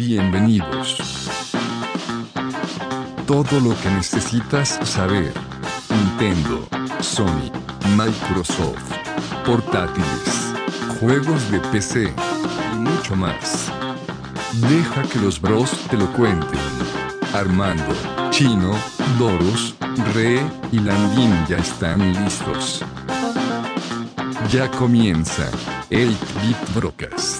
Bienvenidos. Todo lo que necesitas saber. Nintendo, Sony, Microsoft, portátiles, juegos de PC y mucho más. Deja que los bros te lo cuenten. Armando, Chino, Doros, Re y Landín ya están listos. Ya comienza el Bit Broadcast.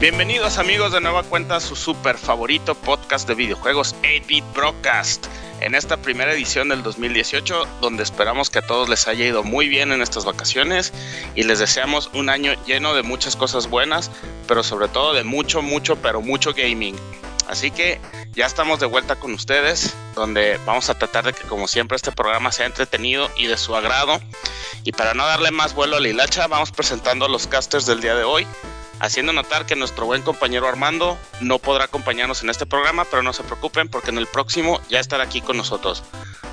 Bienvenidos amigos de nueva cuenta a su super favorito podcast de videojuegos 8-Bit Broadcast. En esta primera edición del 2018, donde esperamos que a todos les haya ido muy bien en estas vacaciones y les deseamos un año lleno de muchas cosas buenas, pero sobre todo de mucho, mucho, pero mucho gaming. Así que ya estamos de vuelta con ustedes, donde vamos a tratar de que como siempre este programa sea entretenido y de su agrado. Y para no darle más vuelo a la hilacha, vamos presentando a los casters del día de hoy haciendo notar que nuestro buen compañero Armando no podrá acompañarnos en este programa, pero no se preocupen porque en el próximo ya estará aquí con nosotros.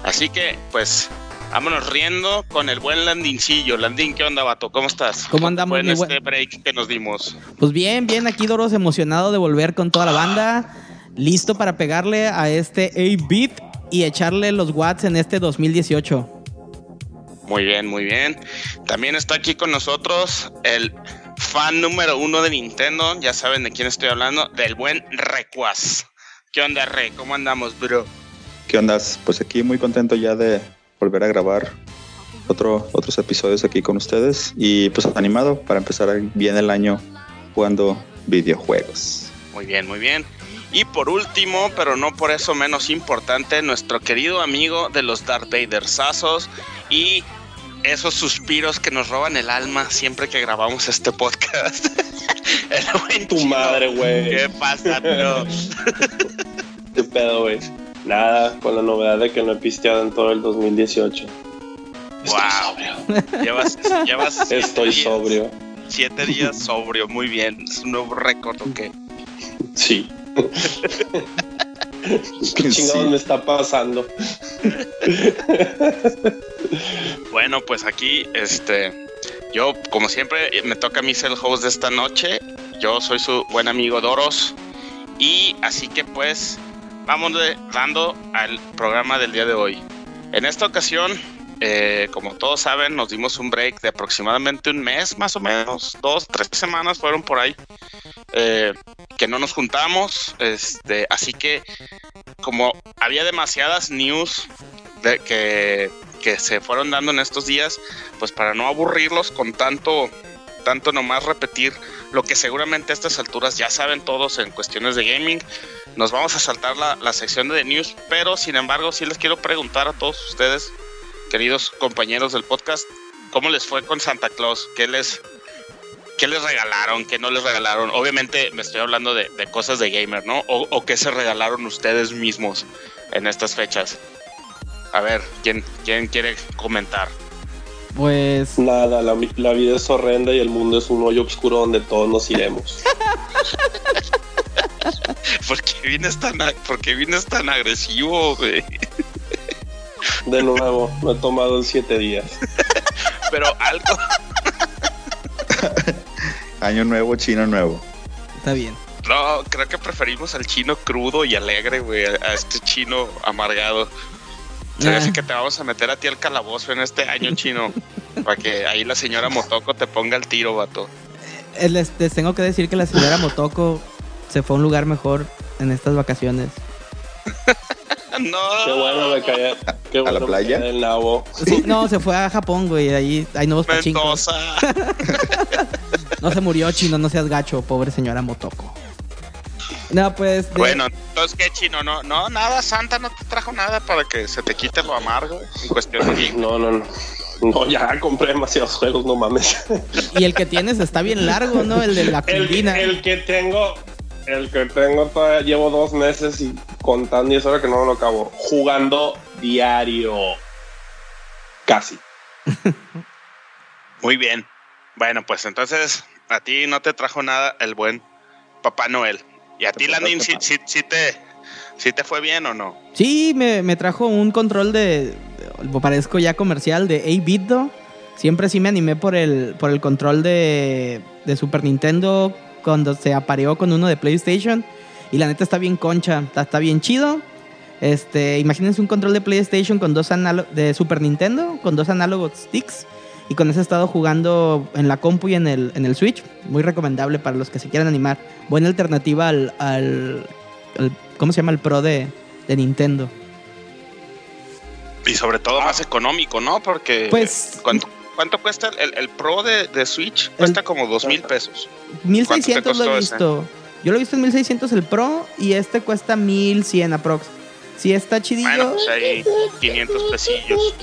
Así que, pues, vámonos riendo con el buen Landincillo. Landín, ¿qué onda, vato? ¿Cómo estás? ¿Cómo andamos, en este break que nos dimos? Pues bien, bien, aquí Doros emocionado de volver con toda la banda, listo para pegarle a este 8-bit y echarle los watts en este 2018. Muy bien, muy bien. También está aquí con nosotros el fan número uno de Nintendo. Ya saben de quién estoy hablando, del buen Recuas. ¿Qué onda, Re? ¿Cómo andamos, bro? ¿Qué ondas? Pues aquí muy contento ya de volver a grabar otro, otros episodios aquí con ustedes y pues animado para empezar bien el año jugando videojuegos. Muy bien, muy bien. Y por último, pero no por eso menos importante, nuestro querido amigo de los Darth Vader Sazos y esos suspiros que nos roban el alma siempre que grabamos este podcast. el buen Tu madre, güey. ¿Qué pasa, bro? ¿Qué pedo, güey? Nada, con la novedad de que no he pisteado en todo el 2018. Estoy Wow. sobrio. Llevas, Estoy días- sobrio. Siete días sobrio, muy bien. Es un nuevo récord, ¿ok? Sí. ¿Qué chingados Sí. me está pasando? Bueno, pues aquí, este, yo, como siempre, me toca a mí ser el host de esta noche. Yo soy su buen amigo Doros. Y así que, pues, vamos dando al programa del día de hoy. En esta ocasión, eh, como todos saben, nos dimos un break de aproximadamente un mes, más o menos, dos, tres semanas fueron por ahí, eh, que no nos juntamos. Este, así que, como había demasiadas news que que se fueron dando en estos días, pues para no aburrirlos con tanto, tanto nomás repetir lo que seguramente a estas alturas ya saben todos en cuestiones de gaming, nos vamos a saltar la, la sección de news, pero sin embargo sí les quiero preguntar a todos ustedes, queridos compañeros del podcast, ¿cómo les fue con Santa Claus? ¿Qué les, qué les regalaron? ¿Qué no les regalaron? Obviamente me estoy hablando de, de cosas de gamer, ¿no? O, o qué se regalaron ustedes mismos en estas fechas. A ver, ¿quién, quién quiere comentar? Pues Nada, la, la vida es horrenda y el mundo es un hoyo oscuro donde todos nos iremos. ¿Por qué vienes tan, por qué vienes tan agresivo, güey? De nuevo, no he tomado en siete días. Pero algo, Año nuevo, chino nuevo. está bien. no, creo que preferimos al chino crudo y alegre, güey, a, este chino amargado. Se me Ah. que te vamos a meter a ti al calabozo en este año, chino. Para que ahí la señora Motoko te ponga el tiro, vato. Eh, Les, les tengo que decir que la señora Motoko se fue a un lugar mejor en estas vacaciones. No. Qué bueno me cae. Qué bueno la me playa? nabo. Sí, no, se fue a Japón, güey. Ahí hay nuevos pachincos. No se murió, chino, no seas gacho, pobre señora Motoko. No, pues. de- Bueno, entonces, ¿qué chino? No, no, nada, Santa no te trajo nada para que se te quite lo amargo en cuestión de. No, no, no. No, ya compré demasiados juegos, no mames. Y el que tienes está bien largo, ¿no? El de la El, el que tengo, el que tengo todavía llevo dos meses y contando y eso era que no lo acabo. Jugando diario. Casi. Muy bien. Bueno, pues entonces a ti no te trajo nada el buen Papá Noel. Y a ti, Landin, sí- sí te, ¿Sí te fue bien o no? Sí, me, me trajo un control de, de- parezco ya comercial, de 8-bit. Siempre sí me animé por el, por el control de, de Super Nintendo cuando se apareó con uno de PlayStation. Y la neta está bien concha, está, bien chido. Este, imagínense un control de PlayStation con dos de Super Nintendo con dos análogos sticks. Y con eso he estado jugando en la compu y en el, en el Switch. Muy recomendable para los que se quieran animar. Buena alternativa al, al, al- ¿cómo se llama? El Pro de, de Nintendo. Y sobre todo más económico, ¿no? Porque. Pues ¿Cuánto, cuánto cuesta el, el Pro de, de Switch? Cuesta como dos mil pesos. 1600 lo he ese? visto. Yo lo he visto en 1600 el Pro y este cuesta 1100 aprox. Sí está chidillo. Bueno, pues ahí 500 pesillos.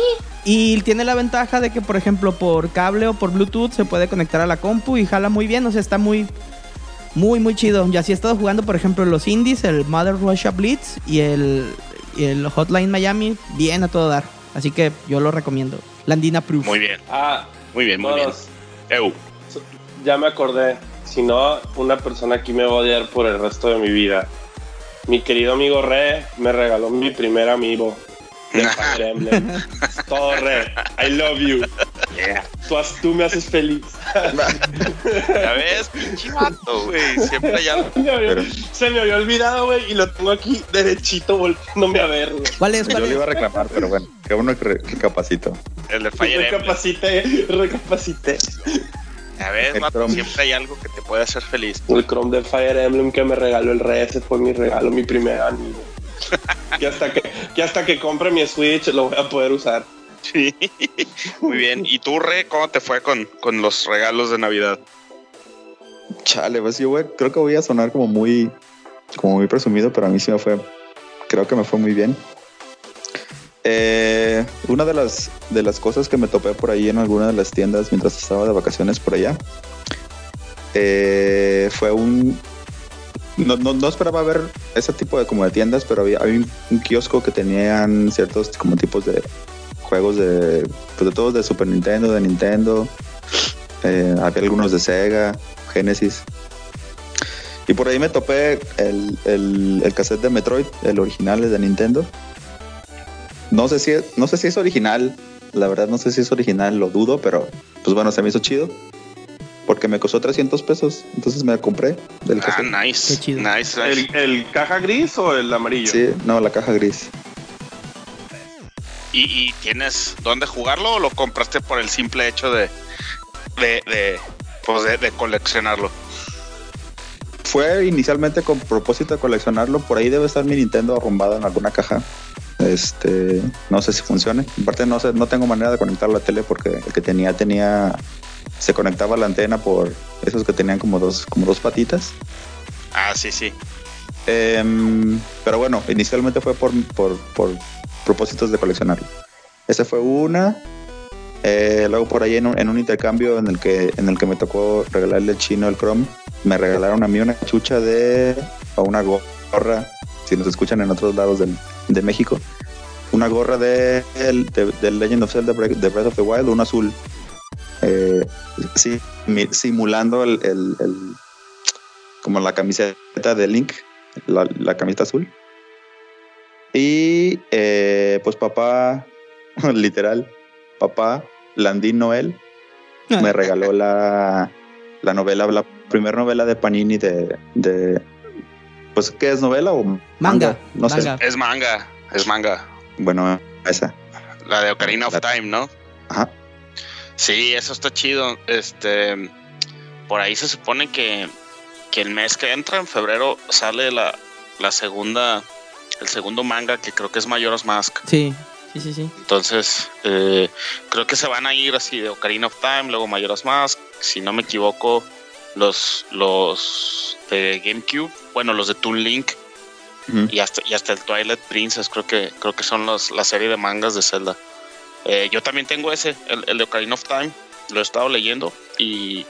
Y tiene la ventaja de que, por ejemplo, por cable o por Bluetooth se puede conectar a la compu y jala muy bien. O sea, está muy, muy, muy chido. Y así he estado jugando, por ejemplo, los indies, el Mother Russia Blitz y el, y el Hotline Miami, bien a todo dar. Así que yo lo recomiendo. Landina Proof. Muy bien, Ah, muy bien, muy bien. Eu. ya me acordé. Si no, una persona aquí me va a odiar por el resto de mi vida. Mi querido amigo Re me regaló mi primer amigo de Fire Emblem. Todo Re. I love you. Tú, has- tú me haces feliz. Ya ves, pinche vato, güey. Siempre hay algo. Me había- Pero- Se me había olvidado, güey, y lo tengo aquí derechito volviéndome a ver, güey. ¿Cuál es? Yo ¿Cuál le es? iba a reclamar, pero bueno, que uno que, re- que capacito. El de Fire Emblem. Recapacité, recapacité. Ya ves, vato, siempre hay algo que te puede hacer feliz. El Chrome de Fire Emblem que me regaló el Re, ese fue mi regalo, mi primer amigo. que, hasta que, que hasta que compre mi Switch lo voy a poder usar. Sí. Muy bien. ¿Y tú, Re, cómo te fue con, con los regalos de Navidad? Chale, pues yo güey, creo que voy a sonar como muy, como muy presumido, pero a mí sí me fue, creo que me fue muy bien. Eh, una de las, de las cosas que me topé por ahí en alguna de las tiendas mientras estaba de vacaciones por allá eh, fue un... No, no, no esperaba ver ese tipo de como de tiendas, pero había, había un, kiosco que tenían ciertos como tipos de juegos de, pues de todos de Super Nintendo, de Nintendo, eh, había algunos de Sega, Genesis. Y por ahí me topé el, el, el cassette de Metroid, el original es de Nintendo. No sé, si, no sé si es original, la verdad no sé si es original, lo dudo, pero pues bueno, se me hizo chido. Porque me costó 300 pesos, entonces me la compré del Ah, cassette. nice. Qué chido. Nice, nice. ¿El, el caja gris o el amarillo? Sí, no, la caja gris. ¿Y, y tienes dónde jugarlo o lo compraste por el simple hecho de, de, de, pues de, de coleccionarlo? Fue inicialmente con propósito de coleccionarlo. Por ahí debe estar mi Nintendo arrumbada en alguna caja. Este, no sé si funcione. Aparte no sé, no tengo manera de conectarlo a la tele porque el que tenía tenía se conectaba a la antena por esos que tenían como dos como dos patitas. Ah, sí, sí. Em, pero bueno, inicialmente fue por, por, por propósitos de coleccionarlo. Esa fue una. Eh, luego por ahí en un, en un intercambio en el que en el que me tocó regalarle el chino el Chrome, me regalaron a mí una chucha de o una gorra, si nos escuchan en otros lados del- de México, una gorra de, el- de, de Legend of Zelda de Breath of the Wild, un azul, sí, simulando el, el- el- como la camiseta de Link, la, la camiseta azul. Y eh, pues papá, literal, papá Landín Noel me regaló la, la novela, la primera novela de Panini de, de pues ¿qué es novela o Manga. No sé. Es manga, es manga. Bueno, esa. La de Ocarina of La- Time, ¿no? Ajá. Sí, eso está chido. Este, por ahí se supone que, que el mes que entra, en febrero, sale la, la segunda, el segundo manga que creo que es Majora's Mask. Sí, sí, sí, sí. Entonces, eh, creo que se van a ir así de Ocarina of Time, luego Majora's Mask. Si no me equivoco, los, los de GameCube, bueno, los de Toon Link y hasta, y hasta el Twilight Princess, creo que, creo que son los, la serie de mangas de Zelda. Eh, yo también tengo ese, el, el de Ocarina of Time, lo he estado leyendo y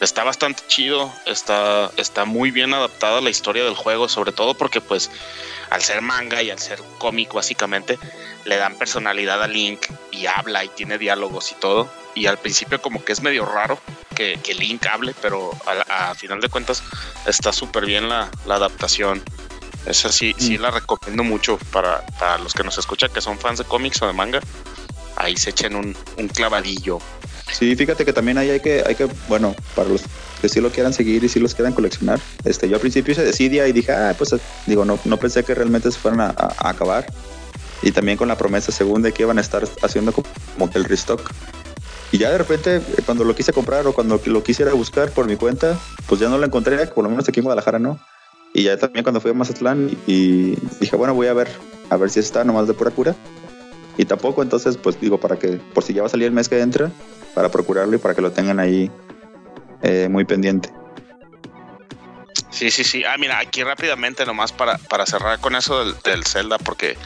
está bastante chido, está, está muy bien adaptada la historia del juego, sobre todo porque pues al ser manga y al ser cómic básicamente, le dan personalidad a Link y habla y tiene diálogos y todo. Y al principio como que es medio raro que, que Link hable, pero a, final de cuentas está súper bien la, la adaptación. Esa sí, sí Mm. la recomiendo mucho para, para los que nos escuchan que son fans de cómics o de manga. Ahí se echen un, un clavadillo. Sí, fíjate que también ahí hay que, hay que, bueno, para los que sí lo quieran seguir y sí los quieran coleccionar. Este, yo al principio hice Decidia y dije, ah, pues digo, no, no pensé que realmente se fueran a, acabar. Y también con la promesa según de que iban a estar haciendo como, el restock. Y ya de repente, eh, cuando lo quise comprar o cuando lo quisiera buscar por mi cuenta, pues ya no lo encontré, por lo menos aquí en Guadalajara no. Y ya también cuando fui a Mazatlán y dije, bueno, voy a ver, a ver si está nomás de pura cura. Y tampoco, entonces, pues digo, para que, por si ya va a salir el mes que entra, para procurarlo y para que lo tengan ahí eh, muy pendiente. Sí, sí, sí. Ah, mira, aquí rápidamente nomás para, para cerrar con eso del, del Zelda, porque,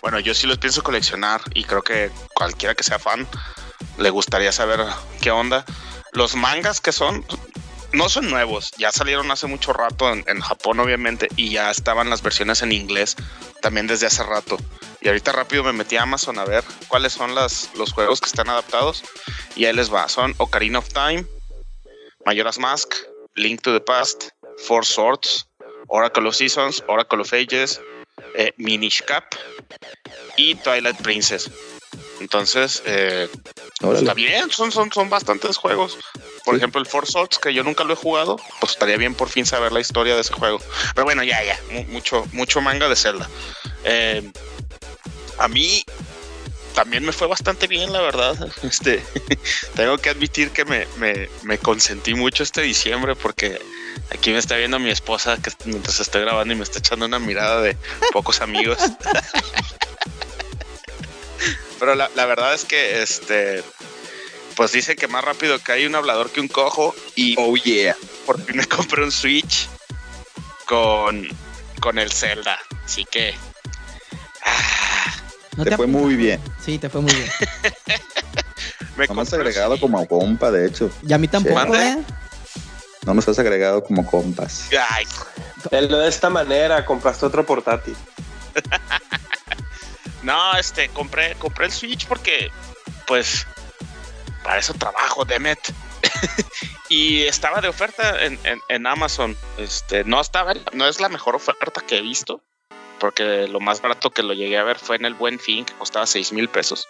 bueno, yo sí los pienso coleccionar y creo que cualquiera que sea fan le gustaría saber qué onda. Los mangas que son, no son nuevos, ya salieron hace mucho rato en, Japón, obviamente, y ya estaban las versiones en inglés también desde hace rato. Y ahorita rápido me metí a Amazon a ver cuáles son los juegos que están adaptados. Y ahí les va. Son Ocarina of Time, Majora's Mask, Link to the Past, Four Swords, Oracle of Seasons, Oracle of Ages, eh, Minish Cap y Twilight Princess. Entonces, eh, está bien, son, son, son bastantes juegos. Por Sí. ejemplo, el Four Swords, que yo nunca lo he jugado, pues estaría bien por fin saber la historia de ese juego. Pero bueno, ya, ya, mu- mucho, mucho manga de Zelda. Eh, a mí también me fue bastante bien, la verdad. Este, tengo que admitir que me, me, me consentí mucho este diciembre porque aquí me está viendo mi esposa que mientras estoy grabando y me está echando una mirada de pocos amigos. Pero la, la verdad es que este pues dice que más rápido que hay un hablador que un cojo y Oh yeah. por fin me compré un Switch con, con el Zelda. Así que ah, ¿No Te fue muy bien. Sí, te fue muy bien. me No me has agregado como compa, de hecho. Y a mí tampoco. ¿eh? No nos has agregado como compas. Ay, Él de esta manera compraste otro portátil. No, este, compré, compré el Switch porque, pues, para eso trabajo, Demet. y estaba de oferta en, en- Amazon. Este, no estaba, no es la mejor oferta que he visto, porque lo más barato que lo llegué a ver fue en el Buen Fin, que costaba 6 mil pesos.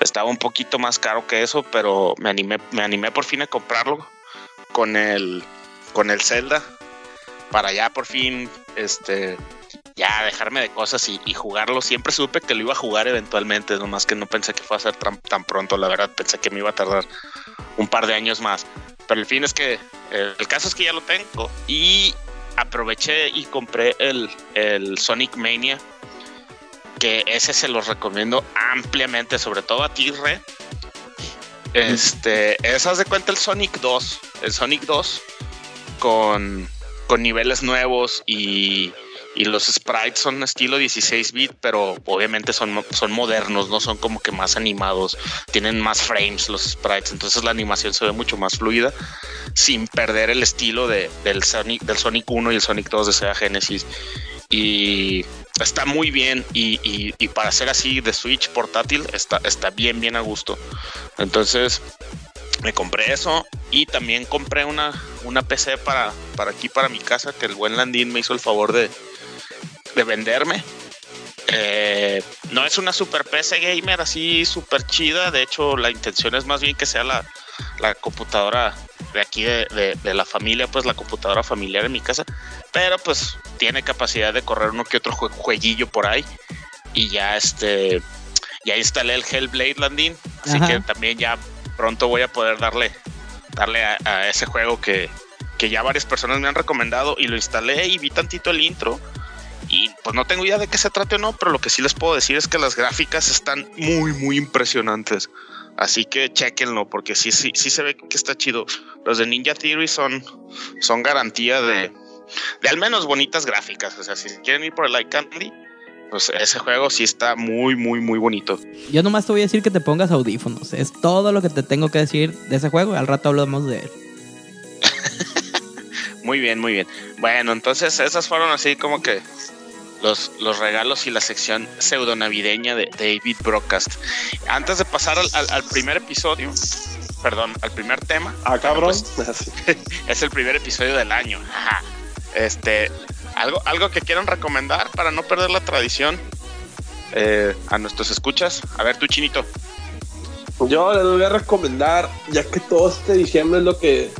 Estaba un poquito más caro que eso, pero me animé, me animé por fin a comprarlo con el, con el Zelda para ya por fin, este, ya dejarme de cosas y, y jugarlo. Siempre supe que lo iba a jugar eventualmente, nomás que no pensé que fuera a ser tan, tan pronto, la verdad. Pensé que me iba a tardar un par de años más. Pero el fin es que eh, el caso es que ya lo tengo y aproveché y compré el, el Sonic Mania. Que ese se los recomiendo ampliamente, sobre todo a ti, Re. Este, esas de cuenta el Sonic 2. El Sonic 2 con, con niveles nuevos y, y los sprites son estilo 16 bit, pero obviamente son, son modernos, no son como que más animados, tienen más frames los sprites, entonces la animación se ve mucho más fluida sin perder el estilo de, del, Sonic, del Sonic 1 y el Sonic 2 de Sega Genesis. Y está muy bien y, y- y para ser así de Switch portátil está, está bien, bien a gusto. Entonces me compré eso y también compré una, una PC para, para aquí, para mi casa, que el buen Landín me hizo el favor de, de venderme. Eh, no es una super PC gamer así super chida, de hecho la intención es más bien que sea la, la computadora de aquí de, de- de la familia, pues la computadora familiar en mi casa, pero pues tiene capacidad de correr uno que otro jue- jueguillo por ahí y ya este ya instalé el Hellblade Landing, así Ajá. que también ya pronto voy a poder darle darle a, a ese juego que, que ya varias personas me han recomendado y lo instalé y vi tantito el intro y pues no tengo idea de qué se trate o no, pero lo que sí les puedo decir es que las gráficas están muy, muy impresionantes. Así que chequenlo, porque sí, sí, sí se ve que está chido. Los de Ninja Theory son, son garantía de, de al menos bonitas gráficas. O sea, si quieren ir por el Eye Candy, pues ese juego sí está muy, muy, muy bonito. Yo nomás te voy a decir que te pongas audífonos. Es todo lo que te tengo que decir de ese juego. Al rato hablamos de él. Muy bien, muy bien. Bueno, entonces esas fueron así como que los, los regalos y la sección pseudo navideña de David Broadcast. Antes de pasar al, al- al primer episodio, perdón, al primer tema, Ah, cabrón. Pues, es el primer episodio del año. Ajá. Este, ¿Algo, algo que quieran recomendar para no perder la tradición eh, a nuestros escuchas? A ver, tú, Chinito. Yo les voy a recomendar, ya que todo este diciembre es lo que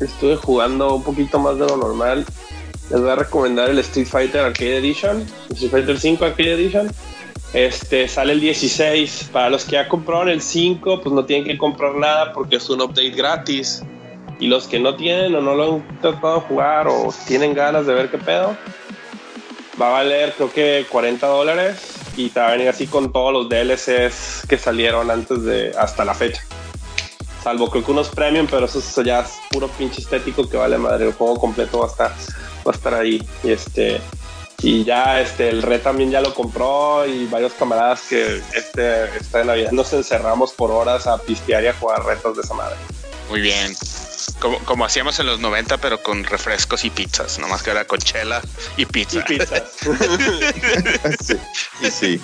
estuve jugando un poquito más de lo normal, les voy a recomendar el Street Fighter Arcade Edition, Street Fighter 5 Arcade Edition. Este sale el 16. Para los que ya compraron el 5, pues no tienen que comprar nada porque es un update gratis. Y los que no tienen o no lo han tratado de jugar o tienen ganas de ver qué pedo, va a valer creo que 40 dólares y te va a venir así con todos los DLCs que salieron antes de hasta la fecha. Salvo creo que unos premium, pero eso, ya es puro pinche estético que vale madre. El juego completo va a estar, va a estar ahí. Y este y ya este el Red también ya lo compró y varios camaradas que este esta Navidad nos encerramos por horas a pistear y a jugar retos de esa madre. Muy bien. Como, como hacíamos en los 90, pero con refrescos y pizzas, nomás que era con chela y pizza. Y pizzas. sí, y sí.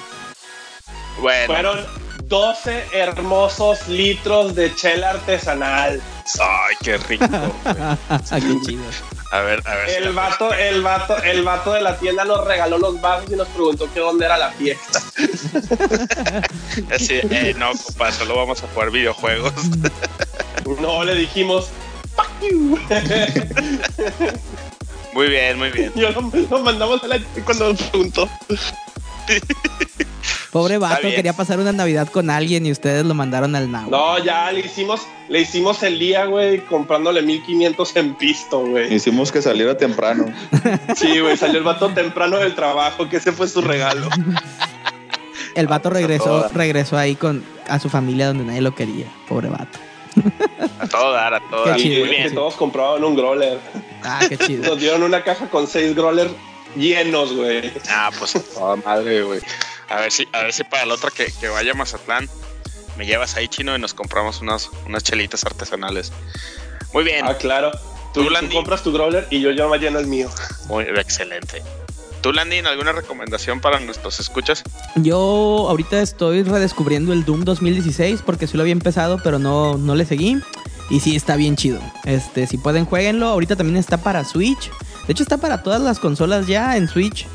Bueno, Fueron 12 hermosos litros de chela artesanal. ay, qué rico. Qué chido. A ver, a ver. El vato, el vato, el vato de la tienda nos regaló los vasos y nos preguntó que dónde era la fiesta. Así, eh, no, compa, solo vamos a jugar videojuegos. No, le dijimos, fuck you. Muy bien, muy bien. Yo lo, lo mandamos a la cuando nos preguntó. Pobre vato, quería pasar una Navidad con alguien y ustedes lo mandaron al now. No, ya le hicimos, le hicimos el día, güey, comprándole 1500 en pisto, güey. Hicimos que saliera temprano. Sí, güey, salió el vato temprano del trabajo, que ese fue su regalo. El vato regresó, regresó ahí con a su familia donde nadie lo quería. Pobre vato. A todo dar, a todo Qué dar. chido. Muy que todos compraban un growler. Ah, qué chido. Nos dieron una caja con seis growlers llenos, güey. Ah, pues toda madre, güey. A ver si, a ver si para el otro que, que vaya a Mazatlán me llevas ahí chino y nos compramos unas, unas chelitas artesanales. Muy bien, Ah, claro. Tú, Tú, tú Landy. compras tu growler y yo ya me lleno el mío. muy excelente. ¿Tú, Landin, alguna recomendación para nuestros escuchas? Yo ahorita estoy redescubriendo el Doom 2016 porque sí lo había empezado, pero no, no le seguí. Y sí, está bien chido. Este, si pueden, jueguenlo. Ahorita también está para Switch. De hecho, está para todas las consolas ya en Switch.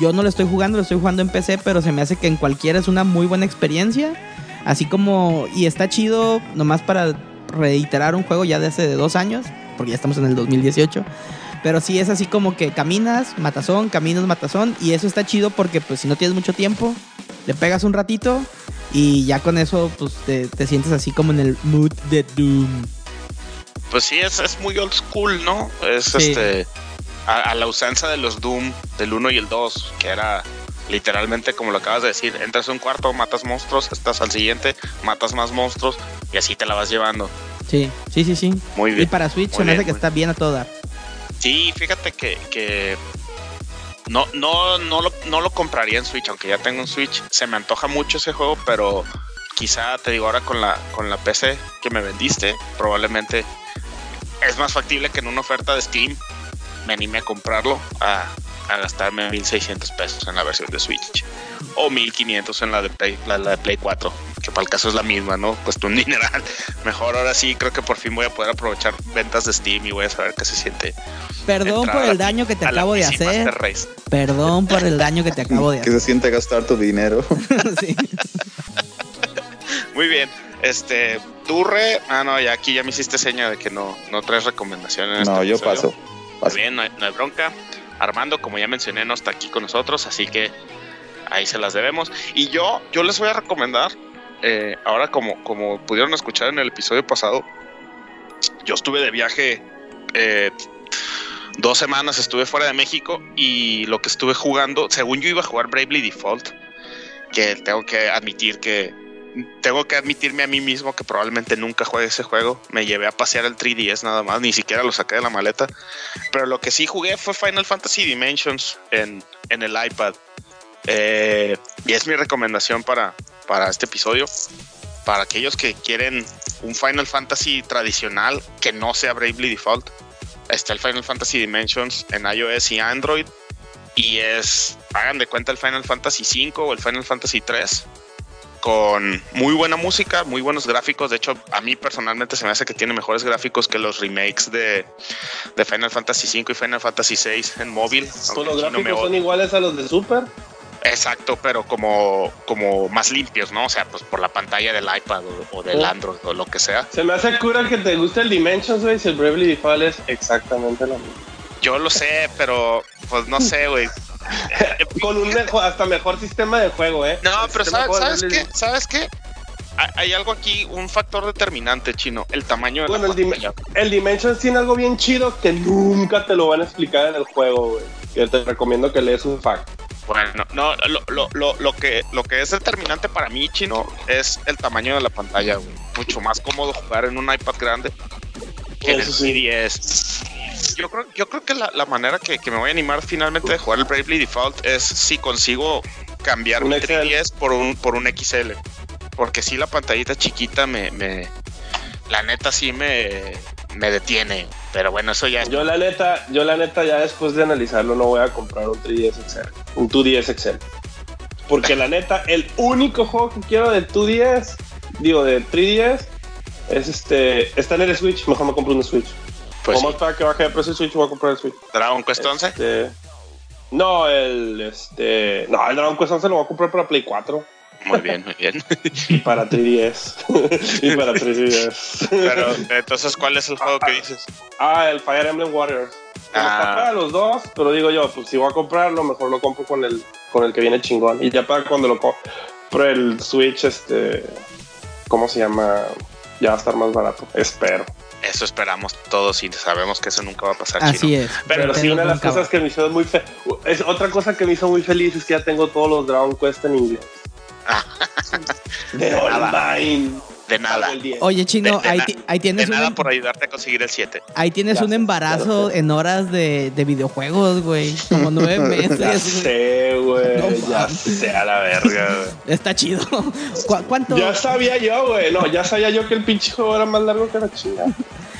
Yo no lo estoy jugando, lo estoy jugando en PC, pero se me hace que en cualquiera es una muy buena experiencia. Así como, y está chido, nomás para reiterar un juego ya de hace dos años, porque ya estamos en el 2018. Pero sí es así como que caminas, matazón, caminas, matazón. Y eso está chido porque pues si no tienes mucho tiempo, le pegas un ratito y ya con eso pues te, te sientes así como en el mood de Doom. Pues sí, es, es muy old school, ¿no? Es Sí. este. A, a la usanza de los Doom del 1 y el 2, que era literalmente como lo acabas de decir: entras a un cuarto, matas monstruos, estás al siguiente, matas más monstruos y así te la vas llevando. Sí, sí, sí, sí. Muy Y bien. para Switch se me hace que está bien a todo dar. Sí, fíjate que, que no, no, no, lo, no lo compraría en Switch, aunque ya tengo un Switch. Se me antoja mucho ese juego, pero quizá te digo ahora con la, con la PC que me vendiste, probablemente es más factible que en una oferta de Steam me anime a comprarlo a, a gastarme 1600 pesos en la versión de Switch o 1500 en la de Play, la, la de Play 4, que para el caso es la misma, ¿no? Cuesta un dineral. Mejor ahora sí, creo que por fin voy a poder aprovechar ventas de Steam y voy a saber qué se siente Perdón por el daño que te acabo de hacer. Perdón por el daño que te acabo de ¿Qué hacer. se siente gastar tu dinero? Sí. Muy bien. Este, Turre. Ah, no, ya aquí ya me hiciste seña de que no, no traes recomendaciones. no, yo paso. Bien, no hay, no hay bronca. Armando, como ya mencioné, no está aquí con nosotros, así que ahí se las debemos. Y yo, yo les voy a recomendar, eh, ahora como, como pudieron escuchar en el episodio pasado, yo estuve de viaje eh, dos semanas, estuve fuera de México y lo que estuve jugando, según yo iba a jugar Bravely Default, que tengo que admitir que tengo que admitirme a mí mismo que probablemente nunca juegue ese juego. Me llevé a pasear el 3DS nada más, ni siquiera lo saqué de la maleta. Pero lo que sí jugué fue Final Fantasy Dimensions en, en el iPad. Eh, y es mi recomendación para, para este episodio. Para aquellos que quieren un Final Fantasy tradicional que no sea Bravely Default, está el Final Fantasy Dimensions en iOS y Android. Y es, hagan de cuenta el Final Fantasy 5 o el Final Fantasy 3 con muy buena música, muy buenos gráficos. De hecho, a mí personalmente se me hace que tiene mejores gráficos que los remakes de, de Final Fantasy V y Final Fantasy VI en móvil. Pues los no gráficos son iguales a los de Super. Exacto, pero como, como más limpios, ¿no? O sea, pues por la pantalla del iPad o, o del. Android o lo que sea. Se me hace cura que te guste el Dimensions, güey, si el Bravely Default es exactamente lo mismo. Yo lo sé, pero pues no sé, güey. Con un mejor, hasta mejor sistema de juego, ¿eh? No, El pero ¿sabes, ¿sabes qué? es- ¿Sabes qué? Hay- algo aquí, un factor determinante, chino, el tamaño de Bueno, la el, Dim- el Dimensions tiene algo bien chido que nunca te lo van a explicar en el juego, güey. Que te recomiendo que lees un fact. Bueno, no, lo, lo, lo, lo que, lo que es determinante para mí, chino, es el tamaño de la pantalla, güey. Mucho más cómodo jugar en un iPad grande que en el Eso sí. 10. Yo creo, yo creo que la, la manera que, que me voy a animar finalmente de jugar el Bravely Default es si consigo cambiar Un mi XL. 3DS por un, por un XL. Porque si la pantallita chiquita me, me la neta sí me, me detiene. Pero bueno, eso ya es Yo la neta, yo la neta ya después de analizarlo no voy a comprar un 3DS XL, un 2DS XL. Porque la neta, el único juego que quiero de 2DS, digo de 3DS, es este, está en el Switch, mejor me compro un Switch. Pues, Vamos para que baje de precio el Switch, voy a comprar el Switch. Dragon Quest 11. Este, no, el este, no, el Dragon Quest 11 lo voy a comprar para Play 4 Muy bien, muy bien. y para 3DS. y para 3DS. Pero entonces, ¿cuál es el juego que dices? Ah, el Fire Emblem Warriors. Ah. está para los dos, pero digo yo, pues si voy a comprarlo, mejor lo compro con el, con el que viene chingón. Y ya para cuando lo compre el Switch, este. ¿Cómo se llama? Ya va a estar más barato. Espero. Eso esperamos todos y sabemos que eso nunca va a pasar. Así chino. es. Pero sí, una de las va. cosas que me hizo muy fe es Otra cosa que me hizo muy feliz es que ya tengo todos los Dragon Quest en inglés. Ah. De online. De nada. El 10. Oye, Chino, De- de ahí, ahí De tienes, nada un, por ayudarte a conseguir el 7. ahí tienes un Gracias, embarazo gracias. en horas de, de videojuegos, güey. Como nueve Ya meses. güey. sé, güey. No ya sé a la verga, güey. Está chido. ¿Cu- ¿Cuánto? Ya sabía yo, güey. No, ya sabía yo que el pinche juego era más largo que la chingada.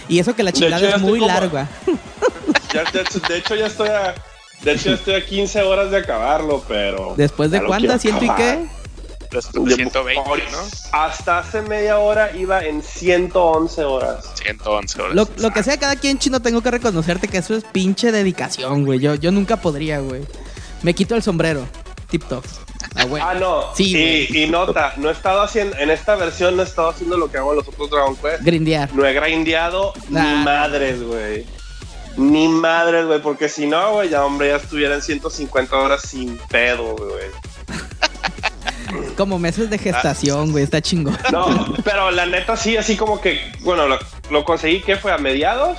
Y eso que la De chingada hecho, ya es muy como- larga. Ya, de, hecho- de hecho, ya estoy a. De hecho, ya estoy a 15 horas de acabarlo, pero. ¿Después de ya cuántas? ¿Ciento y qué? De De- 120, ¿no? Hasta hace media hora iba en 111 horas. 111 horas. Lo, lo que sea cada quien, Chino, tengo que reconocerte que eso es pinche dedicación, güey. Yo, yo nunca podría, güey. Me quito el sombrero. Tip top. Ah, güey. Ah, no. Sí, y, y nota, no he estado haciendo. En esta versión no he estado haciendo lo que hago en los otros Dragon Quest. Grindear. No he grindeado Nah. ni madres, güey. Ni madres, güey. Porque si no, güey, ya, hombre, ya estuviera en 150 horas sin pedo, güey. Como meses de gestación, güey. Está chingón. No, pero la neta sí, así como que, bueno, lo, lo conseguí que fue a mediados.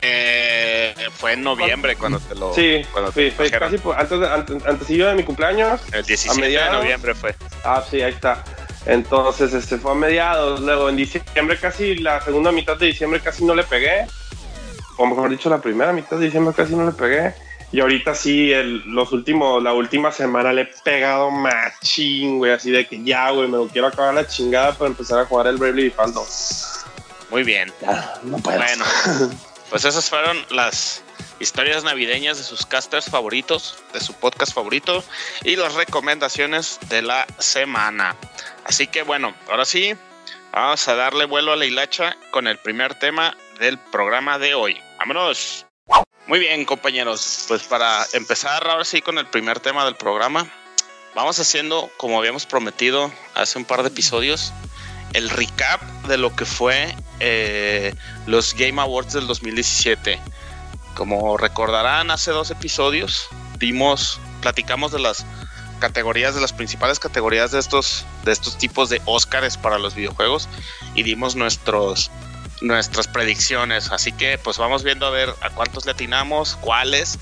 Eh, fue en noviembre cuando te lo. Sí, cuando sí, te fue trajeron. casi por- antes, de, antes, antes de mi cumpleaños. El a 17 de noviembre fue. Ah, sí, ahí está. Entonces, este fue a mediados. Luego en diciembre casi, la segunda mitad de diciembre casi no le pegué. O mejor dicho, la primera mitad de diciembre casi no le pegué. Y ahorita sí, el, los últimos, la última semana le he pegado machín, güey. Así de que ya, güey, me lo quiero acabar la chingada para empezar a jugar el Bravely Default 2. Muy bien. Ya, no puedo. Bueno, pues esas fueron las historias navideñas de sus casters favoritos, de su podcast favorito y las recomendaciones de la semana. Así que bueno, ahora sí, vamos a darle vuelo a la hilacha con el primer tema del programa de hoy. Vámonos. Muy bien, compañeros. Pues para empezar ahora sí con el primer tema del programa, vamos haciendo, como habíamos prometido hace un par de episodios, el recap de lo que fue eh, los Game Awards del 2017. Como recordarán, hace dos episodios dimos, platicamos de las categorías, de las principales categorías de estos, de estos tipos de Óscares para los videojuegos y dimos nuestros, nuestras predicciones. Así que pues vamos viendo a ver a cuántos le atinamos, cuáles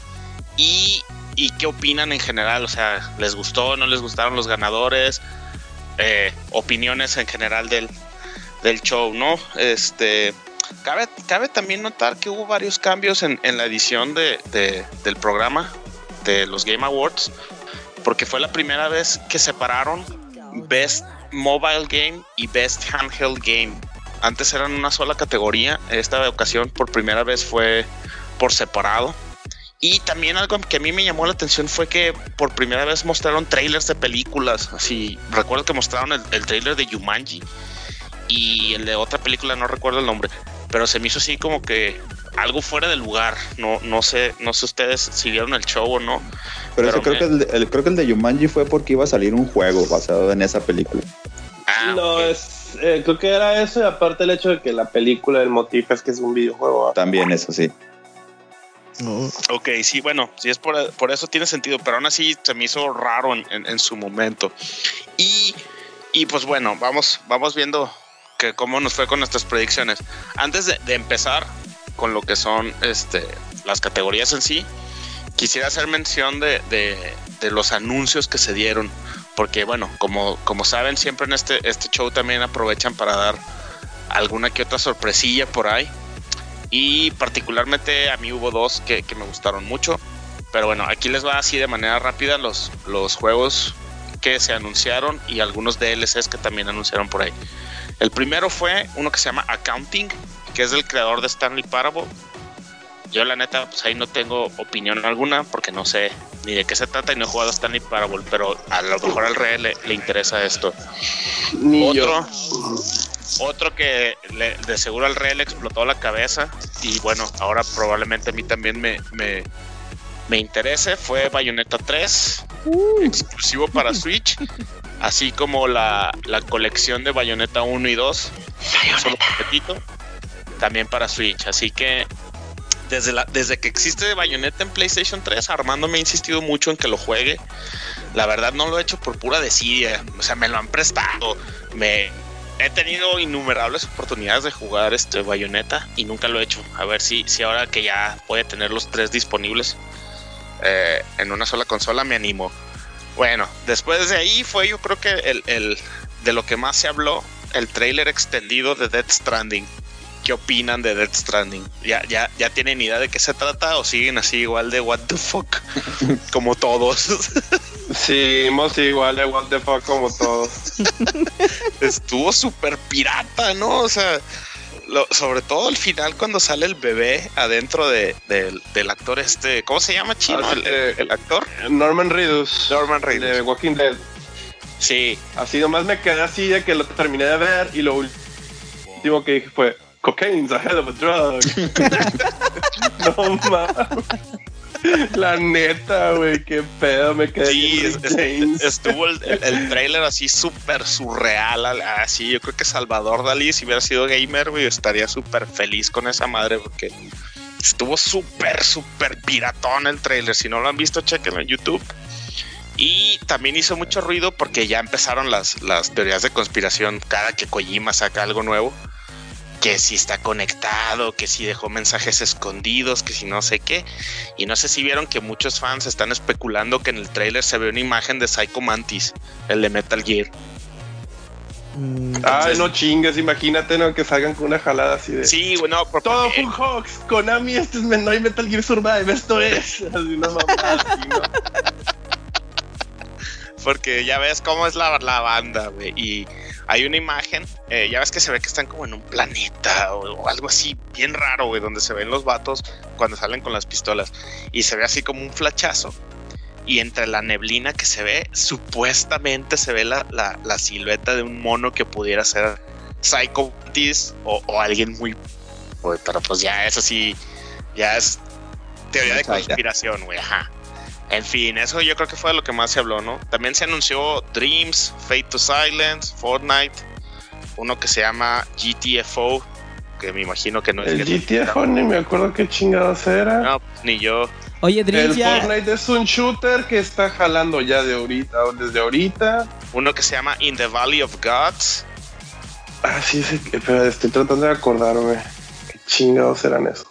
y, y qué opinan en general. O sea, ¿les gustó, no les gustaron los ganadores? Eh, opiniones en general del, del show, ¿no? Este, cabe, cabe también notar que hubo varios cambios en, en la edición de, de- del programa de los Game Awards, porque fue la primera vez que separaron Best Mobile Game y Best Handheld Game. Antes eran una sola categoría, esta ocasión por primera vez fue por separado. Y también algo que a mí me llamó la atención fue que por primera vez mostraron trailers de películas. Así, recuerdo que mostraron el, el trailer de Jumanji y el de otra película, no recuerdo el nombre, pero se me hizo así como que algo fuera de lugar. No, no sé, no sé ustedes si vieron el show o no. Pero, eso Pero creo, me- que el, de- el- creo que el de Jumanji fue porque iba a salir un juego basado en esa película. Ah, no, ok. es, eh, creo que era eso y aparte el hecho de que la película, el motivo es que es un videojuego. También eso sí. Ok, sí, bueno, sí es por, por eso tiene sentido, pero aún así se me hizo raro en, en- en su momento. Y, y pues bueno, vamos, vamos viendo que cómo nos fue con nuestras predicciones. Antes de, de empezar con lo que son este, las categorías en sí, quisiera hacer mención de, de- de los anuncios que se dieron, porque bueno, como, como saben, siempre en este, este show también aprovechan para dar alguna que otra sorpresilla por ahí. Y particularmente a mí hubo dos que, que me gustaron mucho. Pero bueno, aquí les va así de manera rápida los, los juegos que se anunciaron y algunos DLCs que también anunciaron por ahí. El primero fue uno que se llama Accounting, que es del creador de Stanley Parable. Yo la neta, pues ahí no tengo opinión alguna porque no sé ni de qué se trata y no he jugado Stanley Parable, pero a lo mejor al rey le, le interesa esto. Ni Otro, yo. otro que le- de seguro al rey le explotó la cabeza y bueno, ahora probablemente a mí también me, me, me interese fue Bayonetta 3, exclusivo para Switch, así como la, la colección de Bayonetta 1 y 2, un solo paquetito, también para Switch. Así que desde, la, que existe Bayonetta en PlayStation 3, Armando me ha insistido mucho en que lo juegue. La verdad no lo he hecho por pura desidia, o sea, me lo han prestado, he tenido innumerables oportunidades de jugar este Bayonetta y nunca lo he hecho. A ver si, si ahora que ya puede tener los tres disponibles eh, en una sola consola me animo. Bueno, después de ahí fue yo creo que de lo que más se habló, el trailer extendido de Death Stranding. ¿Qué opinan de Death Stranding? ¿Ya, ya, ¿Ya tienen idea de qué se trata o siguen así igual de what the fuck? Como todos. Seguimos igual de what the fuck como todos. estuvo súper pirata, ¿no? O sea, lo- sobre todo al final cuando sale el bebé adentro de, del- del actor este, ¿cómo se llama chino? Ah, sí, el, el- el actor. Norman Reedus. Norman De Reedus. Walking Dead. Sí, Así nomás me quedé así de que lo terminé de ver y lo último que dije fue Cocaine's a hell of a drug. no mames. La neta, güey, qué pedo me quedé. sí, estuvo el, el- el trailer así súper surreal, al- así, yo creo que Salvador Dalí, si hubiera sido gamer, güey, estaría súper feliz con esa madre porque estuvo súper, súper piratón el trailer, si no lo han visto, chequenlo en YouTube. Y también hizo mucho ruido porque ya empezaron las, las teorías de conspiración cada que Kojima saca algo nuevo. Que si está conectado, que si dejó mensajes escondidos, que si no sé qué. Y no sé si vieron que muchos fans están especulando que en el tráiler se ve una imagen de Psycho Mantis, el de Metal Gear. Mm, Ay, no chingues, imagínate ¿no? que salgan con una jalada así de. Sí, bueno, por- Todo fue un hoax. Konami, este es no hay Metal Gear Survive, esto es. Así una mamada así, ¿no? porque ya ves cómo es la, la banda, güey. Y hay una imagen, eh, ya ves que se ve que están como en un planeta o, o algo así bien raro, güey, donde se ven los vatos cuando salen con las pistolas. Y se ve así como un flachazo. Y entre la neblina que se ve, supuestamente se ve la, la- la silueta de un mono que pudiera ser Psycho o, o alguien muy... pero pues ya eso sí, ya es teoría de conspiración, güey, ajá. En fin, eso yo creo que fue de lo que más se habló, ¿no? También se anunció Dreams, Fate to Silence, Fortnite, uno que se llama GTFO, que me imagino que no es El GTFO ni me acuerdo qué chingados era. No, ni yo. Oye, El Dreams ya. Fortnite es un shooter que está jalando ya de ahorita, o desde ahorita. Uno que se llama In the Valley of Gods. Ah, sí, sí, pero estoy tratando de acordarme. ¿Qué chingados eran esos?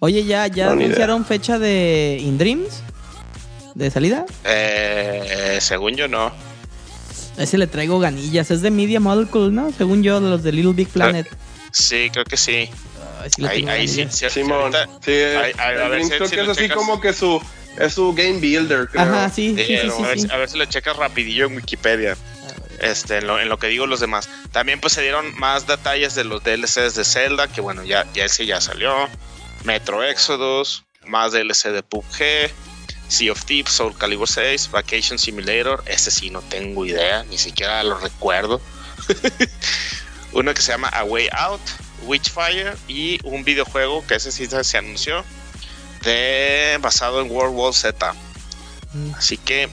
Oye, ya, ya No, anunciaron fecha de In Dreams de salida. Eh, según yo no. Ese le traigo ganillas. Es de Media Molecule, ¿no? Según yo, de los de Little Big Planet. Sí, creo que sí. Ay, sí Ahí, ahí sí, sí, Simón. ahorita- Sí, Ay, ay, a ver si- creo si que es así checas. como que su es su game builder, creo. Ajá, sí, sí, sí, Eh, sí, a, ver, a ver si lo checas rapidillo en Wikipedia. Este, en lo, en lo que digo los demás. También pues se dieron más detalles de los DLCs de Zelda, que bueno, ya, ya ese ya salió. Metro Exodus, más DLC de PUBG, Sea of Thieves, Soul Calibur 6, Vacation Simulator, ese sí no tengo idea, ni siquiera lo recuerdo. Uno que se llama A Way Out, Witchfire y un videojuego que ese sí se anunció de basado en World War Z. Mm. Así que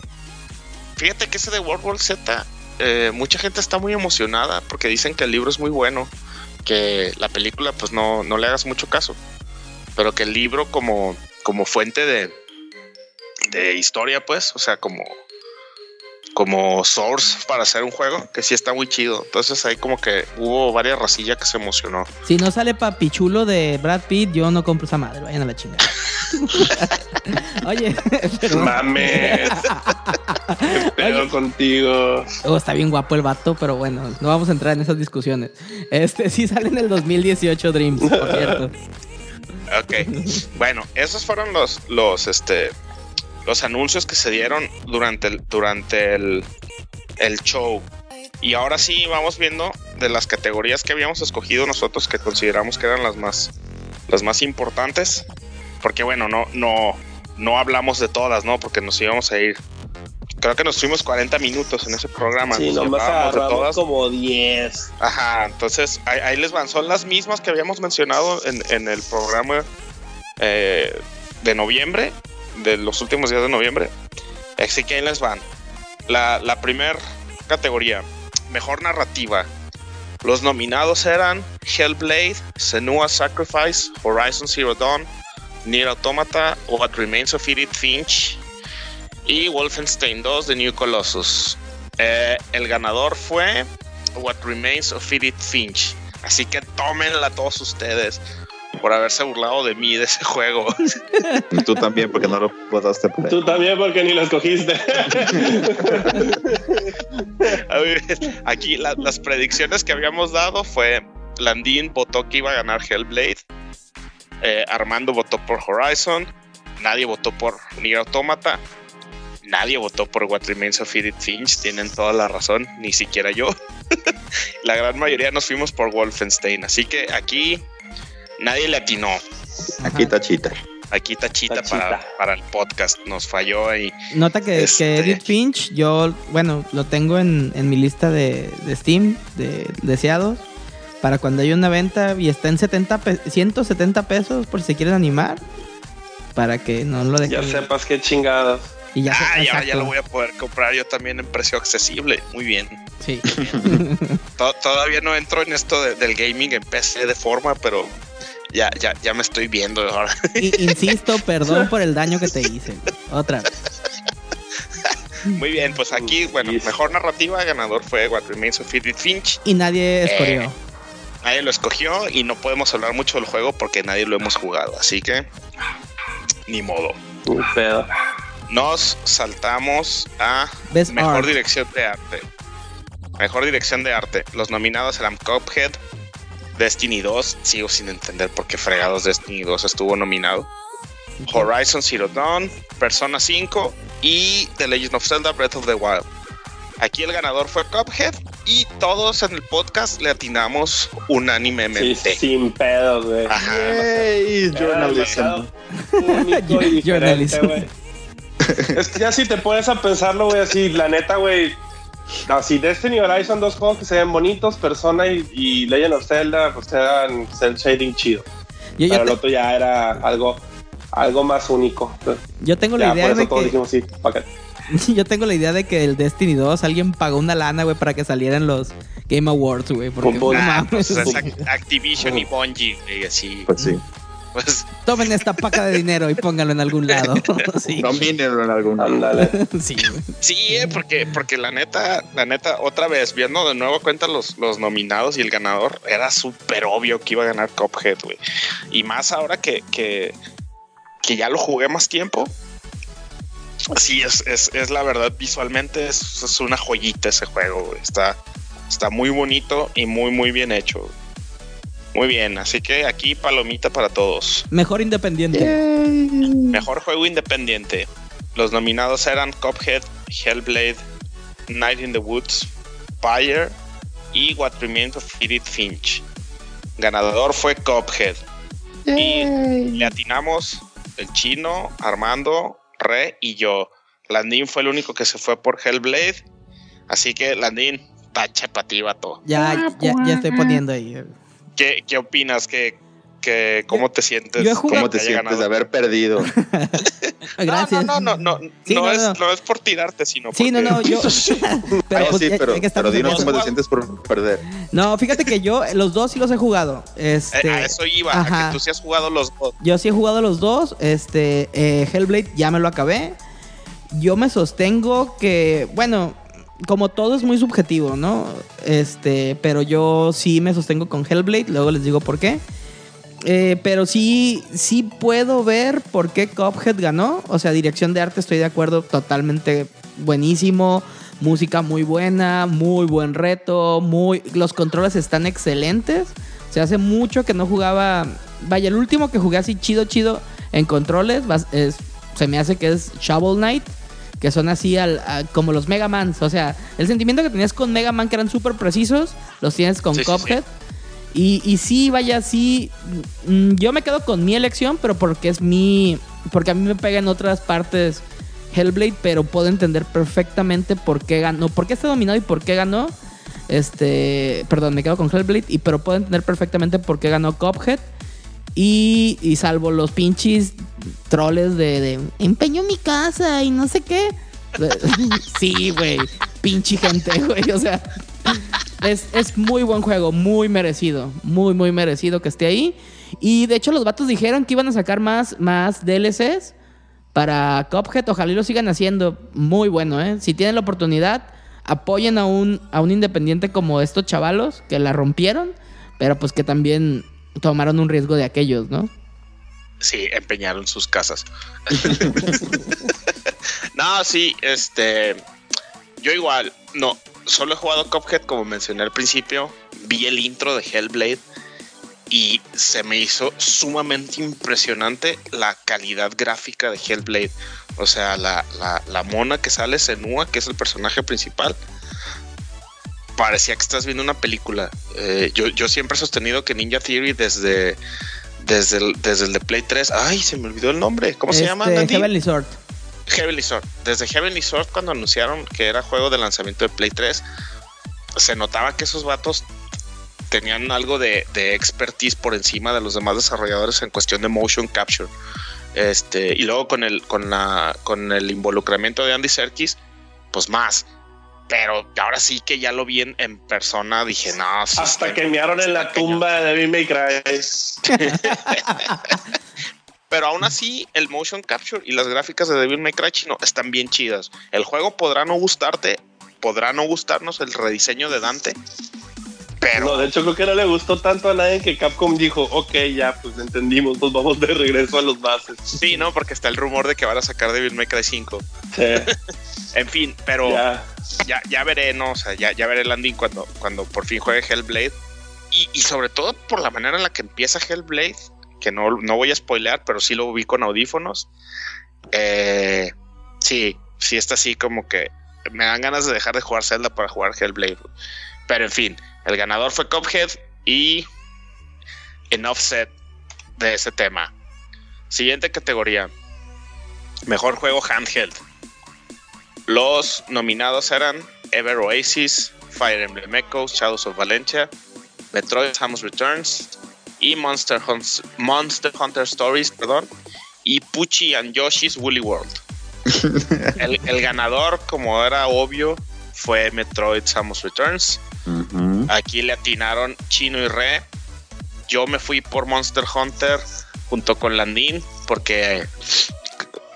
fíjate que ese de World War Z eh, mucha gente está muy emocionada porque dicen que el libro es muy bueno, que la película pues no, no le hagas mucho caso, pero que el libro como, como fuente de, de historia pues, o sea, como como source para hacer un juego que sí está muy chido. Entonces ahí como que hubo varias rasillas que se emocionó. Si no sale papichulo de Brad Pitt, yo no compro esa madre. Vayan a la chingada. Oye, pero... Mames. ¿Qué pedo Oye. contigo? Oh, está bien guapo el vato, pero bueno, no vamos a entrar en esas discusiones. Este sí sale en el 2018 Dreams, por cierto. Ok. bueno, esos fueron los, los, este, los anuncios que se dieron durante el, durante el, el show. Y ahora sí vamos viendo de las categorías que habíamos escogido nosotros que consideramos que eran las más, las más importantes. Porque bueno, no, no, no hablamos de todas, ¿no? Porque nos íbamos a ir. Creo que nos fuimos 40 minutos en ese programa. Sí, nos nomás de todas. como 10. Ajá, entonces ahí, ahí les van. Son las mismas que habíamos mencionado en, en el programa eh, de noviembre, de los últimos días de noviembre. Así que ahí les van. La, la primera categoría, mejor narrativa. Los nominados eran Hellblade, Senua Sacrifice, Horizon Zero Dawn, Nier Automata, What Remains of Edith Finch y Wolfenstein 2 The New Colossus. Eh, el ganador fue What Remains of Edith Finch. Así que tómenla todos ustedes por haberse burlado de mí de ese juego. Y tú también, porque no lo votaste por. Tú también porque ni lo escogiste. Aquí la- las predicciones que habíamos dado fue Landín votó que iba a ganar Hellblade, eh, Armando votó por Horizon, nadie votó por Nier Automata, nadie votó por What Remains of Edith Finch, tienen toda la razón, ni siquiera yo. la gran mayoría nos fuimos por Wolfenstein, así que aquí nadie le atinó. Aquí tachita. Aquí tachita, Tachita. Para, para el podcast, nos falló y Nota que, Este- que Edith Finch, yo, bueno, lo tengo en, en mi lista de, de Steam, de deseados, para cuando haya una venta y está en 70 pe- 170 pesos por si se quieren animar, para que no lo ya dejen. sepas qué chingadas. Y ya, ah, ya, ya lo voy a poder comprar yo también en precio accesible. Muy bien. Sí. To- Todavía no entro en esto de- del gaming en PC de forma, pero ya, ya, ya me estoy viendo ahora. I- insisto, perdón por el daño que te hice. Otra vez. Muy bien, pues aquí, bueno, mejor narrativa, ganador fue What Remains of Edith Finch. Y nadie escogió. Eh. Nadie lo escogió y no podemos hablar mucho del juego porque nadie lo hemos jugado, así que ni modo. Pedo. Nos saltamos a Best mejor Art. dirección de arte. Mejor dirección de arte. Los nominados eran Cuphead, Destiny 2. Sigo sin entender por qué fregados Destiny 2 estuvo nominado. Horizon Zero Dawn, Persona 5 y The Legend of Zelda Breath of the Wild. Aquí el ganador fue Cuphead y todos en el podcast le atinamos Sí, unánimemente. sin pedos, güey. Ajá. Era journalism. único y. Es que ya si te pones a pensarlo, güey, así, la neta, güey. Así, Destiny y Horizon, dos juegos que se ven bonitos, Persona y, y Legend of Zelda, pues eran cel shading chido. Yo, yo Pero el te- otro ya era algo, algo más único. yo tengo la idea por eso de todos que dijimos sí, pa' acá. yo tengo la idea de que el Destiny 2 alguien pagó una lana, güey, para que salieran los Game Awards, güey, porque Con- no Ah, mames. pues es Ac- Activision y Bungie y así. Pues sí. Pues Tomen esta paca de dinero y pónganlo en algún lado. sí. Nomínenlo en algún Ándale. sí. Sí, eh, porque, porque la neta, la neta, otra vez, viendo de nuevo cuenta los, los nominados y el ganador, era súper obvio que iba a ganar Cuphead, güey. Y más ahora que, que, que ya lo jugué más tiempo. Sí, es, es, es la verdad, visualmente es, es una joyita ese juego, güey. Está, está muy bonito y muy, muy bien hecho. Muy bien, así que aquí palomita para todos. Mejor independiente. Mejor juego independiente. Los nominados eran Cuphead, Hellblade, Night in the Woods, Fire y What Remains of Edith Finch. Ganador fue Cuphead. Y le atinamos el chino, Armando, Re y yo. Landín fue el único que se fue por Hellblade. Así que, Landín, tache para ti, vato. Ya, ya, ya estoy poniendo ahí. ¿Qué, qué opinas? ¿Qué, qué, ¿Cómo te sientes? ¿Cómo te sientes ganado? de haber perdido? Gracias. No, no, no, no, no, Sí, no no, es, no. no es por tirarte, sino Sí, no, porque- no, yo. pero Ah, pues, sí, ya- pero, que pero dinos cómo te sientes por perder. No, fíjate que yo los dos sí los he jugado. Eh, Este, a eso iba, a ajá. que tú sí has jugado los dos. Yo sí he jugado los dos. Este, eh, Hellblade ya me lo acabé. Yo me sostengo que, bueno, como todo es muy subjetivo, ¿no? Este, pero yo sí me sostengo con Hellblade. Luego les digo por qué. Eh, pero sí, sí puedo ver por qué Cuphead ganó. O sea, dirección de arte estoy de acuerdo, totalmente buenísimo. Música muy buena, muy buen reto, muy los controles están excelentes. Se hace mucho que no jugaba. Vaya, el último que jugué así chido, chido en controles es, se me hace que es Shovel Knight. Que son así al, a- como los Mega Mans. O sea, el sentimiento que tenías con Mega Man, que eran súper precisos, los tienes con Sí, sí, sí. Cuphead. Y, y sí, vaya, sí. mm, Yo me quedo con mi elección, pero porque es mi. Porque a mí me pega en otras partes Hellblade, pero puedo entender perfectamente por qué ganó. Por qué está dominado y por qué ganó. Este. Perdón, me quedo con Hellblade. Y, pero puedo entender perfectamente por qué ganó Cuphead. Y, y salvo los pinches troles de, empeño mi casa y no sé qué. sí, güey. Pinche gente, güey. O sea, es, es muy buen juego, muy merecido. Muy, muy merecido que esté ahí. Y de hecho, los vatos dijeron que iban a sacar más, más DLCs para Cuphead. Ojalá y lo sigan haciendo. Muy bueno, ¿eh? Si tienen la oportunidad, apoyen a un, a un independiente como estos chavalos que la rompieron, pero pues que también tomaron un riesgo de aquellos, ¿no? Sí, empeñaron sus casas. no, sí, este. Yo igual, no. Solo he jugado Cuphead, como mencioné al principio. Vi el intro de Hellblade. Y se me hizo sumamente impresionante la calidad gráfica de Hellblade. O sea, la, la, la mona que sale, Senua, que es el personaje principal. Parecía que estás viendo una película. Eh, yo, yo siempre he sostenido que Ninja Theory desde desde el, desde el de Play 3. Ay, se me olvidó el nombre. ¿Cómo se llama? Este, Nandi? Heavenly Sword. Heavenly Sword. Desde Heavenly Sword, cuando anunciaron que era juego de lanzamiento de Play 3, se notaba que esos vatos tenían algo de, de expertise por encima de los demás desarrolladores en cuestión de motion capture. Este, y luego con el, con la, con el involucramiento de Andy Serkis, pues más. Pero ahora sí que ya lo vi en, en persona, dije, no, sí Hasta que mearon en la está cañón". tumba de Devil May Cry. Pero aún así, el motion capture y las gráficas de Devil May Cry no están bien chidas. El juego podrá no gustarte, podrá no gustarnos el rediseño de Dante, pero No, de hecho creo que no le gustó tanto a nadie que Capcom dijo, ok, ya, pues entendimos, nos vamos de regreso a los bases. sí, ¿no? Porque está el rumor de que van a sacar Devil May Cry 5. Sí, En fin, pero ya, ya. ya, veré, ¿no? O sea, ya, ya veré el landing cuando, cuando por fin juegue Hellblade. Y, y sobre todo por la manera en la que empieza Hellblade, que no, no voy a spoilear, pero sí lo vi con audífonos. Eh, sí, sí está así como que me dan ganas de dejar de jugar Zelda para jugar Hellblade. Pero en fin, el ganador fue Cuphead y en offset de ese tema. Siguiente categoría. Mejor juego handheld. Los nominados eran Ever Oasis, Fire Emblem Echoes, Shadows of Valencia, Metroid Samus Returns y Monster, Hunt- Monster Hunter Stories, perdón, y Pucci and Yoshi's Woolly World. el, el ganador, como era obvio, fue Metroid Samus Returns. Aquí le atinaron Chino y Re. Yo me fui por Monster Hunter junto con Landin porque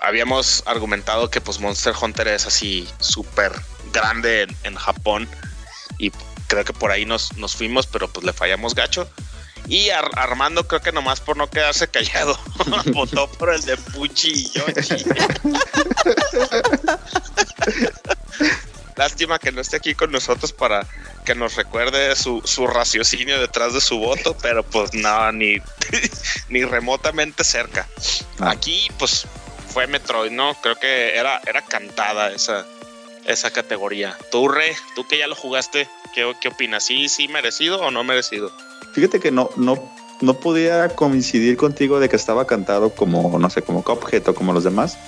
habíamos argumentado que pues Monster Hunter es así súper grande en, Japón y creo que por ahí nos, nos fuimos, pero pues le fallamos gacho. Y Ar- Armando creo que nomás por no quedarse callado votó por el de Puchi y Yoshi. Lástima que no esté aquí con nosotros para que nos recuerde su, su raciocinio detrás de su voto, pero pues no, ni, ni remotamente cerca. Ah. Aquí pues fue Metroid, ¿no? Creo que era, era cantada esa, esa categoría. Tú, Re, tú que ya lo jugaste, ¿qué, qué opinas? ¿Sí, sí merecido o no merecido? Fíjate que no, no no podía coincidir contigo de que estaba cantado como, no sé, como Cuphead o como los demás.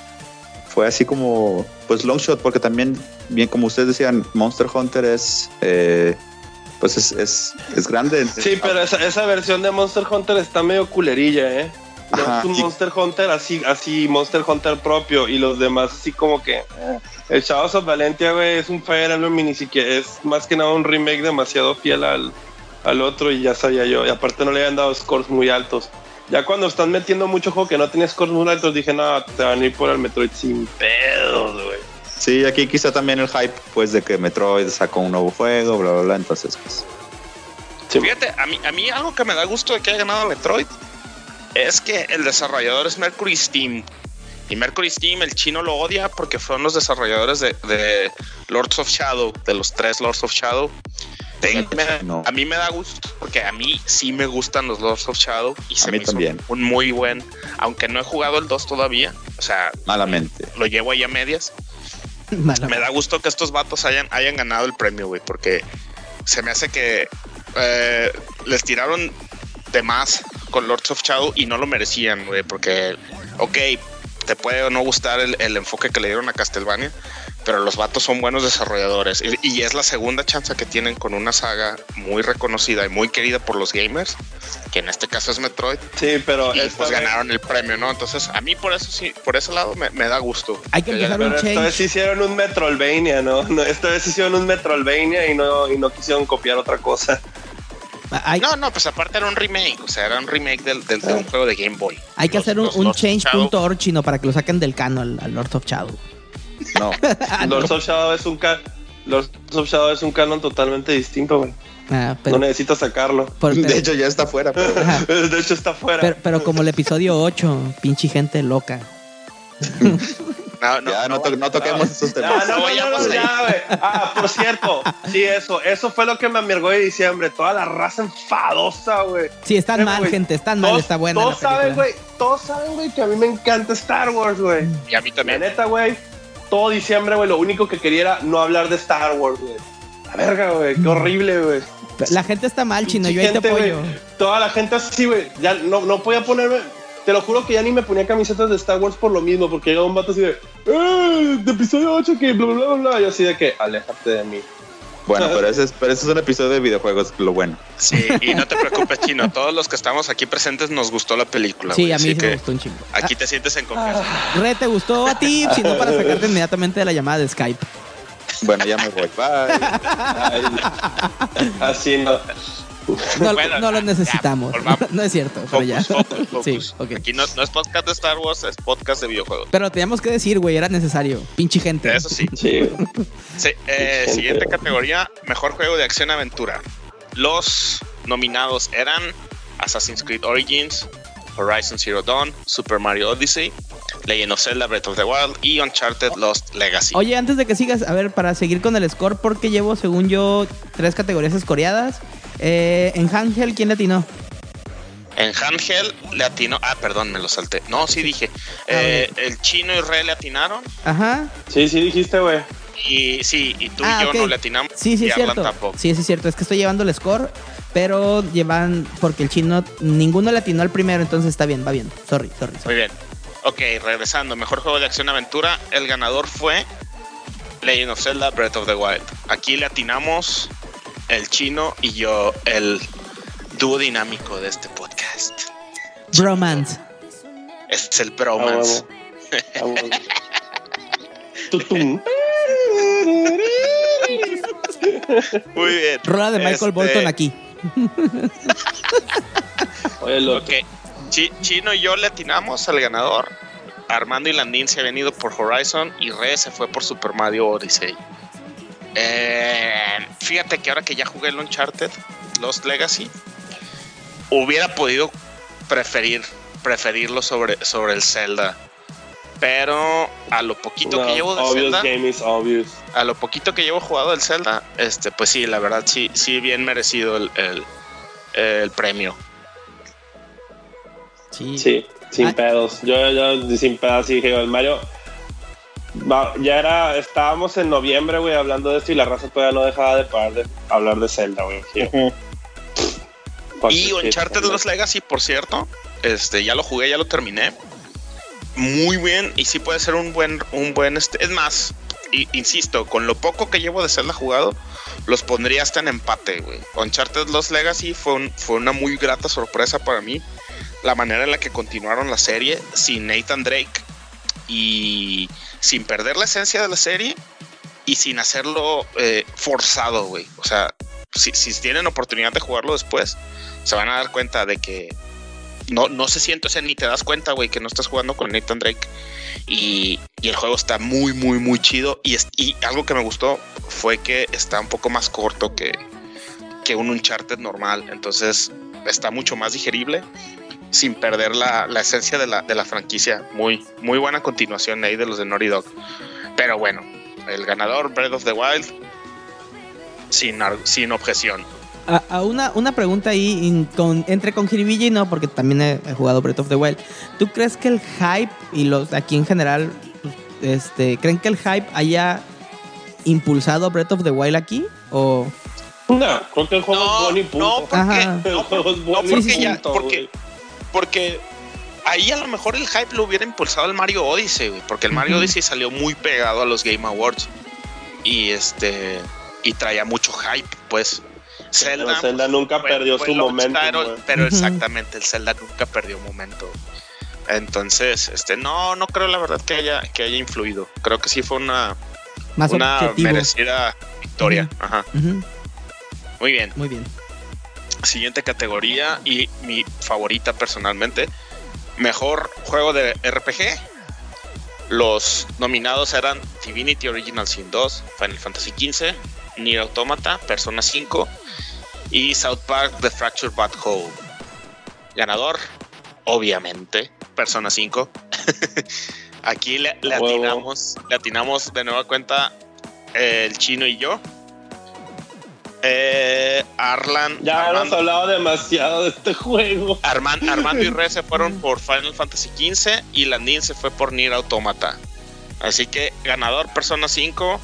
Fue así como, pues long shot, porque también, bien como ustedes decían, Monster Hunter es, eh, pues es, es, es grande. Sí, pero esa, esa versión de Monster Hunter está medio culerilla, ¿eh? No Ajá, es un. Monster Hunter así, así Monster Hunter propio y los demás así como que eh, el Shadows of Valentia, güey, es un Fire Emblem y ni siquiera es más que nada un remake demasiado fiel al, al otro y ya sabía yo. Y aparte no le habían dado scores muy altos. Ya cuando están metiendo mucho juego que no tenía scores muy altos, dije, no, te van a ir por el Metroid sin pedos, güey. Sí, aquí quizá también el hype, pues, de que Metroid sacó un nuevo juego, bla, bla, bla. Entonces, pues, Sí. Fíjate, a mí, a mí algo que me da gusto de que haya ganado Metroid es que el desarrollador es Mercury Steam. Y Mercury Steam, el chino lo odia porque fueron los desarrolladores de, de Lords of Shadow, de los tres Lords of Shadow. No. A mí me da gusto porque a mí sí me gustan los Lords of Shadow y se mí me hizo también. un muy buen, aunque no he jugado el 2 todavía, o sea, malamente. lo llevo ahí a medias. Me da gusto que estos vatos hayan, hayan ganado el premio, güey, porque se me hace que eh, les tiraron de más con Lords of Shadow y no lo merecían, güey, porque, ok, te puede o no gustar el, el enfoque que le dieron a Castlevania, pero los vatos son buenos desarrolladores y, y es la segunda chance que tienen con una saga muy reconocida y muy querida por los gamers, que en este caso es Metroid, Sí, pero y pues vez- ganaron el premio, ¿no? Entonces, a mí por eso sí, por ese lado me, me da gusto. Hay que empezar un Pero esta vez change. hicieron un Metroidvania, ¿no? no esta vez hicieron un Metroidvania y no, y no quisieron copiar otra cosa. Hay, No, no, pues aparte era un remake, o sea, era un remake del, del- de un juego de Game Boy. hay que Los- hacer un, un change.org chino para que lo saquen del cano al, al Lord of Shadow. No. Ah. Lords of Shadow es un Lords of Shadow es un canon totalmente distinto, güey. Ah, pero, no necesitas sacarlo. por- pero- de hecho, ya está fuera, pero De hecho está fuera. pero- pero como el episodio 8, pinche gente loca. No, no, ya no, to- no toquemos esos Ah, temas. no, no, ya, güey. Ah, por cierto, sí, eso, eso fue lo que me amargó de diciembre. Toda la raza enfadosa, güey. Sí, están Eh, mal, gente, están mal, Todos- está buena. Todos la saben, güey, todos saben, güey, que a mí me encanta Star Wars, güey. Y a mí La también. neta, güey, todo diciembre, güey, lo único que quería era no hablar de Star Wars, güey. La verga, güey, qué horrible, güey. La gente está mal, chino, yo ahí te apoyo. Toda la gente así, güey. Ya no, no podía ponerme. Te lo juro que ya ni me ponía camisetas de Star Wars por lo mismo, porque llegaba un vato así de. ¡Eh! De episodio 8 que bla bla bla bla. Y yo así de que, aléjate de mí. Bueno, pero ese, es, pero ese es un episodio de videojuegos, lo bueno. Sí, y no te preocupes, Chino. Todos los que estamos aquí presentes nos gustó la película. Sí, a mí sí me gustó un chingo. Aquí te sientes en confianza. Ah, Re, ¿te gustó a ti? Si no, para sacarte inmediatamente de la llamada de Skype. Bueno, ya me voy. Bye. Ay, así no. No, Bueno, no lo ya, necesitamos. No es cierto, pero ya. Focus, focus, focus. Sí. Aquí no, no es podcast de Star Wars, es podcast de videojuegos. Pero teníamos que decir, güey, era necesario. Pinche gente. Eso sí. Sí, güey. Sí, eh, siguiente categoría, mejor juego de acción aventura. Los nominados eran Assassin's Creed Origins, Horizon Zero Dawn, Super Mario Odyssey, Legend of Zelda Breath of the Wild y Uncharted Lost Legacy. Oye, antes de que sigas, a ver, para seguir con el score, porque llevo, según yo, tres categorías escoreadas. Eh, en Handheld, ¿quién le atinó? En Handheld le atinó. Ah, perdón, me lo salté. No, sí dije. Eh, el chino y Re le atinaron. Ajá. Sí, sí dijiste, güey. Y sí, y tú Ah, y yo ok. no le atinamos. Sí, sí, y es cierto. tampoco. Sí, sí, es cierto. Es que estoy llevando el score, pero llevan, porque el chino, ninguno le atinó al primero, entonces está bien, va bien. Sorry, sorry. sorry. Muy bien. Ok, regresando. Mejor juego de acción aventura. El ganador fue Legend of Zelda Breath of the Wild. Aquí le atinamos el chino y yo, el dúo dinámico de este podcast. Bromance. Este es el Ah, bromance. Ah. Tutum. Muy bien. Rola de Michael Este, Bolton aquí. Chino y yo le atinamos al ganador. Armando y Landín se habían ido por Horizon y Re se fue por Super Mario Odyssey. Eh, fíjate que ahora que ya jugué el Uncharted, Lost Legacy, hubiera podido preferir preferirlo sobre, sobre el Zelda. Pero a lo poquito que llevo de obvious Zelda, game is obvious. a lo poquito que llevo jugado del Zelda, este, pues sí, la verdad sí, sí bien merecido el, el- el premio. Sí. Sí, sin Ah. pedos. Yo, yo sin pedos y dije, el Mario. Ya era, estábamos en noviembre, güey, hablando de esto y la raza todavía no dejaba de parar de hablar de Zelda, güey. Dije, Y Uncharted Lost Legacy, por cierto, este, ya lo jugué, ya lo terminé. Muy bien, y sí puede ser un buen, un buen, este, es más, insisto, con lo poco que llevo de Zelda jugado, los pondría hasta en empate, güey. Uncharted Lost Legacy fue, fue una muy grata sorpresa para mí. La manera en la que continuaron la serie sin Nathan Drake y sin perder la esencia de la serie y sin hacerlo eh, forzado, güey. O sea, si, si, tienen oportunidad de jugarlo después, se van a dar cuenta de que no, no se siente, o ni te das cuenta, güey, que no estás jugando con Nathan Drake. Y, el juego está muy, muy, muy chido. Y, y algo que me gustó fue que está un poco más corto que, que un Uncharted normal. Entonces está mucho más digerible sin perder la, esencia de la, de la, franquicia. Muy, muy buena continuación ahí de los de Naughty Dog. Pero bueno, el ganador, Breath of the Wild, sin, sin objeción. A, una, una pregunta ahí con, entre con Jiribilla y no, porque también he, jugado Breath of the Wild. ¿Tú crees que el hype y los aquí en general, este, creen que el hype haya impulsado Breath of the Wild aquí? ¿O.? No, creo que el juego es bueno y punto. No, porque, el juego es bueno porque, ya, porque, porque ahí a lo mejor el hype lo hubiera impulsado el Mario Odyssey, porque el Mario Odyssey salió muy pegado a los Game Awards y este y traía mucho hype, pues. Zelda, Zelda nunca perdió su momento. Pero, exactamente, el Zelda nunca perdió momento. Entonces, este, no, no creo la verdad que haya, que haya influido. Creo que sí fue una, una merecida victoria. Ajá. Muy bien. Muy bien. Siguiente categoría y mi favorita personalmente. Mejor juego de RPG. Los nominados eran Divinity Original Sin 2, Final Fantasy XV, Nier Automata, Persona 5 y South Park The Fractured But Whole. Ganador, obviamente, Persona 5. Aquí le, atinamos, le atinamos de nueva cuenta el chino y yo. Eh, Arlan. Ya hemos hablado demasiado de este juego. Armando y Re se fueron por Final Fantasy XV y Landin se fue por Nier Automata. Así que ganador Persona 5.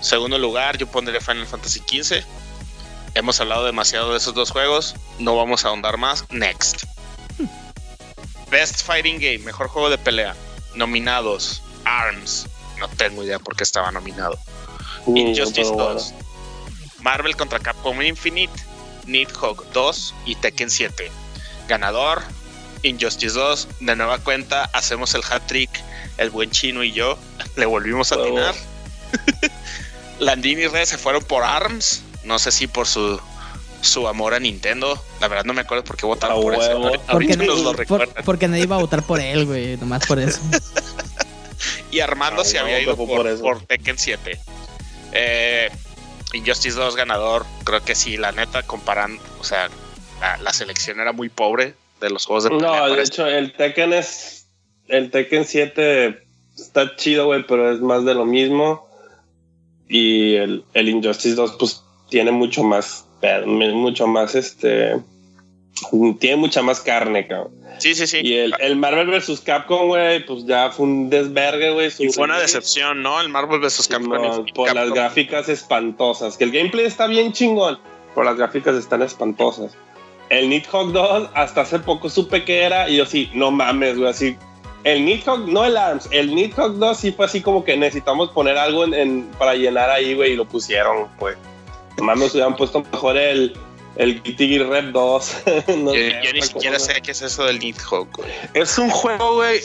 Segundo lugar, yo pondré Final Fantasy XV. Hemos hablado demasiado de esos dos juegos. No vamos a ahondar más. Next. Best Fighting Game, mejor juego de pelea. Nominados: ARMS. No tengo idea por qué estaba nominado. Uh, Injustice 2. Marvel contra Capcom Infinite. Nidhogg 2 y Tekken 7. Ganador: Injustice 2. De nueva cuenta, hacemos el hat trick. El buen chino y yo le volvimos a atinar. Landini y Red se fueron por ARMS. No sé si por su, su amor a Nintendo. La verdad no me acuerdo por qué votaron por eso. Porque, porque nadie iba a votar por él, güey. Nomás por eso. y Armando se había ido por, Tekken 7. Eh, Injustice 2 ganador. Creo que sí, la neta, comparan. O sea, la, selección era muy pobre de los juegos de No, de hecho, el Tekken es. El Tekken 7 está chido, güey, pero es más de lo mismo. Y el, el Injustice 2, pues tiene mucho más, mucho más este, tiene mucha más carne, cabrón. Sí, sí, sí. Y el, el Marvel vs. Capcom, güey, pues ya fue un desvergue, güey. Y fue una decepción, ¿no? El Marvel vs. Capcom. por las gráficas espantosas. Que el gameplay está bien chingón, pero las gráficas están espantosas. El Nidhogg 2, hasta hace poco supe que era, y yo sí, no mames, güey, así. El Nidhogg, no el ARMS, el Nidhogg 2 sí fue así como que necesitamos poner algo en, para llenar ahí, güey, y lo pusieron, pues. Más nos hubieran puesto mejor el, el Guilty Red 2. yo, ni siquiera sé qué es eso del Nidhogg, Es un juego, güey,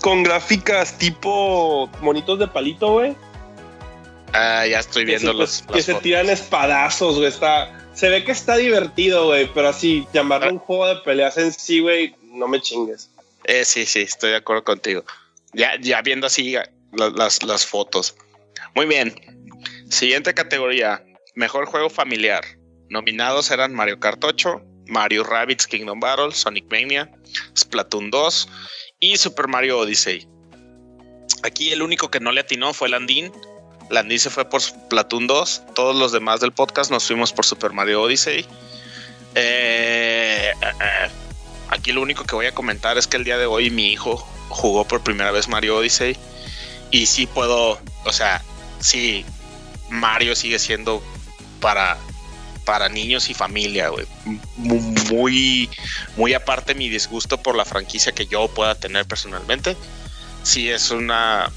con gráficas tipo monitos de palito, güey. Ah, ya estoy viendo los. Que se tiran espadazos, güey. Está, se ve que está divertido, güey, pero así, llamarlo un juego de peleas en sí, güey, no me chingues. Eh, sí, sí, estoy de acuerdo contigo. Ya, ya viendo así las, las fotos. Muy bien. Siguiente categoría. Mejor juego familiar. Nominados eran Mario Kart 8, Mario Rabbids Kingdom Battle, Sonic Mania, Splatoon 2 y Super Mario Odyssey. Aquí el único que no le atinó fue Landin. Landin se fue por Splatoon 2. Todos los demás del podcast nos fuimos por Super Mario Odyssey. Eh, eh, aquí lo único que voy a comentar es que el día de hoy mi hijo jugó por primera vez Mario Odyssey. Y sí puedo, o sea, sí, Mario sigue siendo para para niños y familia, güey. Muy, muy aparte mi disgusto por la franquicia que yo pueda tener personalmente. Sí es una,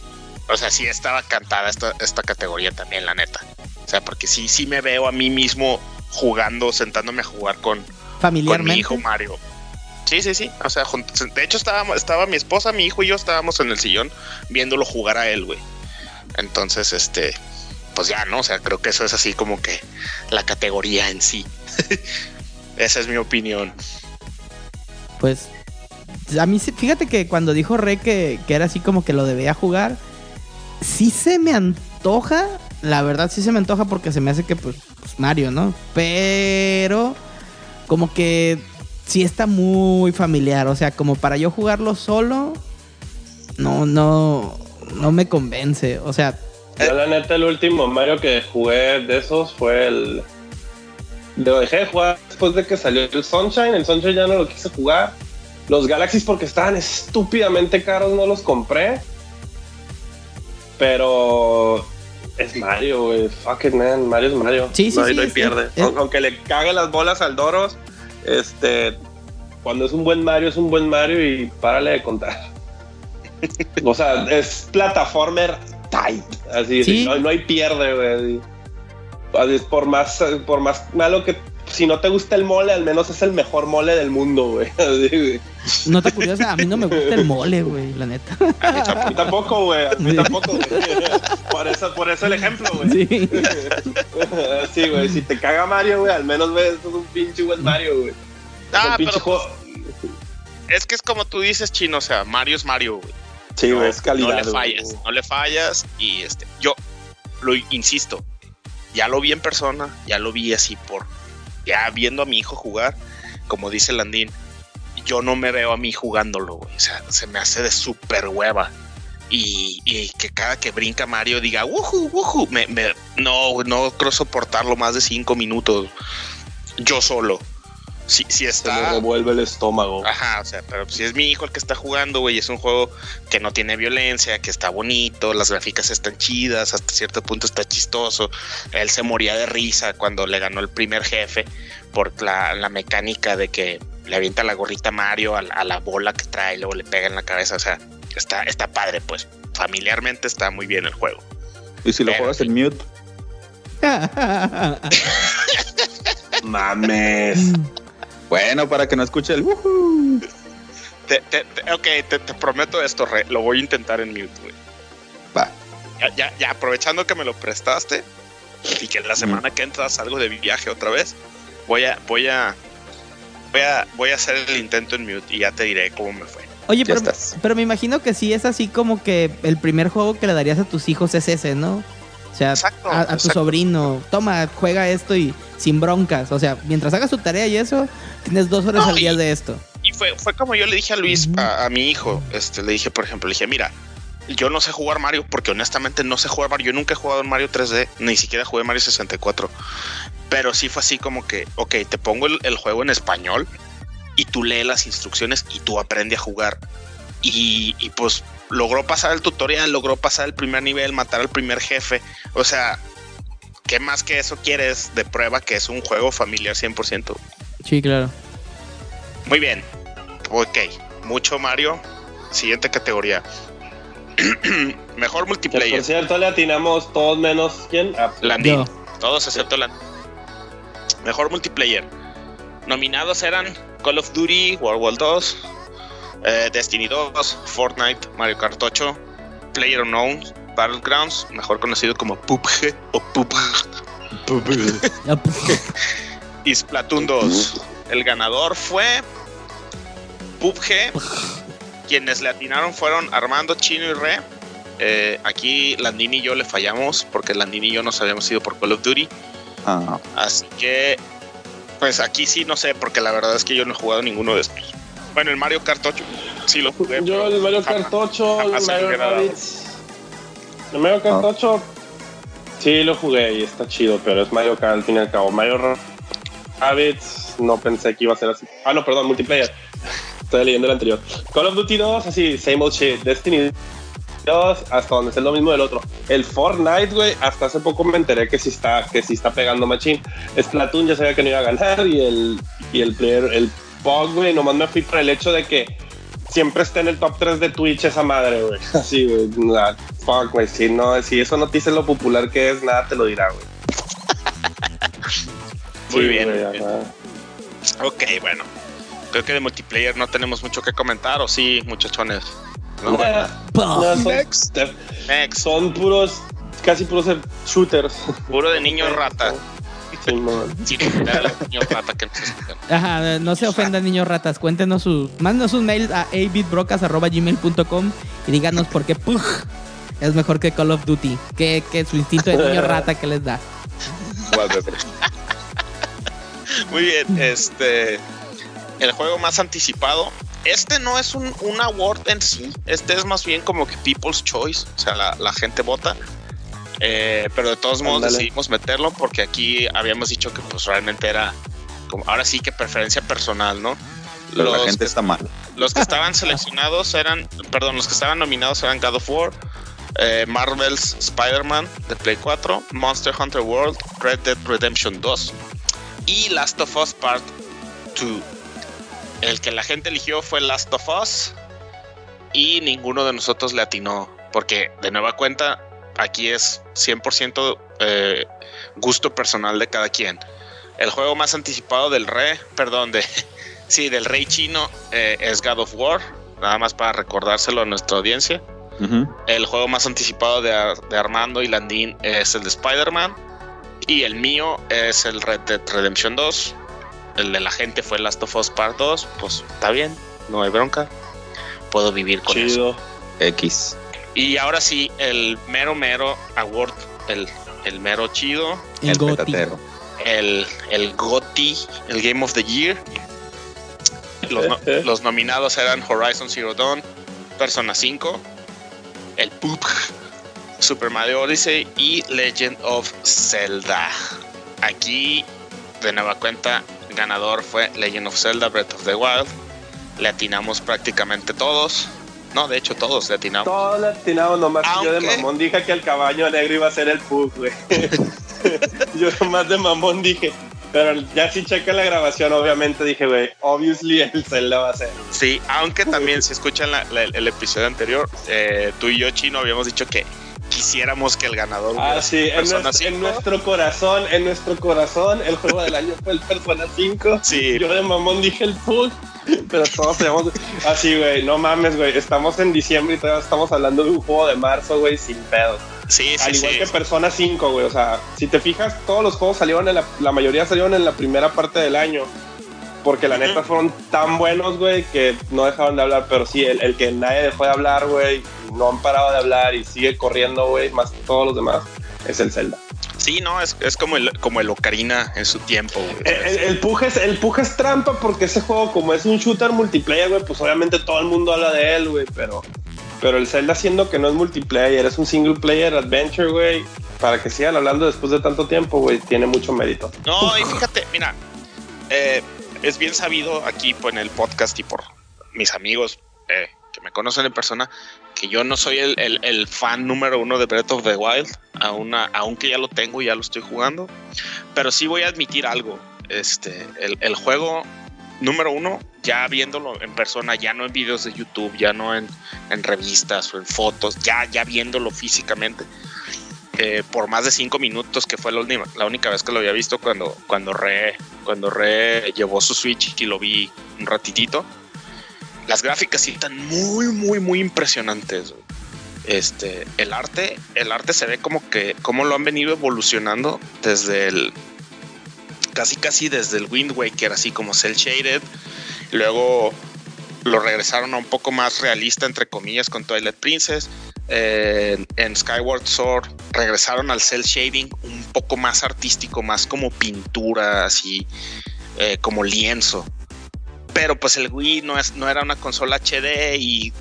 o sea, sí estaba cantada esta, esta categoría también, la neta. O sea, porque sí, sí me veo a mí mismo jugando, sentándome a jugar con, con mi hijo Mario. Sí, sí, sí. O sea, de hecho estaba, estaba mi esposa, mi hijo y yo estábamos en el sillón viéndolo jugar a él, güey. Entonces, este, pues ya, ¿no? O sea, creo que eso es así como que la categoría en sí. Esa es mi opinión. Pues a mí, fíjate que cuando dijo Rey que, que, era así como que lo debía jugar, sí se me antoja, la verdad sí se me antoja porque se me hace que pues, pues Mario, ¿no? Pero como que sí está muy familiar, o sea, como para yo jugarlo solo, no, no, no me convence, o sea, yo la neta el último Mario que jugué de esos fue el... Lo dejé de jugar después de que salió el Sunshine. El Sunshine ya no lo quise jugar. Los Galaxies porque estaban estúpidamente caros no los compré. Pero es Mario, güey. Fuck it, man. Mario es Mario. Sí, sí, no, pierde. Aunque le cague las bolas al Doros, este, cuando es un buen Mario, es un buen Mario y párale de contar. o sea, es plataformer tight. Así, no, hay pierde, güey. Por más, por más malo que si no te gusta el mole, al menos es el mejor mole del mundo, güey. No te curiosa, a mí no me gusta el mole, güey, la neta. A mí tampoco, güey. A mí tampoco, güey. Por eso, por eso el ejemplo, güey. Sí. sí, güey. Si te caga Mario, güey, al menos ves es un pinche buen Mario, güey. Ah, pero pues, es que es como tú dices, chino, o sea, Mario es Mario, güey. Sí, no, es calidad. No le fallas, no le fallas. Y este, yo lo insisto, ya lo vi en persona, ya lo vi así por, ya viendo a mi hijo jugar, como dice Landín, yo no me veo a mí jugándolo, güey. O sea, se me hace de súper hueva. Y, y, que cada que brinca Mario diga, wuhu, wuhu, me, me, no, no creo soportarlo más de cinco minutos yo solo si, si está. Se me revuelve el estómago. Ajá, o sea, pero si es mi hijo el que está jugando, güey, es un juego que no tiene violencia, que está bonito, las gráficas están chidas, hasta cierto punto está chistoso. Él se moría de risa cuando le ganó el primer jefe por la, la mecánica de que le avienta la gorrita Mario a, la bola que trae y luego le pega en la cabeza. O sea, está, está padre, pues. Familiarmente está muy bien el juego. ¿Y si lo juegas en mute? Mames. Bueno, para que no escuche el te, ok, te, prometo esto, lo voy a intentar en mute, güey. Va. Ya, ya, aprovechando que me lo prestaste y que la semana que entra salgo de viaje otra vez, voy a, voy a, voy a, voy a hacer el intento en mute y ya te diré cómo me fue. Oye, pero, pero, me imagino que sí es así como que el primer juego que le darías a tus hijos es ese, ¿no? O sea, a, tu sobrino, toma, juega esto y sin broncas. O sea, mientras hagas tu tarea y eso, tienes dos horas al día de esto. Y fue, fue como yo le dije a Luis, a, mi hijo, este, le dije, por ejemplo, le dije, mira, yo no sé jugar Mario porque honestamente no sé jugar Mario. Yo nunca he jugado en Mario 3D, ni siquiera jugué Mario 64. Pero sí fue así como que, ok, te pongo el, el juego en español y tú lees las instrucciones y tú aprendes a jugar. Y, y, pues logró pasar el tutorial, logró pasar el primer nivel, matar al primer jefe. O sea, ¿qué más que eso quieres de prueba que es un juego familiar 100%? Sí, claro. Muy bien. Ok, mucho Mario. Siguiente categoría. Mejor multiplayer. por cierto, le atinamos todos menos quién? Ah, Landin. Todos excepto Landin. Mejor multiplayer. Nominados eran Call of Duty, World War 2, eh, Destiny 2, Fortnite, Mario Kart 8, Player Unknown, Battlegrounds, mejor conocido como PUBG o PUBG. y Splatoon 2. El ganador fue PUBG. Quienes le atinaron fueron Armando, Chino y Re. Eh, aquí Landini y yo le fallamos porque Landini y yo nos habíamos ido por Call of Duty. Ah. Así que, pues aquí sí no sé, porque la verdad es que yo no he jugado ninguno de estos. Bueno, el Mario Kart 8 sí lo jugué. Yo el Mario Kart 8, el Mario Rabbids. El Mario Kart 8 ah. sí lo jugué y está chido, pero es Mario Kart al fin y al cabo. Mario Rabbids no pensé que iba a ser así. Ah, no, perdón, multiplayer. Estoy leyendo el anterior. Call of Duty 2, así, same old shit. Destiny Dios, hasta donde es lo mismo del otro. El Fortnite, güey, hasta hace poco me enteré que sí está, que sí está pegando machín. Splatoon ya sabía que no iba a ganar y el, y el player, el POG, güey, nomás me fui por el hecho de que siempre está en el top 3 de Twitch esa madre, güey. Así, güey. Fuck, güey. Si, no, si eso no te dice lo popular que es, nada te lo dirá, güey. Muy bien. ok, bueno. Creo que de multiplayer no tenemos mucho que comentar, ¿o sí, muchachones? No, son, Next. son puros, casi puros shooters. Puro de niños rata. Ajá, no se ofendan niños ratas. Cuéntenos sus, mándenos sus mails a abitbrocas.gmail.com y díganos por qué Pug es mejor que Call of Duty. Que, que su instinto de niño rata que les da. Muy bien, este el juego más anticipado. Este no es un, award en sí, este es más bien como que People's Choice, o sea, la, gente vota. Eh, pero de todos modos decidimos meterlo porque aquí habíamos dicho que pues realmente era como ahora sí que preferencia personal, ¿no? la gente está mal. Los que estaban seleccionados eran, perdón, los que estaban nominados eran God of War, eh, Marvel's Spider-Man de Play 4, Monster Hunter World, Red Dead Redemption 2 y Last of Us Part 2. El que la gente eligió fue Last of Us y ninguno de nosotros le atinó, porque de nueva cuenta aquí es 100% eh, gusto personal de cada quien. El juego más anticipado del rey, perdón, de sí, del rey chino eh, es God of War, nada más para recordárselo a nuestra audiencia. El juego más anticipado de, de Armando y Landín es el de Spider-Man. Y el mío es el Red Dead Redemption 2 el de la gente fue Last of Us Part 2, pues está bien, no hay bronca. Puedo vivir con Chido. eso. X. Y ahora sí, el mero mero award, el, el mero chido. El, el goti. El, el goti, el Game of the Year. Los, nominados eran Horizon Zero Dawn, Persona 5, el Poop, Super Mario Odyssey y Legend of Zelda. Aquí, de nueva cuenta, ganador fue Legend of Zelda Breath of the Wild. Le atinamos prácticamente todos. No, de hecho todos le atinamos. Todos le atinamos, nomás yo de mamón dije que el caballo negro iba a ser el Pug, güey. yo nomás de mamón dije, pero ya si checa la grabación, obviamente dije, güey, obviously el Zelda va a ser. Sí, aunque también si escuchan el episodio anterior, eh, tú y yo, Chino, habíamos dicho que quisiéramos que el ganador ah, sí, en nuestro, corazón, en nuestro corazón, el juego del año fue el Persona 5. Sí. Yo de mamón dije el Pug, pero todos tenemos así, güey, no mames, güey, estamos en diciembre y todavía estamos hablando de un juego de marzo, güey, sin pedo. Sí, sí, Al igual que Persona 5, güey, o sea, si te fijas, todos los juegos salieron en la, la mayoría salieron en la primera parte del año. Porque la neta fueron tan buenos, güey, que no dejaron de hablar. Pero sí, el, el que nadie dejó de hablar, güey, no han parado de hablar y sigue corriendo, güey, más que todos los demás, es el Zelda. Sí, no, es, es como, el, como el Ocarina en su tiempo. El, el, el, Pug es, el Pug es trampa porque ese juego, como es un shooter multiplayer, güey, pues obviamente todo el mundo habla de él, güey, pero, pero el Zelda siendo que no es multiplayer, es un single player adventure, güey, para que sigan hablando después de tanto tiempo, güey, tiene mucho mérito. No, y fíjate, mira, eh, es bien sabido aquí pues, en el podcast y por mis amigos eh, que me conocen en persona que yo no soy el, fan número uno de Breath of the Wild, aunque ya lo tengo y ya lo estoy jugando. Pero sí voy a admitir algo. Este, el, juego número uno, ya viéndolo en persona, ya no en videos de YouTube, ya no en, revistas o en fotos, ya, ya viéndolo físicamente. Eh, por más de cinco minutos, que fue la, última, la única vez que lo había visto cuando, cuando, Re, cuando Re llevó su Switch y lo vi un ratitito las gráficas sí están muy, muy, muy impresionantes. Este, el arte, el arte se ve como que, como lo han venido evolucionando desde el, casi, casi desde el Wind Waker, así como cel shaded. Luego lo regresaron a un poco más realista, entre comillas, con Twilight Princess. Eh, en Skyward Sword regresaron al cel shading un poco más artístico, más como pintura, así eh, como lienzo pero pues el Wii no, es, no era una consola HD y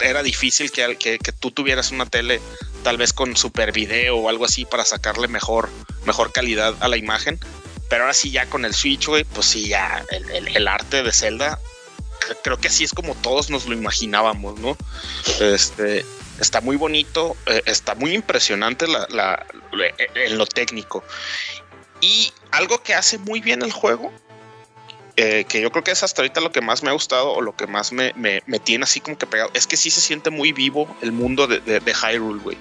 era difícil que, tú tuvieras una tele tal vez con super video o algo así para sacarle mejor, mejor calidad a la imagen. Pero ahora sí ya con el Switch, güey, pues sí, ya el, el, arte de Zelda, creo que así es como todos nos lo imaginábamos, ¿no? Este, está muy bonito, eh, está muy impresionante la, en lo técnico. Y algo que hace muy bien el juego, eh, que yo creo que es hasta ahorita lo que más me ha gustado o lo que más me, tiene así como que pegado, es que sí se siente muy vivo el mundo de, de, de Hyrule, güey.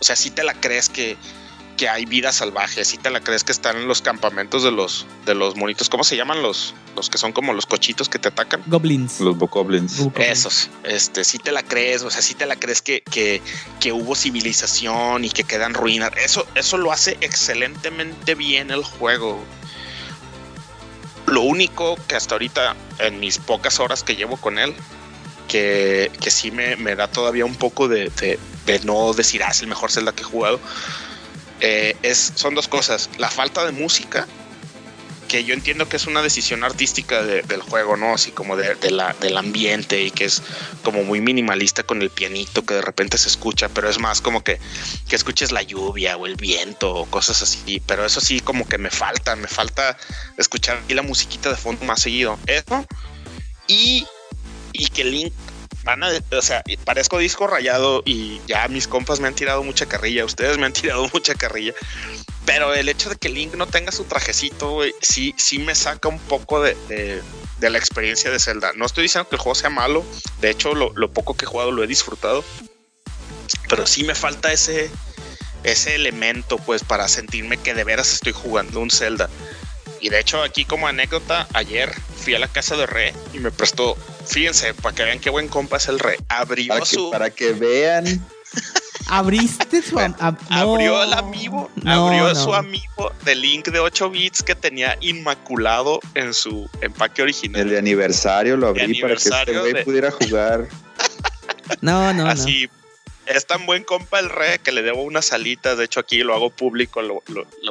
O sea, sí te la crees que, que hay vida salvaje, si te la crees que están en los campamentos de los de los monitos, ¿cómo se llaman los los que son como los cochitos que te atacan? Goblins. Los bokoblins. Esos, este, si te la crees, o sea, si te la crees que, que, que hubo civilización y que quedan ruinas. Eso, eso lo hace excelentemente bien el juego. Lo único que hasta ahorita, en mis pocas horas que llevo con él, que, que sí me, me da todavía un poco de, de, de no decir, ah, es el mejor Zelda que he jugado eh, es, son dos cosas. La falta de música, que yo entiendo que es una decisión artística del juego, ¿no? Así como de, la, del ambiente y que es como muy minimalista con el pianito que de repente se escucha, pero es más como que, que escuches la lluvia o el viento o cosas así. Pero eso sí, como que me falta, me falta escuchar la musiquita de fondo más seguido. Eso. Y, y que Link o sea, parezco disco rayado y ya mis compas me han tirado mucha carrilla, ustedes me han tirado mucha carrilla, pero el hecho de que Link no tenga su trajecito, sí, sí me saca un poco de, de, la experiencia de Zelda. No estoy diciendo que el juego sea malo, de hecho lo, lo poco que he jugado lo he disfrutado, pero sí me falta ese, ese elemento, pues, para sentirme que de veras estoy jugando un Zelda. Y de hecho, aquí como anécdota, ayer fui a la casa de Re y me prestó, fíjense, para que vean qué buen compa es el Re. Abrió para su. para que vean. Abriste su abrió el amigo, abrió su amigo de Link de 8 bits que tenía inmaculado en su empaque original. El de aniversario lo abrí para que este güey pudiera jugar. no, no, Así, es tan buen compa el re que le debo unas salitas. De hecho, aquí lo hago público. Lo,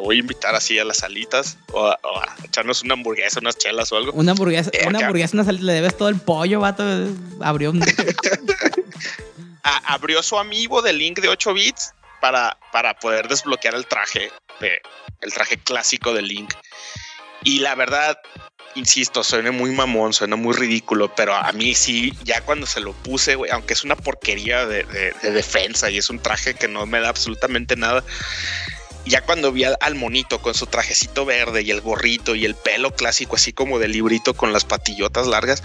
voy a invitar así a las salitas o a, echarnos una hamburguesa, unas chelas o algo. Una hamburguesa, una hamburguesa, una salita. Le debes todo el pollo, vato. Abrió un. abrió su amigo de Link de 8 bits para, para poder desbloquear el traje, de, el traje clásico de Link. Y la verdad, insisto, suena muy mamón, suena muy ridículo, pero a mí sí, ya cuando se lo puse, güey, aunque es una porquería de, defensa y es un traje que no me da absolutamente nada, ya cuando vi al, monito con su trajecito verde y el gorrito y el pelo clásico, así como de librito con las patillotas largas,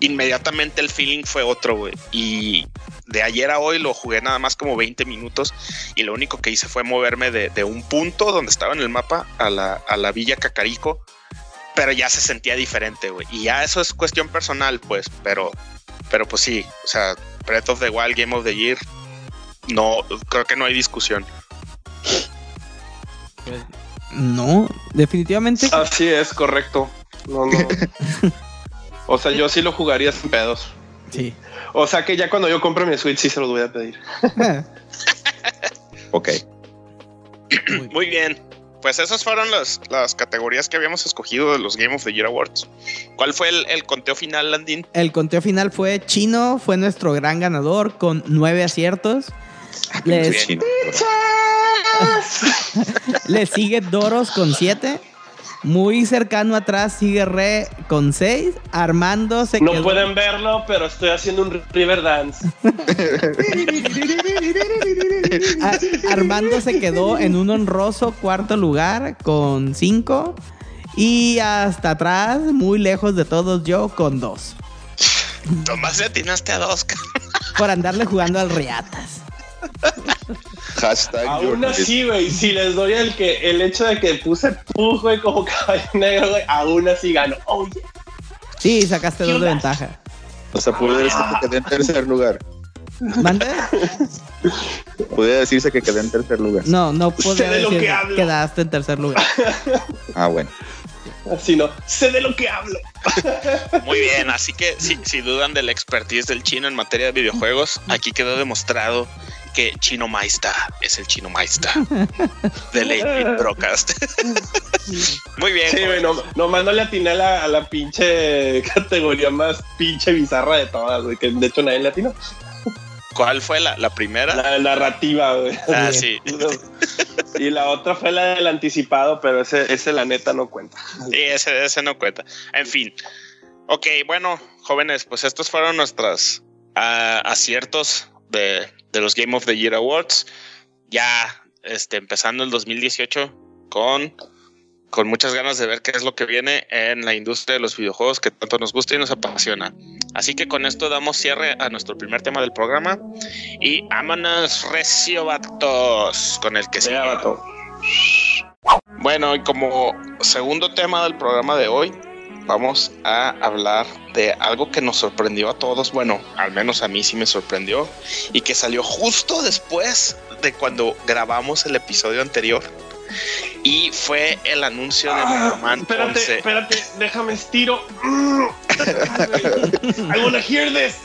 inmediatamente el feeling fue otro, güey. Y de ayer a hoy lo jugué nada más como 20 minutos y lo único que hice fue moverme de, un punto donde estaba en el mapa a la, a la villa Cacarico pero ya se sentía diferente, güey. Y ya eso es cuestión personal, pues, pero, pero pues sí, o sea, Breath of the Wild, Game of the Year, no, creo que no hay discusión. No, definitivamente. Así es, correcto. No, no. o sea, yo sí lo jugaría sin pedos. Sí. O sea que ya cuando yo compre mi Switch sí se los voy a pedir. ok. Muy bien pues esas fueron las, las categorías que habíamos escogido de los Game of the Year Awards. ¿Cuál fue el, conteo final, Landin? El conteo final fue Chino, fue nuestro gran ganador con nueve aciertos. Ah, Le sigue Doros con siete. Muy cercano atrás sigue Re con 6. Armando se No pueden verlo, pero estoy haciendo un River Dance. Armando se quedó en un honroso cuarto lugar con 5. Y hasta atrás, muy lejos de todos, yo con 2. Tomás le atinaste a dos, Por andarle jugando al Riatas. Hashtag aún así, güey, si les doy el que el hecho de que puse tú, güey, como caballo negro, güey, aún así gano. Oh, Sí, sacaste dos de ventaja. O sea, puede decirse que quedé en tercer lugar. ¿Mande? Puede decirse que quedé en tercer lugar. No, no puedo decir que quedaste en tercer lugar. ah, bueno. Así no, sé de lo que hablo. Muy bien, así que si, si dudan de la expertise del chino en materia de videojuegos, aquí quedó demostrado que Chino Maista es el Chino Maista de Late Broadcast. Muy bien. Sí, güey, no, nomás no le atiné a la, a la, pinche categoría más pinche bizarra de todas, que de hecho nadie le atinó. ¿Cuál fue la, la primera? La narrativa, güey. Ah, sí. Y la otra fue la del anticipado, pero ese, ese la neta no cuenta. Sí, ese, ese no cuenta. En fin. Ok, bueno, jóvenes, pues estos fueron nuestros uh, aciertos de de los Game of the Year Awards. Ya este, empezando el 2018 con, con muchas ganas de ver qué es lo que viene en la industria de los videojuegos que tanto nos gusta y nos apasiona. Así que con esto damos cierre a nuestro primer tema del programa y vámonos recio vatos con el que se Bueno, y como segundo tema del programa de hoy, vamos a hablar de algo que nos sorprendió a todos, bueno, al menos a mí sí me sorprendió, y que salió justo después de cuando grabamos el episodio anterior. Y fue el anuncio de ah, Man espérate, Espérate, déjame estiro. I wanna hear this.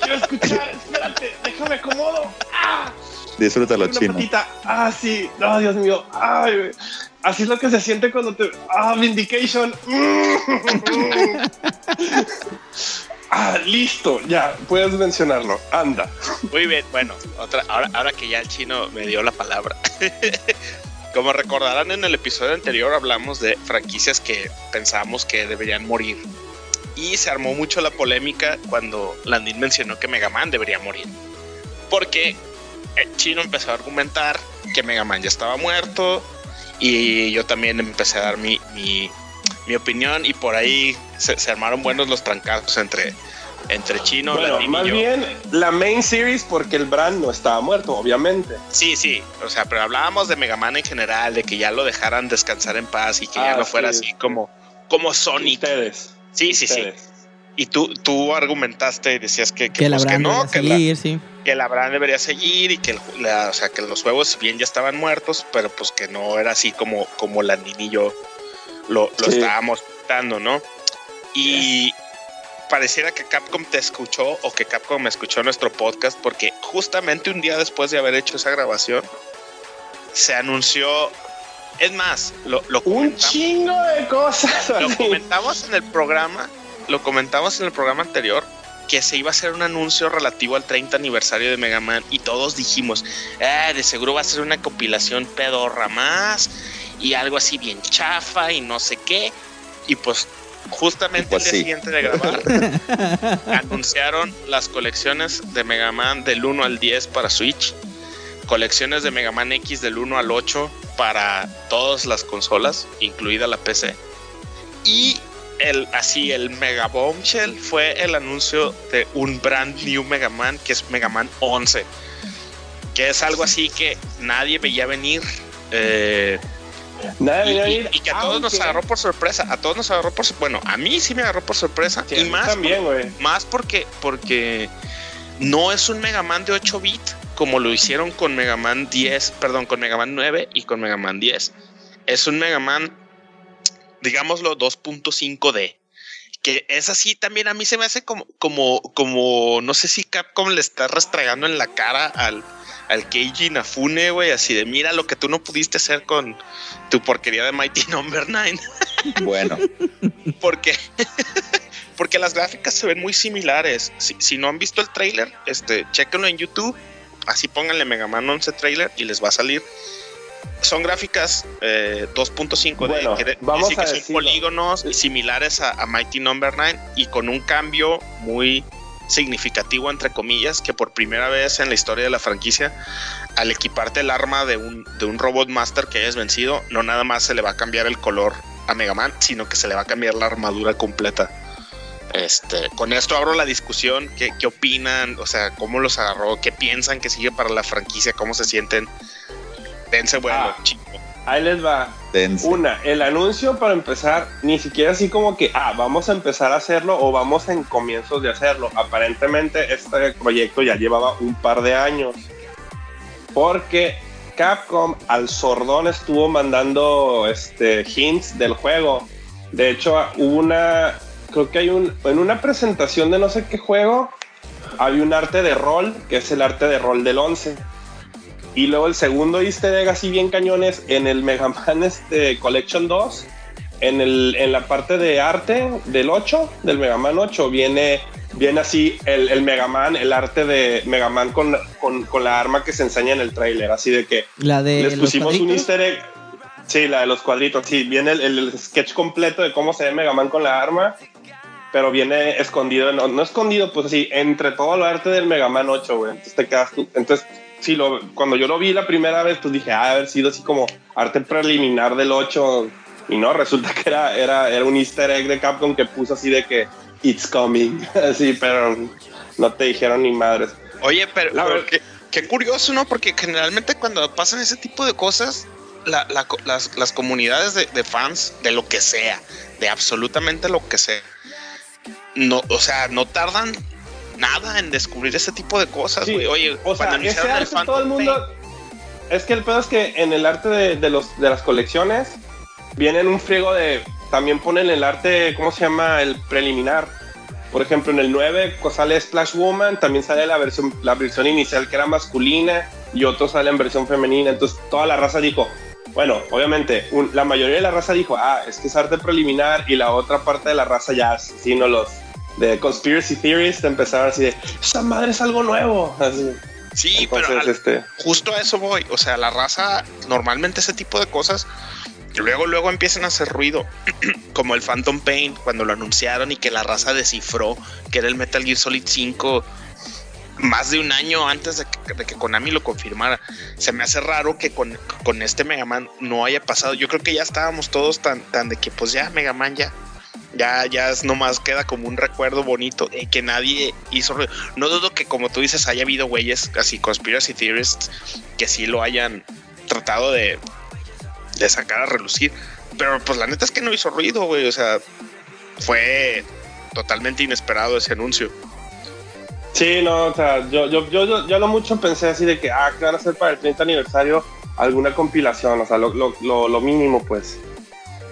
Quiero escuchar, espérate, déjame acomodo. Ah. Disfrútalo, chino. Ah, sí. No, Dios mío. Ay, Así es lo que se siente cuando te. Ah, Vindication. ah, listo. Ya, puedes mencionarlo. Anda. Muy bien. Bueno, otra, ahora, ahora que ya el chino me dio la palabra. Como recordarán en el episodio anterior hablamos de franquicias que pensábamos que deberían morir. Y se armó mucho la polémica cuando Landin mencionó que Mega Man debería morir. Porque el chino empezó a argumentar que Mega Man ya estaba muerto, y yo también empecé a dar mi, mi, opinión y por ahí se, armaron buenos los trancazos entre, entre Chino, bueno, más bien la main series porque el brand no estaba muerto, obviamente. Sí, sí, o sea, pero hablábamos de Mega Man en general, de que ya lo dejaran descansar en paz y que ya ah, no fuera así como, como Sonic. Ustedes. Sí, sí, sí. Y tú, tú argumentaste y decías que, que, la pues, no, que, seguir, sí. que la brand debería seguir y que, o sea, que los juegos bien ya estaban muertos, pero pues que no era así como, como la y yo lo, lo estábamos dando, ¿no? Y pareciera que Capcom te escuchó o que Capcom me escuchó nuestro podcast porque justamente un día después de haber hecho esa grabación se anunció es más, lo, lo un chingo de cosas. Lo comentamos en el programa lo comentamos en el programa anterior, que se iba a hacer un anuncio relativo al 30 aniversario de Mega Man y todos dijimos, eh, de seguro va a ser una compilación pedorra más y algo así bien chafa y no sé qué. Y pues justamente el pues día siguiente de grabar anunciaron las colecciones de Mega Man del 1 al 10 para Switch, colecciones de Mega Man X del 1 al 8 para todas las consolas, incluida la PC. Y el, así el Mega Bombshell fue el anuncio de un brand new Mega Man que es Mega Man 11 que es algo así que nadie veía venir eh, nadie y, que a todos nos agarró por sorpresa a todos nos agarró por bueno a mí sí me agarró por sorpresa y más también, más porque porque no es un Mega Man de 8 bits como lo hicieron con Mega Man 10 perdón con Mega Man 9 y con Mega Man 10 es un Mega Man digámoslo, 2.5D. Que es así también a mí se me hace como, como, como, no sé si Capcom le está restregando en la cara al, al Keiji Nafune, güey, así de mira lo que tú no pudiste hacer con tu porquería de Mighty Number 9. Bueno. porque, porque las gráficas se ven muy similares. Si, no han visto el trailer, este, chequenlo en YouTube, así pónganle Mega Man 11 trailer y les va a salir son gráficas 2.5 eh, de vamos que son polígonos similares a, Mighty Number 9 y con un cambio muy significativo entre comillas que por primera vez en la historia de la franquicia al equiparte el arma de un, de un robot master que hayas vencido no nada más se le va a cambiar el color a Mega Man sino que se le va a cambiar la armadura completa este, con esto abro la discusión, ¿qué, ¿qué, opinan? O sea, ¿cómo los agarró? ¿Qué piensan que sigue para la franquicia? ¿Cómo se sienten? Dense bueno, ah, Ahí les va. Una, el anuncio para empezar, ni siquiera así como que, ah, vamos a empezar a hacerlo o vamos en comienzos de hacerlo. Aparentemente este proyecto ya llevaba un par de años. Porque Capcom al sordón estuvo mandando este, hints del juego. De hecho, hubo una, creo que hay un, en una presentación de no sé qué juego, hay un arte de rol, que es el arte de rol del 11 y luego el segundo easter egg así bien cañones en el Mega Man este, Collection 2, en, el, en la parte de arte del 8, del Mega Man 8, viene, viene así el, el Mega Man, el arte de Mega Man con, con, la arma que se enseña en el trailer. Así de que la de les pusimos un easter egg. Sí, la de los cuadritos. Sí, viene el, el, sketch completo de cómo se ve Mega Man con la arma. pero viene escondido, no, no escondido, pues así, entre todo el arte del Mega Man 8, güey. Entonces te quedas tú. Entonces, sí, lo, cuando yo lo vi la primera vez, pues dije, ah, haber sido así como arte preliminar del 8. Y no, resulta que era, era, era un easter egg de Capcom que puso así de que it's coming. así, pero no te dijeron ni madres. Oye, pero, pero qué, qué, curioso, ¿no? Porque generalmente cuando pasan ese tipo de cosas, la, la, las, las, comunidades de, de, fans, de lo que sea, de absolutamente lo que sea, no, o sea, no tardan nada en descubrir ese tipo de cosas, sí. Oye, o sea, ese arte el todo el mundo. Es que el pedo es que en el arte de, de, los, de las colecciones vienen un friego de. También ponen el arte, ¿cómo se llama? El preliminar. Por ejemplo, en el 9 sale Splash Woman, también sale la versión, la versión inicial que era masculina y otro sale en versión femenina. Entonces toda la raza dijo, bueno, obviamente, un, la mayoría de la raza dijo, ah, es que es arte preliminar y la otra parte de la raza ya, sí, no los de conspiracy theories empezaron así de, esa madre es algo nuevo. Así. Sí, Entonces, pero al, este... justo a eso voy. O sea, la raza, normalmente ese tipo de cosas, luego, luego empiezan a hacer ruido. Como el Phantom Pain, cuando lo anunciaron y que la raza descifró que era el Metal Gear Solid 5 más de un año antes de que, de que, Konami lo confirmara. Se me hace raro que con, con, este Mega Man no haya pasado. Yo creo que ya estábamos todos tan, tan de que pues ya Mega Man ya. Ya, ya es nomás queda como un recuerdo bonito de que nadie hizo. No dudo que, como tú dices, haya habido güeyes así, conspiracy theorists, que sí lo hayan tratado de, de sacar a relucir. Pero pues la neta es que no hizo ruido, güey. O sea, fue totalmente inesperado ese anuncio. Sí, no, o sea, yo, yo, yo, yo, lo mucho pensé así de que, ah, que van a hacer para el 30 aniversario alguna compilación, o sea, lo, lo, lo mínimo, pues.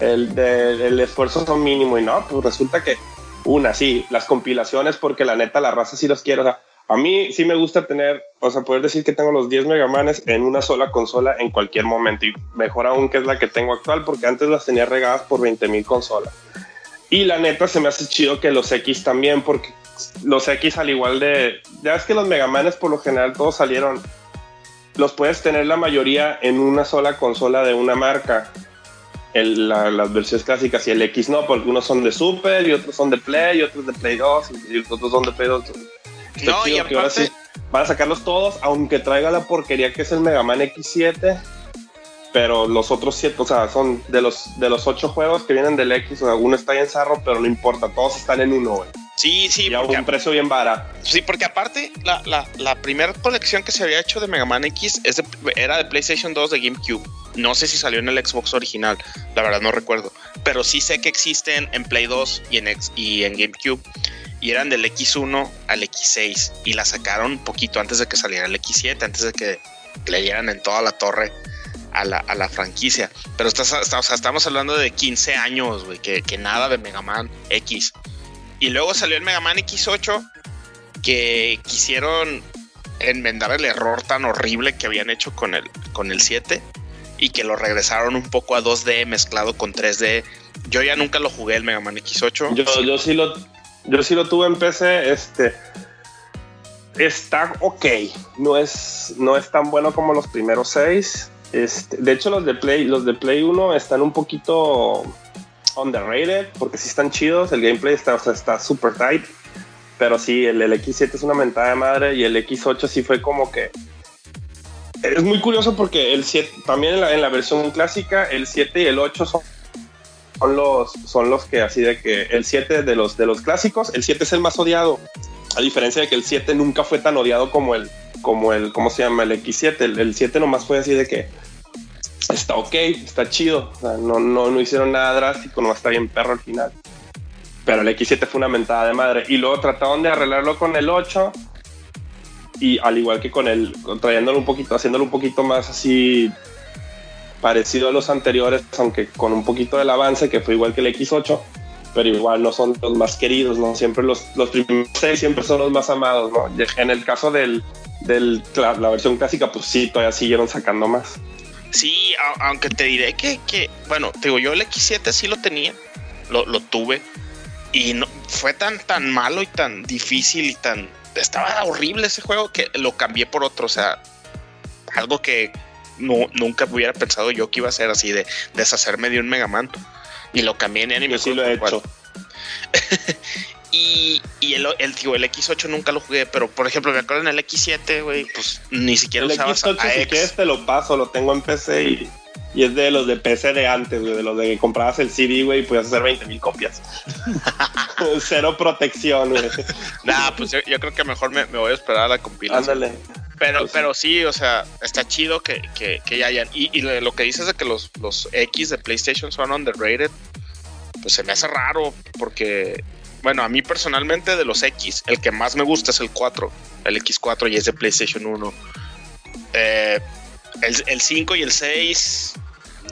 El, de, el esfuerzo son mínimo y no, pues resulta que una, sí, las compilaciones, porque la neta, la raza sí los quiero, o sea, a mí sí me gusta tener, o sea, poder decir que tengo los 10 Megamanes en una sola consola en cualquier momento, y mejor aún que es la que tengo actual, porque antes las tenía regadas por 20 mil consolas. Y la neta se me hace chido que los X también, porque los X al igual de... Ya es que los Megamanes por lo general todos salieron. Los puedes tener la mayoría en una sola consola de una marca. El, la, las versiones clásicas y el X no, porque unos son de Super y otros son de Play y otros de Play 2 y otros son de Play 2. Está no, y aparte... ahora sí van a sacarlos todos, aunque traiga la porquería que es el Mega Man X7 pero los otros siete, o sea, son de los de los ocho juegos que vienen del X, o sea, uno está en zarro, pero no importa, todos están en uno, güey. Sí, sí. Y a un precio bien barato. Sí, porque aparte, la, la, la primera colección que se había hecho de Mega Man X es de, era de PlayStation 2 de GameCube. No sé si salió en el Xbox original, la verdad no recuerdo. Pero sí sé que existen en Play 2 y en, GameCube. Y eran del X1 al X6. Y la sacaron poquito antes de que saliera el X7, antes de que le dieran en toda la torre a la, franquicia. Pero estamos hablando de 15 años, güey, que, que nada de Mega Man X. Y luego salió el Mega Man X8 que quisieron enmendar el error tan horrible que habían hecho con el, con el 7 y que lo regresaron un poco a 2D mezclado con 3D. Yo ya nunca lo jugué el Mega Man X8. Yo, yo sí lo yo sí lo tuve en PC, este está ok, no es no es tan bueno como los primeros 6. Este, de hecho los de Play los de Play 1 están un poquito underrated porque sí están chidos, el gameplay está o sea, está tight, pero sí, el, el, X7 es una mentada de madre y el X8 sí fue como que... Es muy curioso porque el 7, también en la, versión clásica, el 7 y el 8 son, los, son los que así de que el 7 de los, de los clásicos, el 7 es el más odiado, a diferencia de que el 7 nunca fue tan odiado como el, como el, ¿cómo se llama? El X7, el, el 7 nomás fue así de que está ok, está chido. O sea, no, no, no hicieron nada drástico, no está bien perro al final. Pero el X7 fue una mentada de madre. Y luego trataron de arreglarlo con el 8. Y al igual que con el, trayéndolo un poquito, haciéndolo un poquito más así parecido a los anteriores, aunque con un poquito del avance, que fue igual que el X8, pero igual no son los más queridos, ¿no? Siempre los, los primeros seis siempre son los más amados, ¿no? En el caso del, del la, versión clásica, pues sí, todavía siguieron sacando más. Sí, aunque te diré que, que, bueno, te digo, yo el X7 sí lo tenía, lo, lo tuve, y no, fue tan, tan malo y tan difícil y tan... Estaba horrible ese juego que lo cambié por otro, o sea, algo que no, nunca hubiera pensado yo que iba a ser así de deshacerme de un Mega Man. Y lo cambié en Anime. Yo sí lo he hecho. Y, y el, el, tío, el X8 nunca lo jugué, pero por ejemplo, me acuerdo en el X7, güey, pues ni siquiera el usabas X8, a si X. quieres te lo paso, lo tengo en PC y, y es de los de PC de antes, güey, de los de que comprabas el CD, güey, y podías hacer 20 mil copias. Cero protección, güey. Nah, pues yo, yo creo que mejor me, me voy a esperar a la compilación. Ándale. Pero, Pues pero sí, o sea, está chido que, que, que ya hayan. Y, lo que dices de que los, los X de PlayStation son underrated, pues se me hace raro porque, bueno, a mí personalmente de los X, el que más me gusta es el 4, el X4 y es de PlayStation 1. Eh, el, el 5 y el 6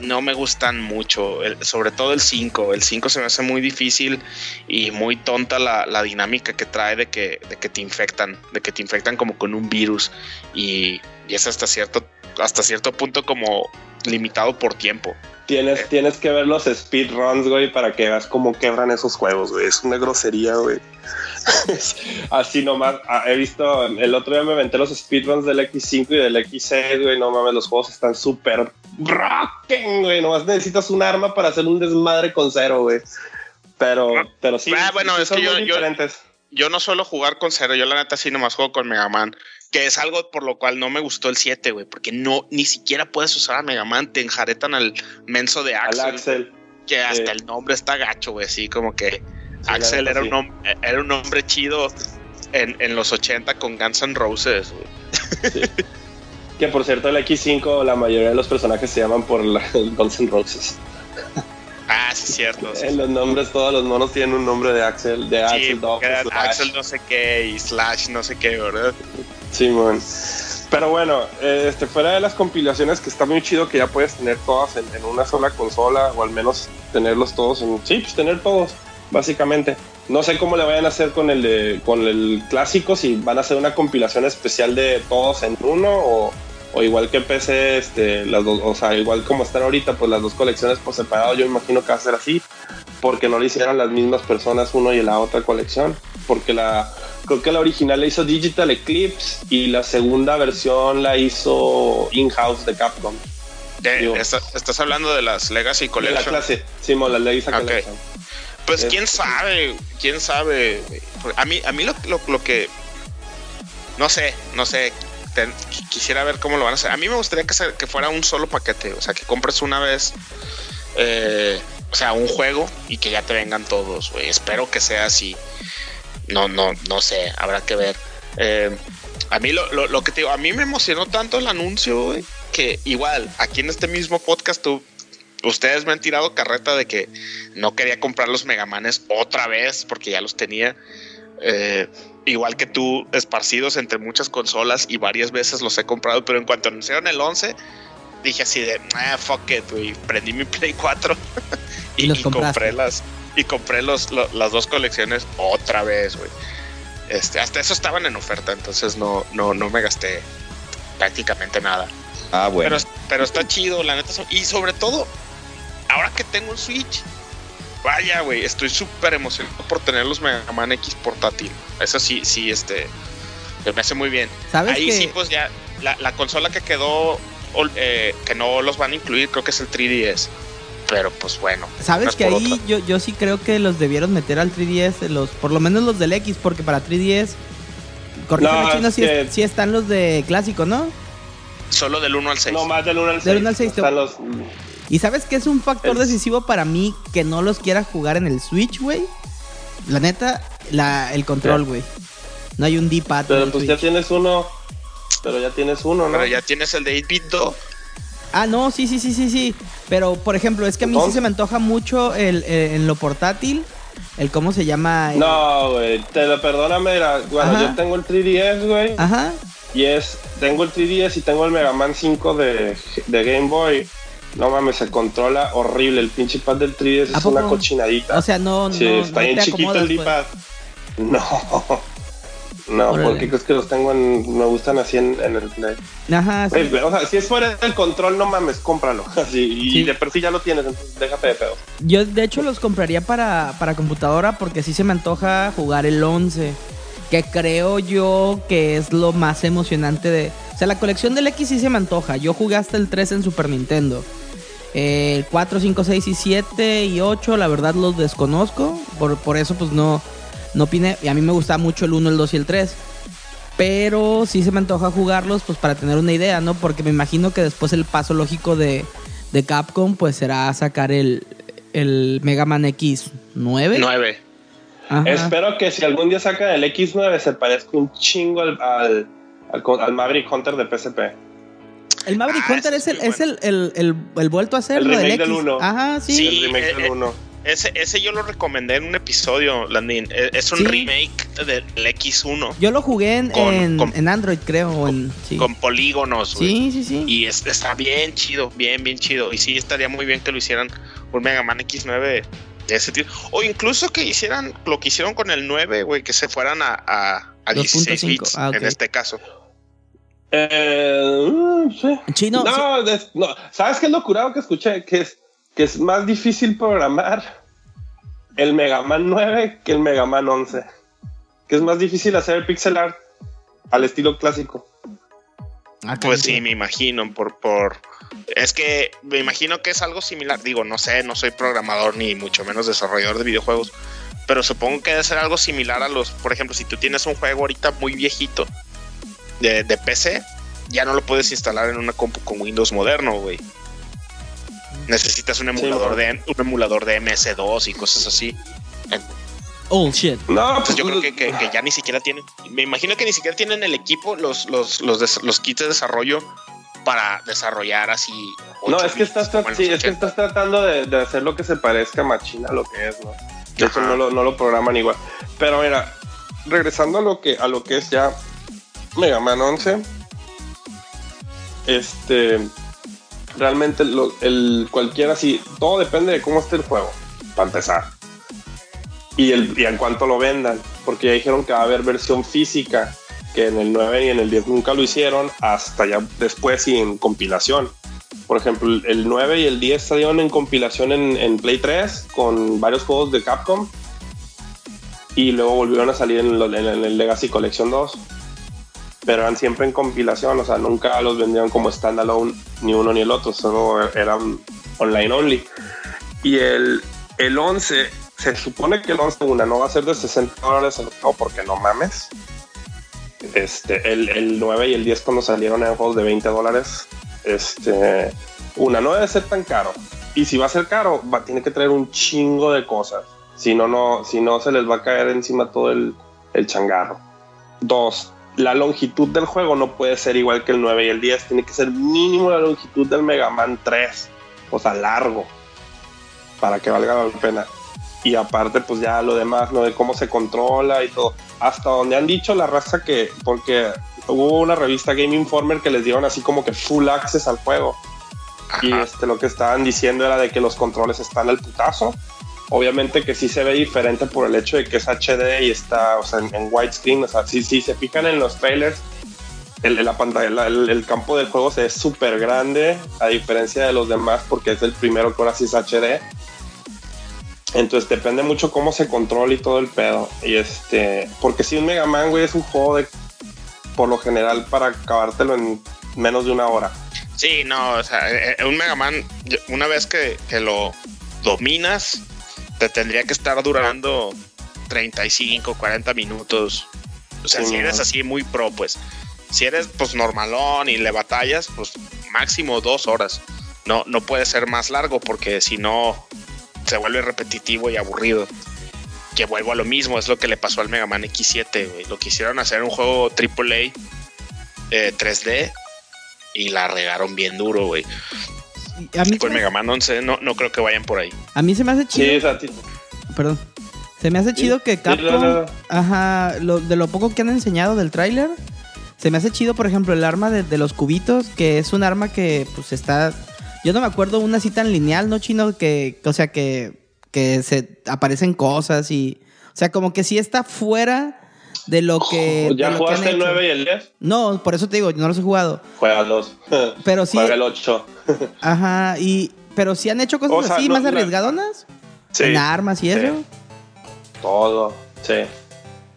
no me gustan mucho, el- sobre todo el 5. El 5 se me hace muy difícil y muy tonta la, la dinámica que trae de que, de que te infectan, de que te infectan como con un virus y, y es hasta cierto, hasta cierto punto como limitado por tiempo. Tienes, tienes que ver los speedruns, güey, para que veas cómo quebran esos juegos, güey. Es una grosería, güey. Así nomás. ah, he visto, el otro día me aventé los speedruns del X5 y del X6, güey. No mames, los juegos están súper rocken, güey. Nomás necesitas un arma para hacer un desmadre con cero, güey. Pero, pero sí. Ah, bueno, sí es son que yo- yo- no suelo jugar con cero, yo la neta sí nomás juego con Mega Man, que es algo por lo cual no me gustó el 7, güey, porque no, ni siquiera puedes usar a Mega Man, te enjaretan al menso de Al Axel, Axel. que hasta sí. el nombre está gacho, güey, así como que Sí, Axel era, sí. un hom- era un hombre chido en, en los 80 con Guns N' Roses, güey. Que por cierto, el X5, la mayoría de los personajes se llaman por la, Guns N' Roses. Ah, sí, cierto. sí. En los nombres, todos los monos tienen un nombre de Axel, de Sí, Axel Dog. Axel no sé qué y Slash no sé qué, ¿verdad? Simón. Pero bueno, eh, este, fuera de las compilaciones, que está muy chido que ya puedes tener todas en, en una sola consola, o al menos tenerlos todos en. Sí, pues tener todos, básicamente. No sé cómo le vayan a hacer con el de, con el clásico, si van a hacer una compilación especial de todos en uno, o, o igual que PC, este, las dos, o sea, igual como están ahorita, pues las dos colecciones por separado, yo imagino que va a ser así, porque no lo hicieran las mismas personas uno y la otra colección, porque la creo que la original la hizo Digital Eclipse y la segunda versión la hizo in-house de Capcom. De- Digo. esta- estás hablando de las Legacy De la Collection. clase, Simón, la Legacy. Collection. Pues Es- quién sabe, quién sabe. A mí, a mí lo, lo- lo que. No sé, no sé. quisiera ver cómo lo van a hacer. A mí me gustaría que, se- que fuera un solo paquete. O sea, que compres una vez. eh, o sea, un juego y que ya te vengan todos, güey. Espero que sea así. No, no, no sé. Habrá que ver. Eh, a mí lo, lo- lo que te digo, a mí me emocionó tanto el anuncio, güey, que igual, aquí en este mismo podcast tú, ustedes me han tirado carreta de que no quería comprar los Megamanes otra vez porque ya los tenía. Eh, igual que tú, esparcidos entre muchas consolas y varias veces los he comprado, pero en cuanto anunciaron el 11, dije así de, ah, fuck it, güey. Prendí mi Play 4 y, Y y compré las y compré los, lo- las dos colecciones otra vez, güey. Este, hasta eso estaban en oferta, entonces no, no, no me gasté prácticamente nada. Ah, bueno. Pero, pero está chido, la neta. son- Y sobre todo, ahora que tengo un Switch, vaya, güey, estoy súper emocionado por tener los Mega Man X portátil. Eso sí, sí, este, me hace muy bien. ¿Sabes Ahí que sí, pues ya, la, la consola que quedó, eh, que no los van a incluir, creo que es el 3DS. Pero pues bueno. ¿Sabes que ahí yo, yo sí creo que los debieron meter al 3DS, los, por lo menos los del X, porque para 3DS, corrígeme No, chino, sí, que- sí están los de clásico, ¿no? Solo del 1 al 6. No, más del 1 al 6. Del uno al seis, te- Están los, Y sabes que es un factor decisivo para mí que no los quiera jugar en el Switch, güey. La neta, la, el control, güey. No hay un D-pad. en pero el pues ya tienes uno. Pero ya tienes uno, ¿no? Pero ya tienes el de 8-bit 2. Ah, no, sí, sí, sí, sí, sí. Pero, por ejemplo, es que a mí sí se me antoja mucho el, el- en lo portátil, el cómo se llama. el- No, güey, te lo perdóname. la- Bueno, Ajá. yo tengo el 3DS, güey. Ajá. Y es, tengo el 3DS y tengo el Mega Man 5 de, de Game Boy. No mames, se controla horrible. El pinche pad del 3DS ¿A es una cochinadita. O sea, no, sí, no, está no bien chiquito el pues. D-pad. No. No, Órale. porque crees que los tengo en. Me gustan así en, en el Play. Ajá, sí. Güey, O sea, si es fuera del control, no mames, cómpralo. Así, y Sí. de por sí ya lo tienes, entonces déjate de pedo. Yo, de hecho, los compraría para, para computadora porque sí se me antoja jugar el 11. Que creo yo que es lo más emocionante de... O sea, la colección del X sí se me antoja. Yo jugué hasta el 3 en Super Nintendo. Eh, El 4, 5, 6 y 7 y 8, la verdad los desconozco. Por, por eso, pues no... no opine. Y a mí me gusta mucho el 1, el 2 y el 3. Pero sí se me antoja jugarlos pues para tener una idea, ¿no? Porque me imagino que después el paso lógico de, de Capcom pues será sacar el, el Mega Man X9. 9. Ajá. Espero que si algún día sacan el X9 se parezca un chingo al, al, al, al Maverick Hunter de PSP. El Maverick Ah, Hunter es, el, es es el, el, el, el vuelto a hacer del remake X. del uno. Ajá, sí. Sí. el remake eh, del eh, 1. Ese, ese yo lo recomendé en un episodio, Landin. Eh, Es un Sí. remake del X1 Yo lo jugué en, Con- en, con- en Android, creo. o en, sí. con polígonos, güey. sí, sí, sí. Y es- está bien chido, bien, bien chido. Y sí, estaría muy bien que lo hicieran un Mega Man X9 de ese tipo. O incluso que hicieran lo que hicieron con el 9, güey, que se fueran a, a, a 16 2.5, bits ah, ok. en este caso. Eh, mm, sí. Chino, No, no, ¿sabes qué es lo curado que escuché? Que es, que es más difícil programar el Mega Man 9 que el Mega Man 11. Que es más difícil hacer el pixel art al estilo clásico. Ah, Pues sí, me imagino, por, por... Es que me imagino que es algo similar. Digo, no sé, no soy programador ni mucho menos desarrollador de videojuegos. Pero supongo que debe ser algo similar a los... Por ejemplo, si tú tienes un juego ahorita muy viejito de, de PC, ya no lo puedes instalar en una compu con Windows moderno, güey. Necesitas un emulador, de, un emulador de MS2 y cosas así. Oh, shit. No, pues yo creo que, que- que ya ni siquiera tienen, me imagino que ni siquiera tienen el equipo, los, los, los, des- los kits de desarrollo para desarrollar así. No, es que estás, como en los sí, es que 80. estás tratando de, de hacer lo que se parezca a Machina a lo que es, ¿no? De hecho, Ajá. no lo, no lo programan igual. Pero mira, regresando a lo que, a lo que es ya Mega Man 11, este, realmente el, cualquiera, sí, todo depende de cómo esté el juego, para empezar. Y, el, y en cuanto lo vendan, porque ya dijeron que va a haber versión física, que en el 9 y en el 10 nunca lo hicieron, hasta ya después y en compilación. Por ejemplo, el- el 9 y el 10 salieron en compilación en, Play 3 con varios juegos de Capcom. Y luego volvieron a salir en, en el Legacy Collection 2. Pero eran siempre en compilación, o sea, nunca los vendían como standalone ni uno ni el otro, solo eran online only. Y el, el 11, se supone que el 11 una no va a ser de 60 dólares juego porque no mames. Este, el, el 9 y el 10 cuando salieron eran juegos de 20 dólares. Este, una no debe ser tan caro. Y si va a ser caro, va, tiene que traer un chingo de cosas. Si no, no, si no se les va a caer encima todo el, el changarro. Dos, la longitud del juego no puede ser igual que el 9 y el 10. Tiene que ser mínimo la longitud del Mega Man 3. O sea, largo. Para que valga la pena. Y aparte, pues ya lo demás, ¿no? De cómo se controla y todo. Hasta donde han dicho la raza que, porque hubo una revista Game Informer que les dieron así como que full access al juego. Y este, lo que estaban diciendo era de que los controles están al putazo. Obviamente que sí se ve diferente por el hecho de que es HD y está o sea, en, en widescreen. O sea, si, si se fijan en los trailers, el, la pantalla, la- el, el campo del juego se ve súper grande, a diferencia de los demás, porque es el primero que ahora sí es HD. Entonces depende mucho cómo se controla y todo el pedo. Y este, porque si un Mega Man, güey, es un juego de, por lo general, para acabártelo en menos de una hora. Sí, no, o sea, eh, eh, un Mega Man, una vez que, que lo dominas, te tendría que estar durando 35, 40 minutos. O sea, Sí, si eres así muy pro, pues. Si eres pues normalón y le batallas, pues máximo dos horas. No, no puede ser más largo porque si no se vuelve repetitivo y aburrido. Que vuelvo a lo mismo, es lo que le pasó al Mega Man X7, güey. Lo quisieron hacer un juego AAA eh, 3D y la regaron bien duro, güey. A mí, me- Mega Man 11 no, no creo que vayan por ahí. a mí se me hace chido. Sí, o sea, ti- Perdón. Se me hace chido que sí, Capcom, no, no, no. ajá, lo- de lo poco que han enseñado del tráiler, se me hace chido, por ejemplo, el arma de, de los cubitos, que es un arma que, pues, está... Yo no me acuerdo una así tan lineal, ¿no, Chino? Que, o sea, que, que se aparecen cosas y... O sea, como que sí está fuera de lo que... de ¿Ya lo que jugaste han el hecho. 9 y el 10? No, por eso te digo, no los he jugado. Juega los. Pero sí, Juega el 8. ajá, y... Pero sí han hecho cosas O sea, así, no, más arriesgadonas. Sí. En armas y sí. eso. Todo. Sí.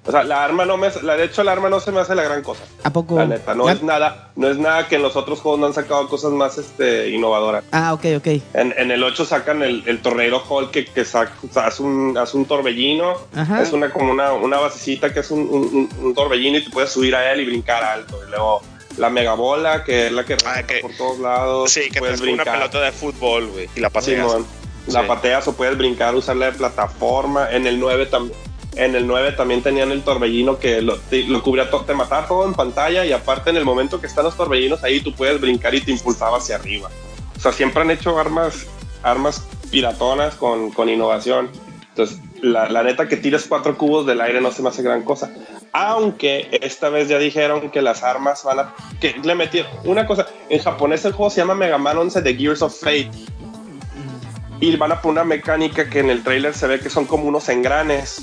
O sea, la arma no me, la, de hecho la arma no se me hace la gran cosa. ¿A poco? La neta, no La- es nada, no es nada que en los otros juegos no han sacado cosas más este, innovadoras. Ah, ok, ok. En, en el 8 sacan el, el tornero Hall que, que saca, o sea, hace, un, hace un torbellino. Ajá. Es una como una, una basecita que es un, un- un- un torbellino y te puedes subir a él y brincar alto. Y luego la megabola, que es la que Ah, que- por todos lados. Sí, que puedes te una pelota de fútbol, güey, y la paseas. Simón. La Sí. pateas o puedes brincar, usarla de plataforma. En el 9 también. En el 9 también tenían el torbellino que lo, te, cubría todo, te mataba todo en pantalla y aparte en el momento que están los torbellinos ahí tú puedes brincar y te impulsaba hacia arriba. O sea, siempre han hecho armas, armas piratonas con, con innovación. Entonces, la, la neta que tires cuatro cubos del aire no se me hace gran cosa. Aunque esta vez ya dijeron que las armas van a... Que le metieron una cosa. En japonés el juego se llama Mega Man 11 de Gears of Fate. Y van a poner una mecánica que en el trailer se ve que son como unos engranes.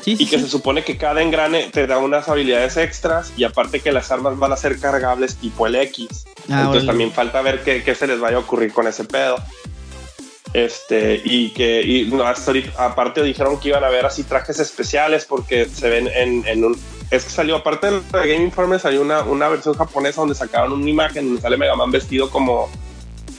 Sí, Y que sí. se supone que cada engrane te da unas habilidades extras. Y aparte que las armas van a ser cargables tipo el X. Ah, Entonces también falta ver qué, qué se les vaya a ocurrir con ese pedo. Este, y que, y no, hasta ahorita- aparte dijeron que iban a ver así trajes especiales porque se ven en, en un. Es que salió, aparte del Game Informe, salió una, una versión japonesa donde sacaron una imagen donde sale Mega Man vestido como,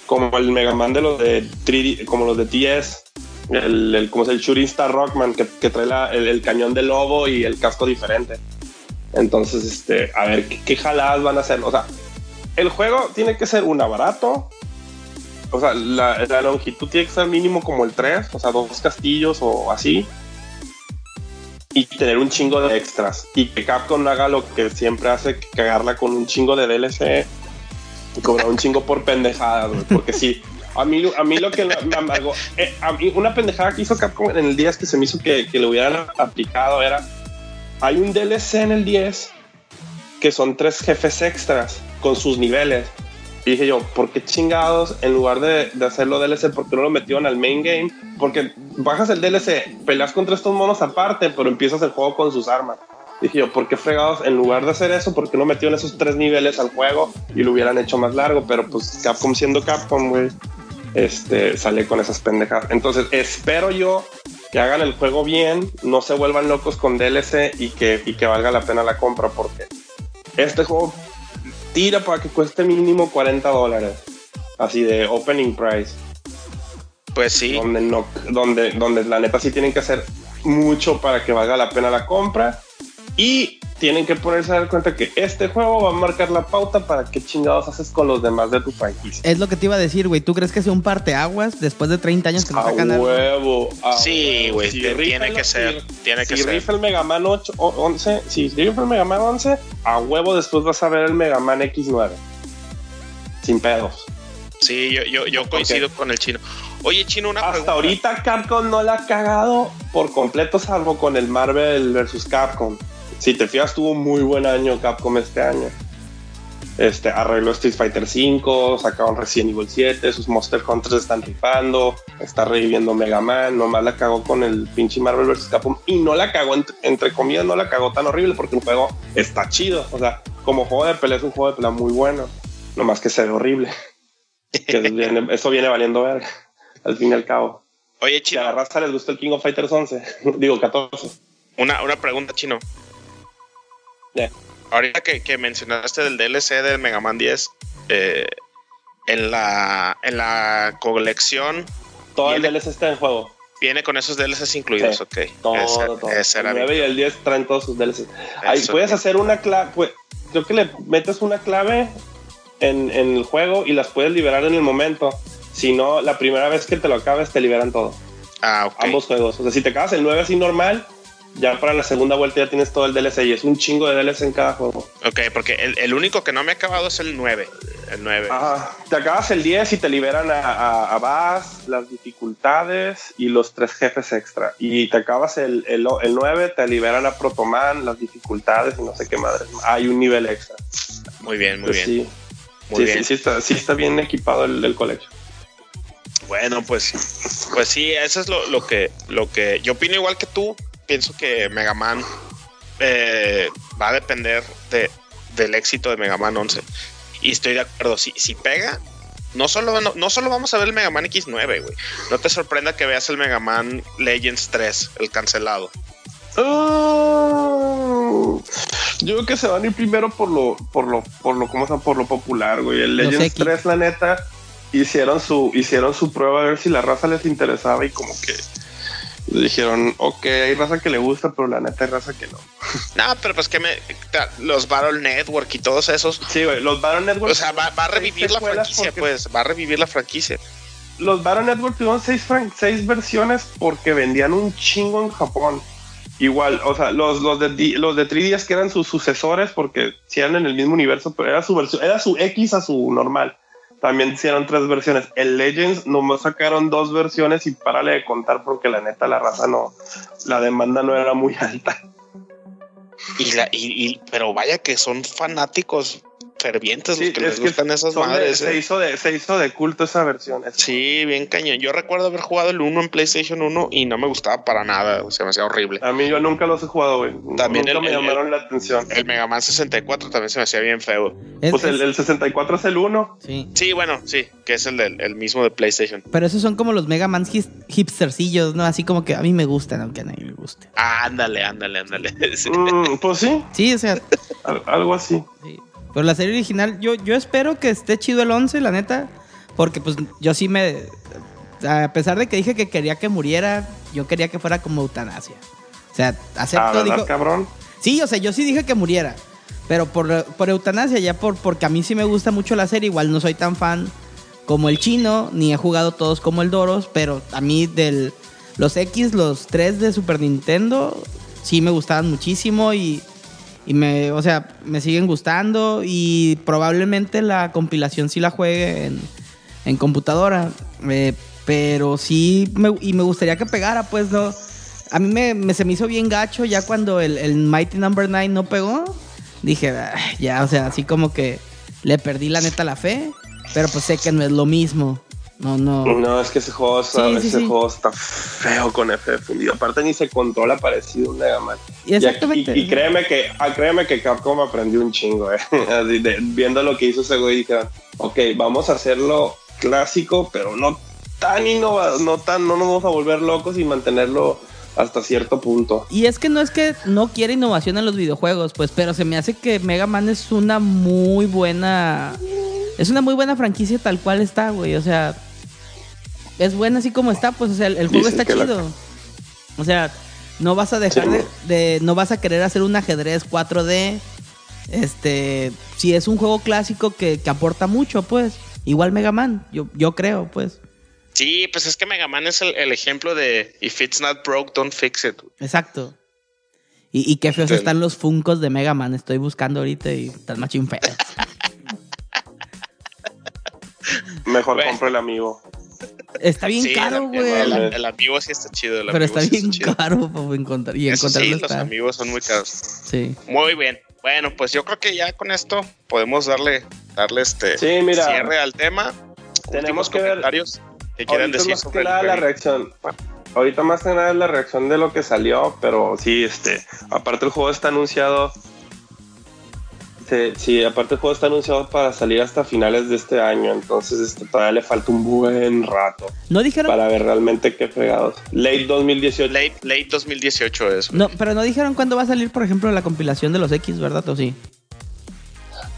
como el Mega Man de los de 3D, como los de TS. El, el, como es el Shooting Star Rockman que, trae la- el, cañón de lobo y el casco diferente. Entonces, este, a ver qué, jaladas van a hacer. O sea, el juego tiene que ser una barato. O sea, la, longitud tiene que ser mínimo como el 3, o sea, dos castillos o así. Y tener un chingo de extras. Y que Capcom haga lo que siempre hace, cagarla con un chingo de DLC. Y cobrar un chingo por pendejadas. Porque sí, a mí, a mí lo que me amargó. eh, a mí una pendejada que hizo Capcom en el 10 que se me hizo que, que le hubieran aplicado era. Hay un DLC en el 10 que son tres jefes extras con sus niveles. Y dije yo, ¿por qué chingados en lugar de, de hacerlo DLC, por qué no lo metieron al main game? Porque bajas el DLC, peleas contra estos monos aparte, pero empiezas el juego con sus armas. Dije yo, ¿por qué fregados? En lugar de hacer eso, ¿por qué no metieron esos tres niveles al juego y lo hubieran hecho más largo? Pero pues Capcom siendo Capcom, güey, este, sale con esas pendejas. Entonces, espero yo que hagan el juego bien, no se vuelvan locos con DLC y que, y que valga la pena la compra, porque este juego tira para que cueste mínimo 40 dólares. Así de opening price. Pues sí. Donde, no, donde, donde la neta sí tienen que hacer mucho para que valga la pena la compra. Y tienen que ponerse a dar cuenta que este juego va a marcar la pauta para qué chingados haces con los demás de tu franquicia. Es lo que te iba a decir, güey. ¿Tú crees que sea un parteaguas después de 30 años que no A sacan algo? huevo. a Sí, güey, Si tiene que ser, si- tiene que si ser. rifa el Mega Man 8 o 11, si rifa el Mega Man 11, a huevo después vas a ver el Mega Man X9. Sin pedos. Sí, yo, yo, yo coincido con el chino. Oye, chino, una Hasta pregunta. ahorita Capcom no la ha cagado por completo, salvo con el Marvel vs. Capcom. Si te fijas, tuvo muy buen año Capcom este año. Este, arregló Street Fighter V, sacaron Resident Evil 7, sus Monster Hunters están rifando, está reviviendo Mega Man, nomás la cagó con el pinche Marvel vs. Capcom y no la cagó, entre, entre comillas, no la cagó tan horrible porque el juego está chido. O sea, como juego de pelea es un juego de pelea muy bueno, nomás que se ve horrible. Que viene- eso viene valiendo verga, al fin y al cabo. Oye, Si a la chino, raza les gusta el King of Fighters 11, digo 14. una, una pregunta, chino. Ahorita que, que mencionaste del DLC de Mega Man 10, eh, en la en la colección Todo el DLC está en juego. viene con esos DLCs incluidos, Sí, ok. Todo, Ese- todo. ese el 9 mi- y el 10 traen todos sus DLCs. Ahí puedes hacer una clave. Pues, creo que le metes una clave en, en el juego y las puedes liberar en el momento. Si no, la primera vez que te lo acabes, te liberan todo. Ah, ok. Ambos juegos. O sea, si te acabas el 9 así normal, ya para la segunda vuelta ya tienes todo el DLC y es un chingo de DLC en cada juego. Ok, porque el, el único que no me ha acabado es el 9. El 9. Ajá. Te acabas el 10 y te liberan a, a, a Bass, las dificultades y los tres jefes extra. Y te acabas el, el, el 9, te liberan a Protoman, las dificultades y no sé qué madre. Hay un nivel extra. Muy bien, muy Pues bien. Sí, Muy sí, bien. sí, sí está, sí está bien equipado el, el colegio. Bueno, pues, pues sí, eso es lo, lo que, lo que yo opino igual que tú. Pienso que Mega Man eh, va a depender de, del éxito de Mega Man 11. Y estoy de acuerdo, si, si pega, no solo, no, no solo vamos a ver el Mega Man X9, güey. No te sorprenda que veas el Mega Man Legends 3, el cancelado. Ah, Yo creo que se van a ir primero por lo, por lo, por lo, ¿cómo llama? Por lo popular, güey. El Legends X. 3, la neta, hicieron su, hicieron su prueba a ver si la raza les interesaba y como que dijeron, ok, hay raza que le gusta, pero la neta hay raza que no. No, pero pues que me. Los Battle Network y todos esos. Sí, güey, los Battle Network. O sea, va, va a revivir la franquicia, pues. Va a revivir la franquicia. Los Battle Network tuvieron seis, seis versiones porque vendían un chingo en Japón. Igual, o sea, los, los de los de 3DS que eran sus sucesores porque si eran en el mismo universo, pero era su versión, era su X a su normal. También hicieron tres versiones. El Legends nomás sacaron dos versiones y párale de contar porque la neta la raza no, la demanda no era muy alta. Y la, y, y- pero vaya que son fanáticos fervientes Sí, los que es les que gustan esas de- madres. se, eh. hizo de, se hizo de culto esa versión. Sí, bien cañón. Yo recuerdo haber jugado el 1 en PlayStation 1 y no me gustaba para nada. Se me hacía horrible. A mí yo nunca los he jugado, güey. También nunca el- me el- llamaron la atención. El Mega Man 64 también se me hacía bien feo. Es- Pues el, es- el 64 es el 1. sí. Sí, bueno, sí, que es el, del, el mismo de PlayStation. Pero esos son como los Mega Man his- hipstercillos, ¿no? Así como que a mí me gustan, aunque a nadie le guste. Ándale, ándale, ándale. Sí. Mm, pues sí, Sí, o sea, al- algo así. sí. Pero la serie original, yo, yo espero que esté chido el 11, la neta. Porque pues yo sí me... A pesar de que dije que quería que muriera, yo quería que fuera como eutanasia. O sea, Ah, acepto, ¿verdad, dijo... cabrón? Sí, o sea, yo sí dije que muriera. Pero por, por eutanasia, ya por, porque a mí sí me gusta mucho la serie. Igual no soy tan fan como el chino, ni he jugado todos como el Doros. Pero a mí del, los X, los 3 de Super Nintendo, sí me gustaban muchísimo y, y me, o sea, me siguen gustando. Y probablemente la compilación sí la juegue en, en computadora. Eh, pero sí, me, y me gustaría que pegara, pues no. A mí me, se me hizo bien gacho ya cuando el, Mighty Number 9 no pegó. Dije, "Ay, ya, o sea, así como que le perdí la neta la fe. Pero pues sé que no es lo mismo. No, no. No, es que ese juego, está, Sí, sí, ese sí. juego está feo con F fundido. Aparte ni se controla parecido a un Mega Man. Y exactamente. Y, y créeme que ah, créeme que Capcom aprendió un chingo, eh. Así de- viendo lo que hizo ese güey, dijeron, ok, vamos a hacerlo clásico, pero no tan innovador, no tan, no nos vamos a volver locos y mantenerlo hasta cierto punto. Y es que no es que no quiera innovación en los videojuegos, pues, pero se me hace que Mega Man es una muy buena. Es una muy buena franquicia tal cual está, güey. O sea, es buena así como está, pues, o sea, el, el juego Dicen está la- chido. O sea, no vas a dejar Sí. de, de- No vas a querer hacer un ajedrez 4D. Este. Si es un juego clásico que, que aporta mucho, pues. Igual Mega Man, yo, yo creo, pues. Sí, pues es que Mega Man es el, el ejemplo de If it's not broke, don't fix it. Exacto. Y, y qué feos están los Funcos de Mega Man. Estoy buscando ahorita y están machín feos. Mejor compro el amigo. Está bien Sí, caro, el, güey. el, el amigo sí está chido. el Pero está sí bien chido. caro para encontrar. Y Eso sí, los está. amigos son muy caros. Sí. Muy bien. Bueno, pues yo creo que ya con esto podemos darle, darle este Sí, mira. cierre al tema. Tenemos Últimos que ver- comentarios que quieran Ahorita decir más sobre que el nada la reacción. Ahorita más que nada es la reacción de lo que salió, pero sí, este, aparte el juego está anunciado. Sí, sí, aparte el juego está anunciado para salir hasta finales de este año, entonces este, todavía le falta un buen rato No dijeron. para ver realmente qué fregados. Late 2018. Late, late 2018 es. No, pero no dijeron cuándo va a salir, por ejemplo, la compilación de los X, ¿verdad? ¿O sí?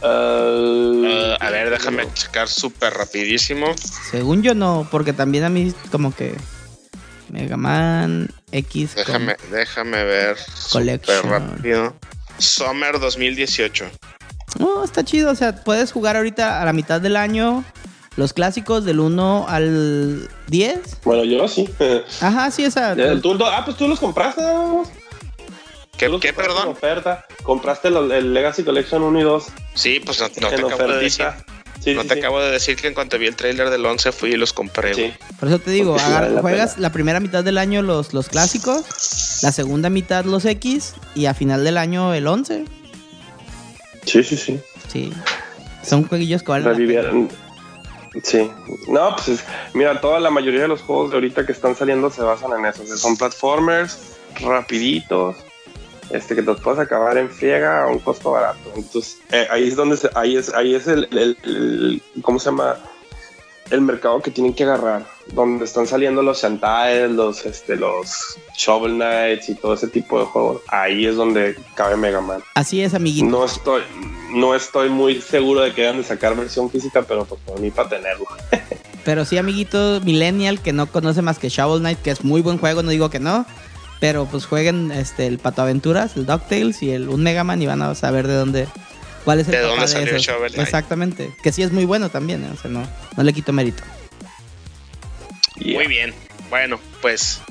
Uh, Uh, a ver, déjame checar súper rapidísimo. Según yo no, porque también a mí como que Mega Man X. Déjame, déjame ver Collection. súper rápido. Summer 2018. No, está chido. O sea, puedes jugar ahorita a la mitad del año los clásicos del 1 al 10. Bueno, yo sí. Ajá, sí, esa. Tú- tú- ah, pues tú los compraste. ¿Qué, los qué, compraste en perdón? oferta. Compraste los- el Legacy Collection 1 y 2 Sí, pues no, no te acabo de decir. Sí, No sí, te sí. acabo de decir que en cuanto vi el trailer del 11 fui y los compré. Por eso te digo, la juegas pena. la primera mitad del año los, los clásicos, la segunda mitad los X y a final del año el 11. Sí, sí, sí. Sí. Son jueguillos que valen. Sí. No, pues es- mira, toda la mayoría de los juegos de ahorita que están saliendo se basan en eso. O sea, son platformers rapiditos, este que te los puedes acabar en friega a un costo barato. Entonces, eh, ahí es donde se- ahí es ahí es el, el- el- ¿cómo se llama? El mercado que tienen que agarrar. Donde están saliendo los Shantae, los, este, los Shovel Knights y todo ese tipo de juegos, ahí es donde cabe Mega Man. Así es, amiguito. No estoy, no estoy muy seguro de que hayan de sacar versión física, pero pues por mí para tenerlo. Pero sí, amiguito Millennial que no conoce más que Shovel Knight, que es muy buen juego, no digo que no. Pero pues jueguen este, el Pato Aventuras, el DuckTales y el un Mega Man y van a saber de dónde. ¿Cuál es el ¿De dónde salió. Shovel Knight? Exactamente. Que sí es muy bueno también, ¿eh? o sea, no, no le quito mérito. Muy bien. Bueno, pues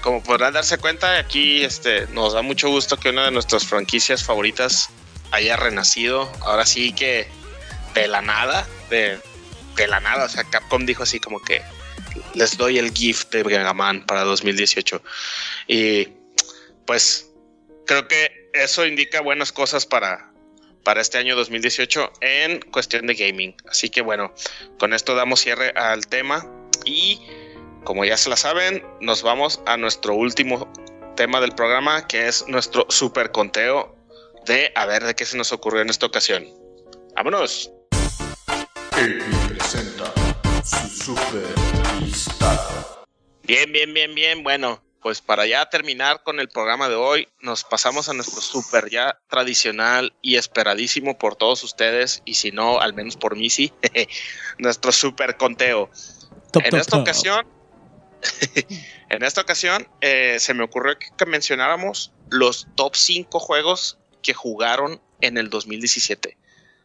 como podrán darse cuenta, aquí este, nos da mucho gusto que una de nuestras franquicias favoritas haya renacido. Ahora sí que de la nada, de, de la nada. O sea, Capcom dijo así como que les doy el gift de Mega Man para 2018. Y pues creo que eso indica buenas cosas para, para este año 2018 en cuestión de gaming. Así que bueno, con esto damos cierre al tema y como ya se la saben, nos vamos a nuestro último tema del programa que es nuestro super conteo de a ver de qué se nos ocurrió en esta ocasión. Vámonos. presenta su super listado. Bien, bien, bien, bien. Bueno, pues para ya terminar con el programa de hoy, nos pasamos a nuestro super ya tradicional y esperadísimo por todos ustedes, y si no, al menos por mí sí, nuestro super conteo. Top, En top, esta top. ocasión, en esta ocasión, eh, se me ocurrió que, que mencionáramos los top 5 juegos que jugaron en el 2017.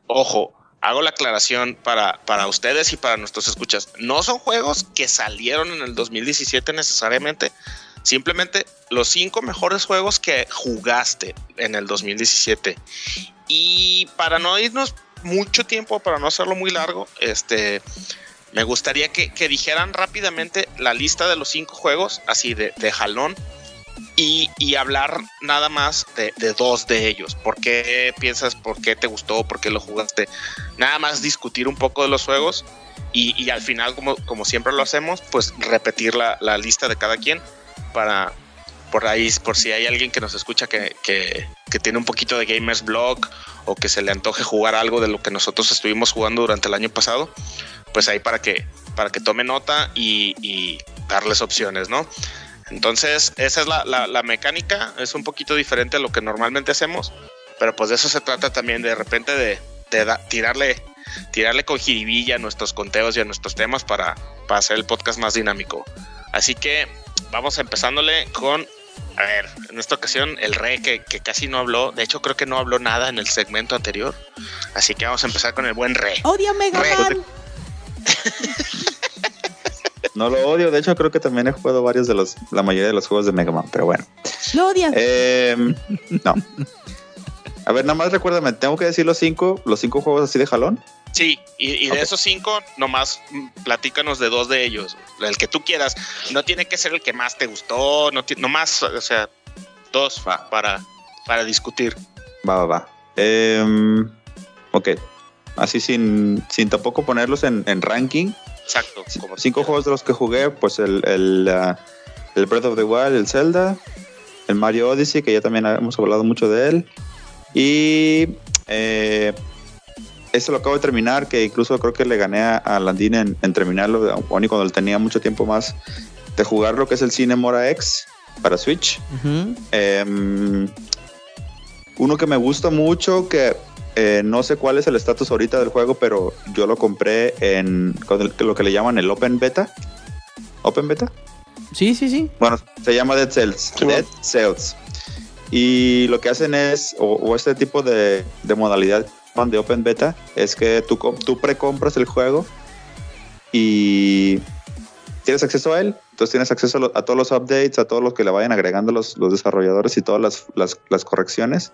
Ojo, hago la aclaración para, para ustedes y para nuestros escuchas. No son juegos que salieron en el 2017 necesariamente. Simplemente los cinco mejores juegos que jugaste en el 2017. Y para no irnos mucho tiempo, para no hacerlo muy largo, este, me gustaría que, dijeran rápidamente la lista de los cinco juegos, así de, jalón, y, hablar nada más de, dos de ellos. ¿Por qué piensas, por qué te gustó, por qué lo jugaste? Nada más discutir un poco de los juegos y, al final, como, siempre lo hacemos, pues repetir la, lista de cada quien para por ahí, por si hay alguien que nos escucha que, que tiene un poquito de Gamers Blog o que se le antoje jugar algo de lo que nosotros estuvimos jugando durante el año pasado, pues ahí para que, para que tome nota y, y darles opciones, ¿no? Entonces, esa es la, la, la mecánica, es un poquito diferente a lo que normalmente hacemos, pero pues de eso se trata también de repente de, de da- tirarle, tirarle con jiribilla a nuestros conteos y a nuestros temas para, para hacer el podcast más dinámico. Así que vamos empezándole con, a ver, en esta ocasión el rey que, que casi no habló, de hecho creo que no habló nada en el segmento anterior, así que vamos a empezar con el buen rey. ¡Odio Mega! No lo odio, de hecho creo que también he jugado varios de los, la mayoría de los juegos de Mega Man, pero bueno. ¡Lo odias! Eh, no. A ver, nada más recuérdame, tengo que decir los cinco, los cinco juegos así de jalón. Sí, y, y de esos cinco, nomás platícanos de dos de ellos. El que tú quieras. No tiene que ser el que más te gustó, no ti- nomás, o sea, dos Va. para, para discutir. Va, va, va. Eh, ok. Así sin, sin tampoco ponerlos en, en ranking. Exacto. Como Cinco juegos de los que jugué, pues el, el, ah, el Breath of the Wild, el Zelda, el Mario Odyssey, que ya también hemos hablado mucho de él. Y eh, este lo acabo de terminar, que incluso creo que le gané a, Landine en, en terminarlo, y cuando él tenía mucho tiempo más de jugarlo, que es el Cinemora X para Switch. Em, uno que me gusta mucho, que eh, no sé cuál es el estatus ahorita del juego, pero yo lo compré en con el- lo que le llaman el Open Beta. ¿Open Beta? Sí, sí, sí. Bueno, se llama Dead Cells. Sí, Dead Cells. Y lo que hacen es, o, o este tipo de, de modalidad de Open Beta, es que tú, com- tú precompras el juego y tienes acceso a él. Entonces tienes acceso a, lo- a todos los updates, a todos los que le vayan agregando los, los desarrolladores y todas las, las- las correcciones.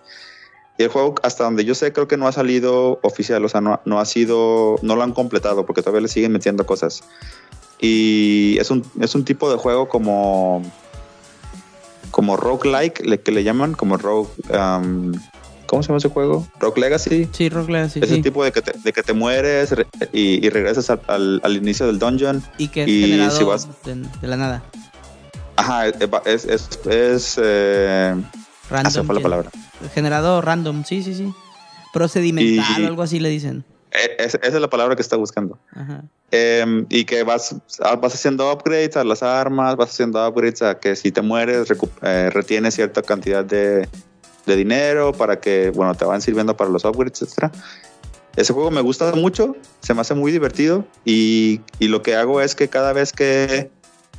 Y el juego, hasta donde yo sé, creo que no ha salido oficial, o sea, no, no ha sido, no lo han completado porque todavía le siguen metiendo cosas. Y es un, es un tipo de juego como, como roguelike, le, que le llaman, como rogue, um, ¿cómo se llama ese juego? Rogue Legacy. Sí, Rock Legacy, Ese sí. tipo de que te, de que te mueres re- y, y regresas al, al- al inicio del dungeon. Y que es y generado si vas- de, de la nada. Ajá, es, es, es eh, ah, Random. fue la palabra. Generado random, sí, sí, sí. Procedimental o algo así le dicen. Eh, es- esa es la palabra que está buscando. Ajá. Em, y que vas, vas haciendo upgrades a las armas, vas haciendo upgrades a que si te mueres eh, retienes cierta cantidad de, de dinero para que, bueno, te van sirviendo para los upgrades, etcétera. Ese juego me gusta mucho, se me hace muy divertido y, y lo que hago es que cada vez que,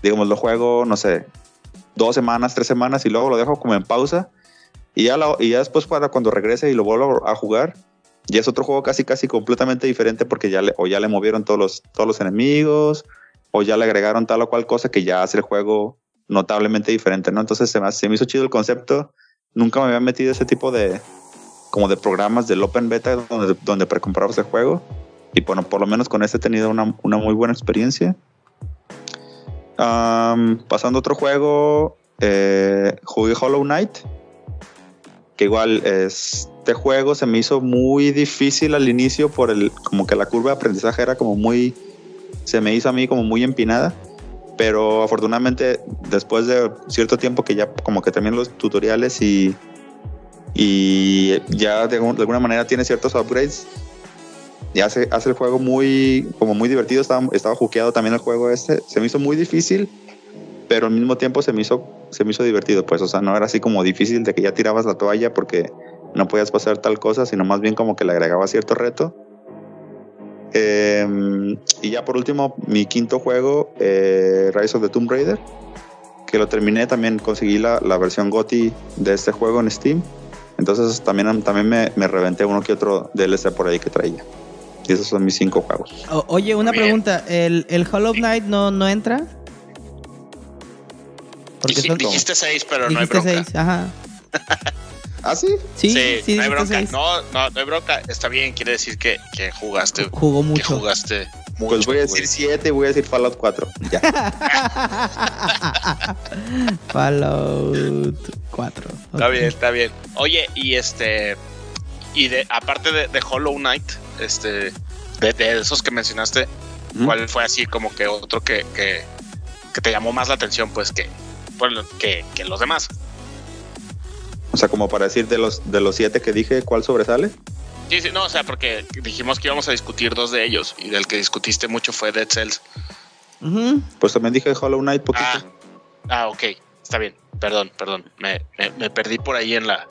digamos, lo juego, no sé, dos semanas, tres semanas y luego lo dejo como en pausa y ya, lo- y ya después para cuando regrese y lo vuelvo a jugar, ya es otro juego casi casi completamente diferente porque ya le, o ya le movieron todos los, todos los enemigos o ya le agregaron tal o cual cosa que ya hace el juego notablemente diferente, ¿no? Entonces se me, se me hizo chido el concepto. Nunca me había metido ese tipo de como de programas del Open Beta donde, donde precomprabas el juego. Y bueno, por lo menos con este he tenido una, una muy buena experiencia. Pasando a otro juego, eh, jugué Hollow Knight. Que igual este juego se me hizo muy difícil al inicio por el, como que la curva de aprendizaje era como muy, se me hizo a mí como muy empinada. Pero afortunadamente después de cierto tiempo que ya como que terminé los tutoriales y, y ya de, de alguna manera tiene ciertos upgrades, ya hace, hace el juego muy, como muy divertido. Estaba, estaba juqueado también el juego este. Se me hizo muy difícil, pero al mismo tiempo se me hizo, se me hizo divertido. Pues, o sea, no era así como difícil de que ya tirabas la toalla porque no podías pasar tal cosa, sino más bien como que le agregaba cierto reto. Eh, y ya por último, mi quinto juego, eh, Rise of the Tomb Raider, que lo terminé, también conseguí la, la versión GOTY de este juego en Steam. Entonces también, también me, me reventé uno que otro DLC por ahí que traía. Y esos son mis cinco juegos. O- oye, una bien. pregunta. ¿El, el Hollow Knight no, no entra? Porque Dij- son... dijiste seis, pero no hay dijiste bronca. seis, ajá. ¿Ah, sí? Sí, sí, no hay bronca. seis. No, no, no hay bronca. Está bien, quiere decir que, que jugaste. Jugó Que mucho. jugaste mucho. Pues voy a decir siete y voy a decir Fallout 4. Ya. Fallout 4. Está bien, está bien. Oye, y este. Y de, aparte de, de Hollow Knight, este. De, de esos que mencionaste. ¿cuál fue así como que otro que, que, que te llamó más la atención, pues que, bueno, que, que los demás? O sea, como para decir de los, de los siete que dije, ¿cuál sobresale? Sí, sí, no, o sea, porque dijimos que íbamos a discutir dos de ellos y del que discutiste mucho fue Dead Cells. Ujú. Pues también dije Hollow Knight poquito. Ah, ah, ok, está bien. Perdón, perdón. Me, me, me perdí por ahí en la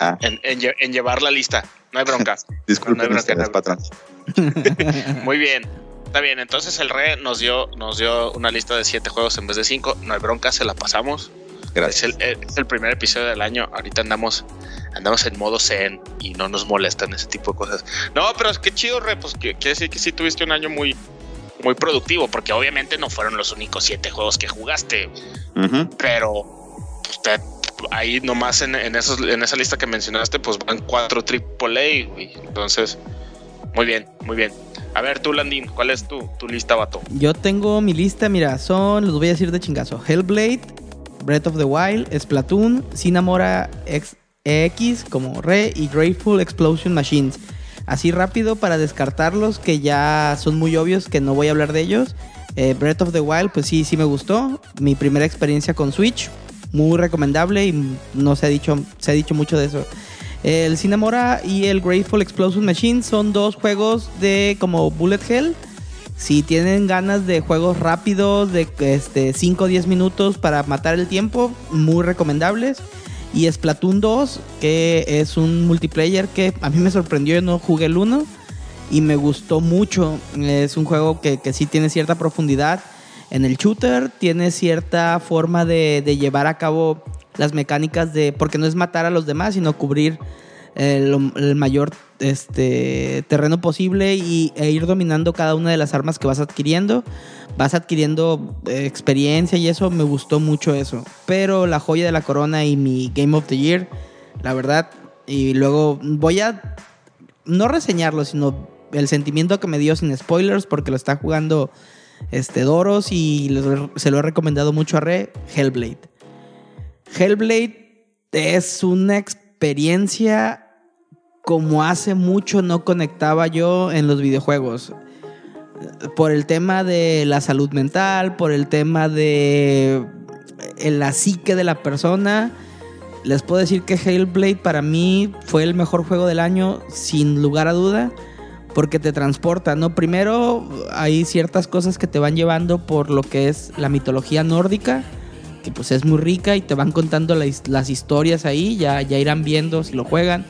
Ah. en, en en llevar la lista. No hay bronca. Disculpen no hay bronca, ustedes, no hay bronca. patrón. Muy bien. Está bien, entonces el re nos dio, nos dio una lista de siete juegos en vez de cinco. No hay bronca, se la pasamos. Es Gracias. el, es el primer episodio del año. Ahorita andamos, andamos en modo zen y no nos molestan ese tipo de cosas. No, pero es que chido, re, pues que- quiere decir que sí tuviste un año muy, muy productivo, porque obviamente no fueron los únicos siete juegos que jugaste, pero pues, te- ahí nomás en, en, esos, en esa lista que mencionaste, pues van cuatro AAA, güey. Entonces, muy bien, muy bien. A ver, tú, Landín, ¿cuál es tu, tu lista, vato? Yo tengo mi lista, mira, son, los voy a decir de chingazo. Hellblade, Breath of the Wild, Splatoon, Cinnamora X, X como Re y Grateful Explosion Machines. Así rápido para descartarlos que ya son muy obvios que no voy a hablar de ellos. Eh, Breath of the Wild, pues sí, sí me gustó. Mi primera experiencia con Switch, muy recomendable y no se ha dicho, se ha dicho mucho de eso. El Cinnamora y el Grateful Explosion Machine son dos juegos de como Bullet Hell. Si tienen ganas de juegos rápidos, de este, 5 o 10 minutos para matar el tiempo, muy recomendables. Y Splatoon 2, que es un multiplayer que a mí me sorprendió, yo no jugué el 1 y me gustó mucho. Es un juego que, que sí tiene cierta profundidad en el shooter, tiene cierta forma de, de llevar a cabo las mecánicas de, porque no es matar a los demás, sino cubrir eh, el mayor este, terreno posible y, e ir dominando cada una de las armas que vas adquiriendo. Vas adquiriendo eh, experiencia y eso, me gustó mucho eso. Pero la joya de la corona y mi Game of the Year, la verdad, y luego voy a no reseñarlo, sino el sentimiento que me dio sin spoilers, porque lo está jugando este, Doros y se lo he recomendado mucho a Re, Hellblade. Hellblade es una experiencia como hace mucho no conectaba yo en los videojuegos. Por el tema de la salud mental, por el tema de eh, la psique de la persona. Les puedo decir que Hellblade para mí fue el mejor juego del año, sin lugar a duda, porque te transporta, ¿no? Primero hay ciertas cosas que te van llevando por lo que es la mitología nórdica, que pues es muy rica y te van contando las historias ahí, ya, ya irán viendo si lo juegan,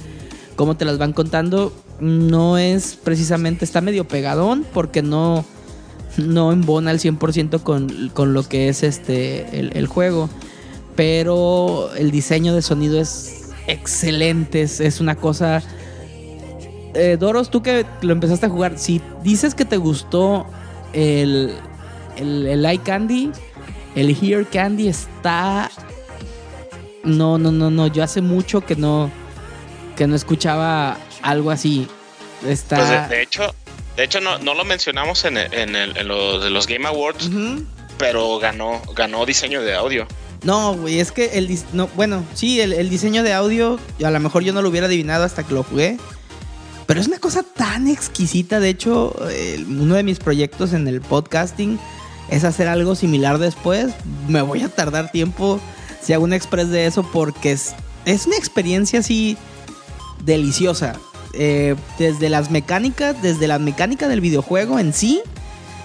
cómo te las van contando. No es precisamente, está medio pegadón porque no, no embona al 100% con, con lo que es este el, juego. Pero el diseño de sonido es excelente, es una cosa eh, Doros, tú que lo empezaste a jugar, si dices que te gustó el, el, el Candy, el Here Candy está. No, no, no, no. Yo hace mucho que no. Que no escuchaba algo así. Está. Pues de, hecho, de hecho no, no lo mencionamos en, en, el, los Game Awards, pero ganó, ganó diseño de audio. No, güey, es que el no, bueno, sí, el, el, diseño de audio, a lo mejor yo no lo hubiera adivinado hasta que lo jugué. Pero es una cosa tan exquisita. De hecho, uno de mis proyectos en el podcasting es hacer algo similar después. Me voy a tardar tiempo si hago un express de eso porque es, una experiencia así deliciosa. Eh, desde las mecánicas, desde la mecánica del videojuego en sí,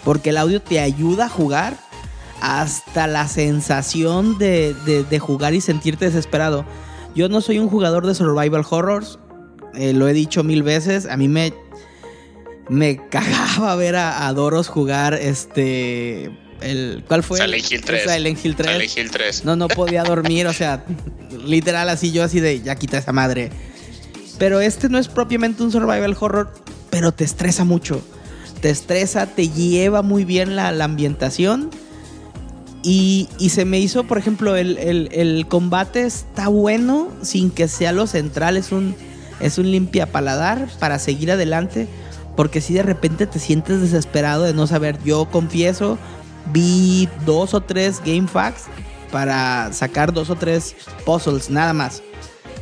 porque el audio te ayuda a jugar, hasta la sensación de, de jugar y sentirte desesperado. Yo no soy un jugador de survival horrors, eh, lo he dicho mil veces, a mí me, me cagaba ver a, Doros jugar este... El, ¿Cuál fue? Silent Hill 3. Silent Hill 3. Hill 3. No, no podía dormir, o sea, literal así yo así de, ya quita esa madre. Pero este no es propiamente un survival horror, pero te estresa mucho. Te estresa, te lleva muy bien la, ambientación. Y, y, se me hizo, por ejemplo, el, el, el, combate está bueno sin que sea lo central. Es un, es un limpia paladar para seguir adelante. Porque si de repente te sientes desesperado de no saber, yo confieso, vi dos o tres game facts para sacar dos o tres puzzles, nada más.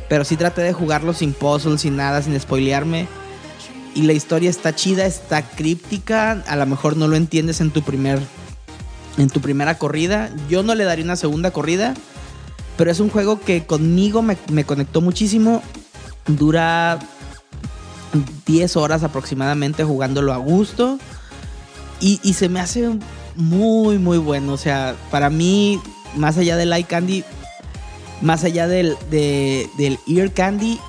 Pero sí traté de jugarlo sin puzzles, sin nada, sin spoilearme. Y la historia está chida, está críptica. A lo mejor no lo entiendes en tu primer. En tu primera corrida. Yo no le daría una segunda corrida. Pero es un juego que conmigo me, me conectó muchísimo dura 10 horas aproximadamente jugándolo a gusto. Y, se me hace muy, muy bueno. O sea, para mí, más allá del Eye Candy, más allá del, Ear Candy,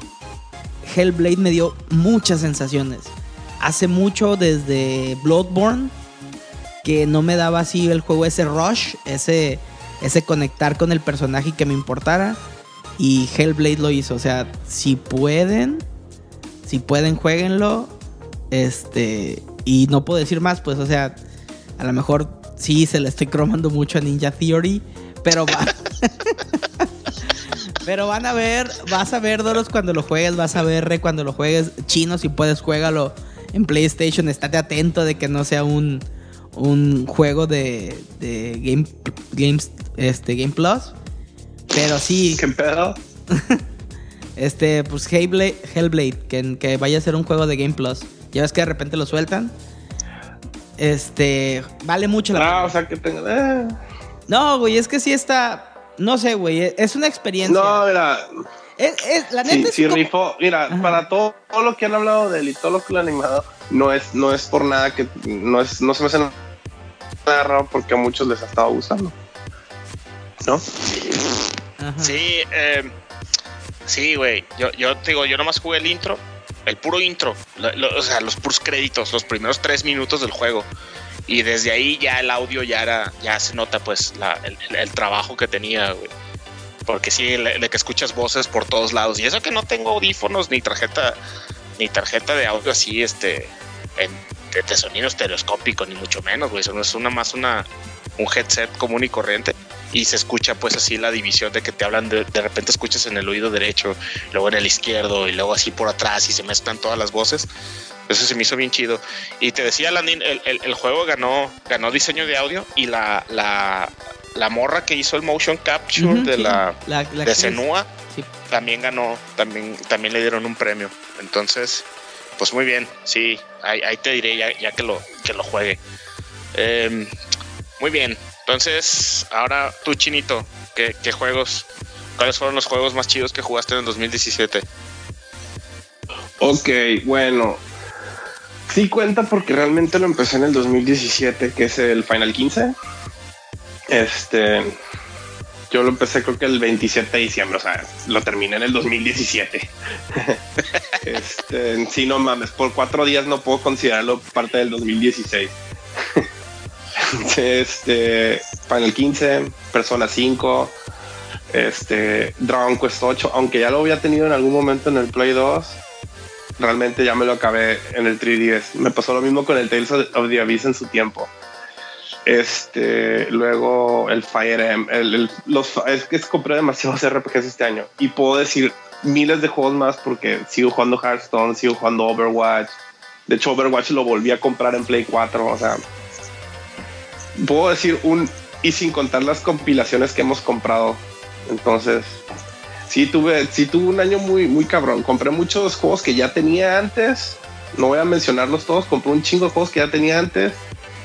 Hellblade me dio muchas sensaciones. Hace mucho desde Bloodborne que no me daba así el juego ese rush, ese, ese conectar con el personaje que me importara. Y Hellblade lo hizo. O sea, si pueden, si pueden, jueguenlo. Este. Y no puedo decir más, pues, o sea, a lo mejor sí se le estoy cromando mucho a Ninja Theory. Pero va. pero van a ver, vas a ver Doros cuando lo juegues, vas a ver Re cuando lo juegues. Chino, si puedes, juégalo en PlayStation. Estate atento de que no sea un, un juego de, de Game, Games, este, Game Plus. Pero sí. ¿Qué pedo? este, pues Hellblade, Hellblade que, que vaya a ser un juego de Game Plus. Ya ves que de repente lo sueltan. Este, vale mucho la pena. Ah, o sea que tengo. Eh. No, güey, es que sí está. No sé, güey, es una experiencia. No, mira. Es, la neta sí, rifó. Mira, para todo, lo que han hablado de él y todo lo que lo han animado, no es, no es por nada que. No, es, no se me hace nada raro porque a muchos les ha estado gustando. ¿No? Sí, eh, sí, güey. Yo, yo te digo, yo nomás jugué el intro, el puro intro, o sea, los puros créditos, los primeros tres minutos del juego. Y desde ahí ya el audio ya era, ya se nota pues el, trabajo que tenía, güey. Porque sí, de que escuchas voces por todos lados. Y eso que no tengo audífonos ni tarjeta, ni tarjeta de audio así, este, de, sonido estereoscópico, ni mucho menos, güey. Eso no es una más una, un headset común y corriente y se escucha pues así la división de que te hablan de, de repente escuchas en el oído derecho, luego en el izquierdo y luego así por atrás y se mezclan todas las voces. Eso se me hizo bien chido. Y te decía, Landin, el, el, juego ganó, ganó diseño de audio y la, la, la morra que hizo el motion capture de la, de Senua también ganó, también, también le dieron un premio. Entonces, pues muy bien, sí, ahí, ahí te diré ya, ya, que lo, que lo juegue. Em, muy bien, entonces, ahora tú, Chinito, ¿qué, juegos, cuáles fueron los juegos más chidos que jugaste en el 2017? Ok, bueno. Sí cuenta porque realmente lo empecé en el 2017, que es el Final 15. Este, yo lo empecé creo que el 27 de diciembre, o sea, lo terminé en el 2017. este, sí, no mames, por cuatro días no puedo considerarlo parte del 2016. este, Final 15, Persona 5, este, Dragon Quest 8, aunque ya lo había tenido en algún momento en el Play 2, realmente ya me lo acabé en el 3DS. Me pasó lo mismo con el Tales of the Abyss en su tiempo. Este, luego el Fire Emblem, el, los, es que compré demasiados RPGs este año y puedo decir miles de juegos más porque sigo jugando Hearthstone, sigo jugando Overwatch. De hecho, Overwatch lo volví a comprar en Play 4. O sea, puedo decir un y sin contar las compilaciones que hemos comprado. Entonces, sí tuve, sí tuve un año muy, muy cabrón. Compré muchos juegos que ya tenía antes. No voy a mencionarlos todos. Compré un chingo de juegos que ya tenía antes.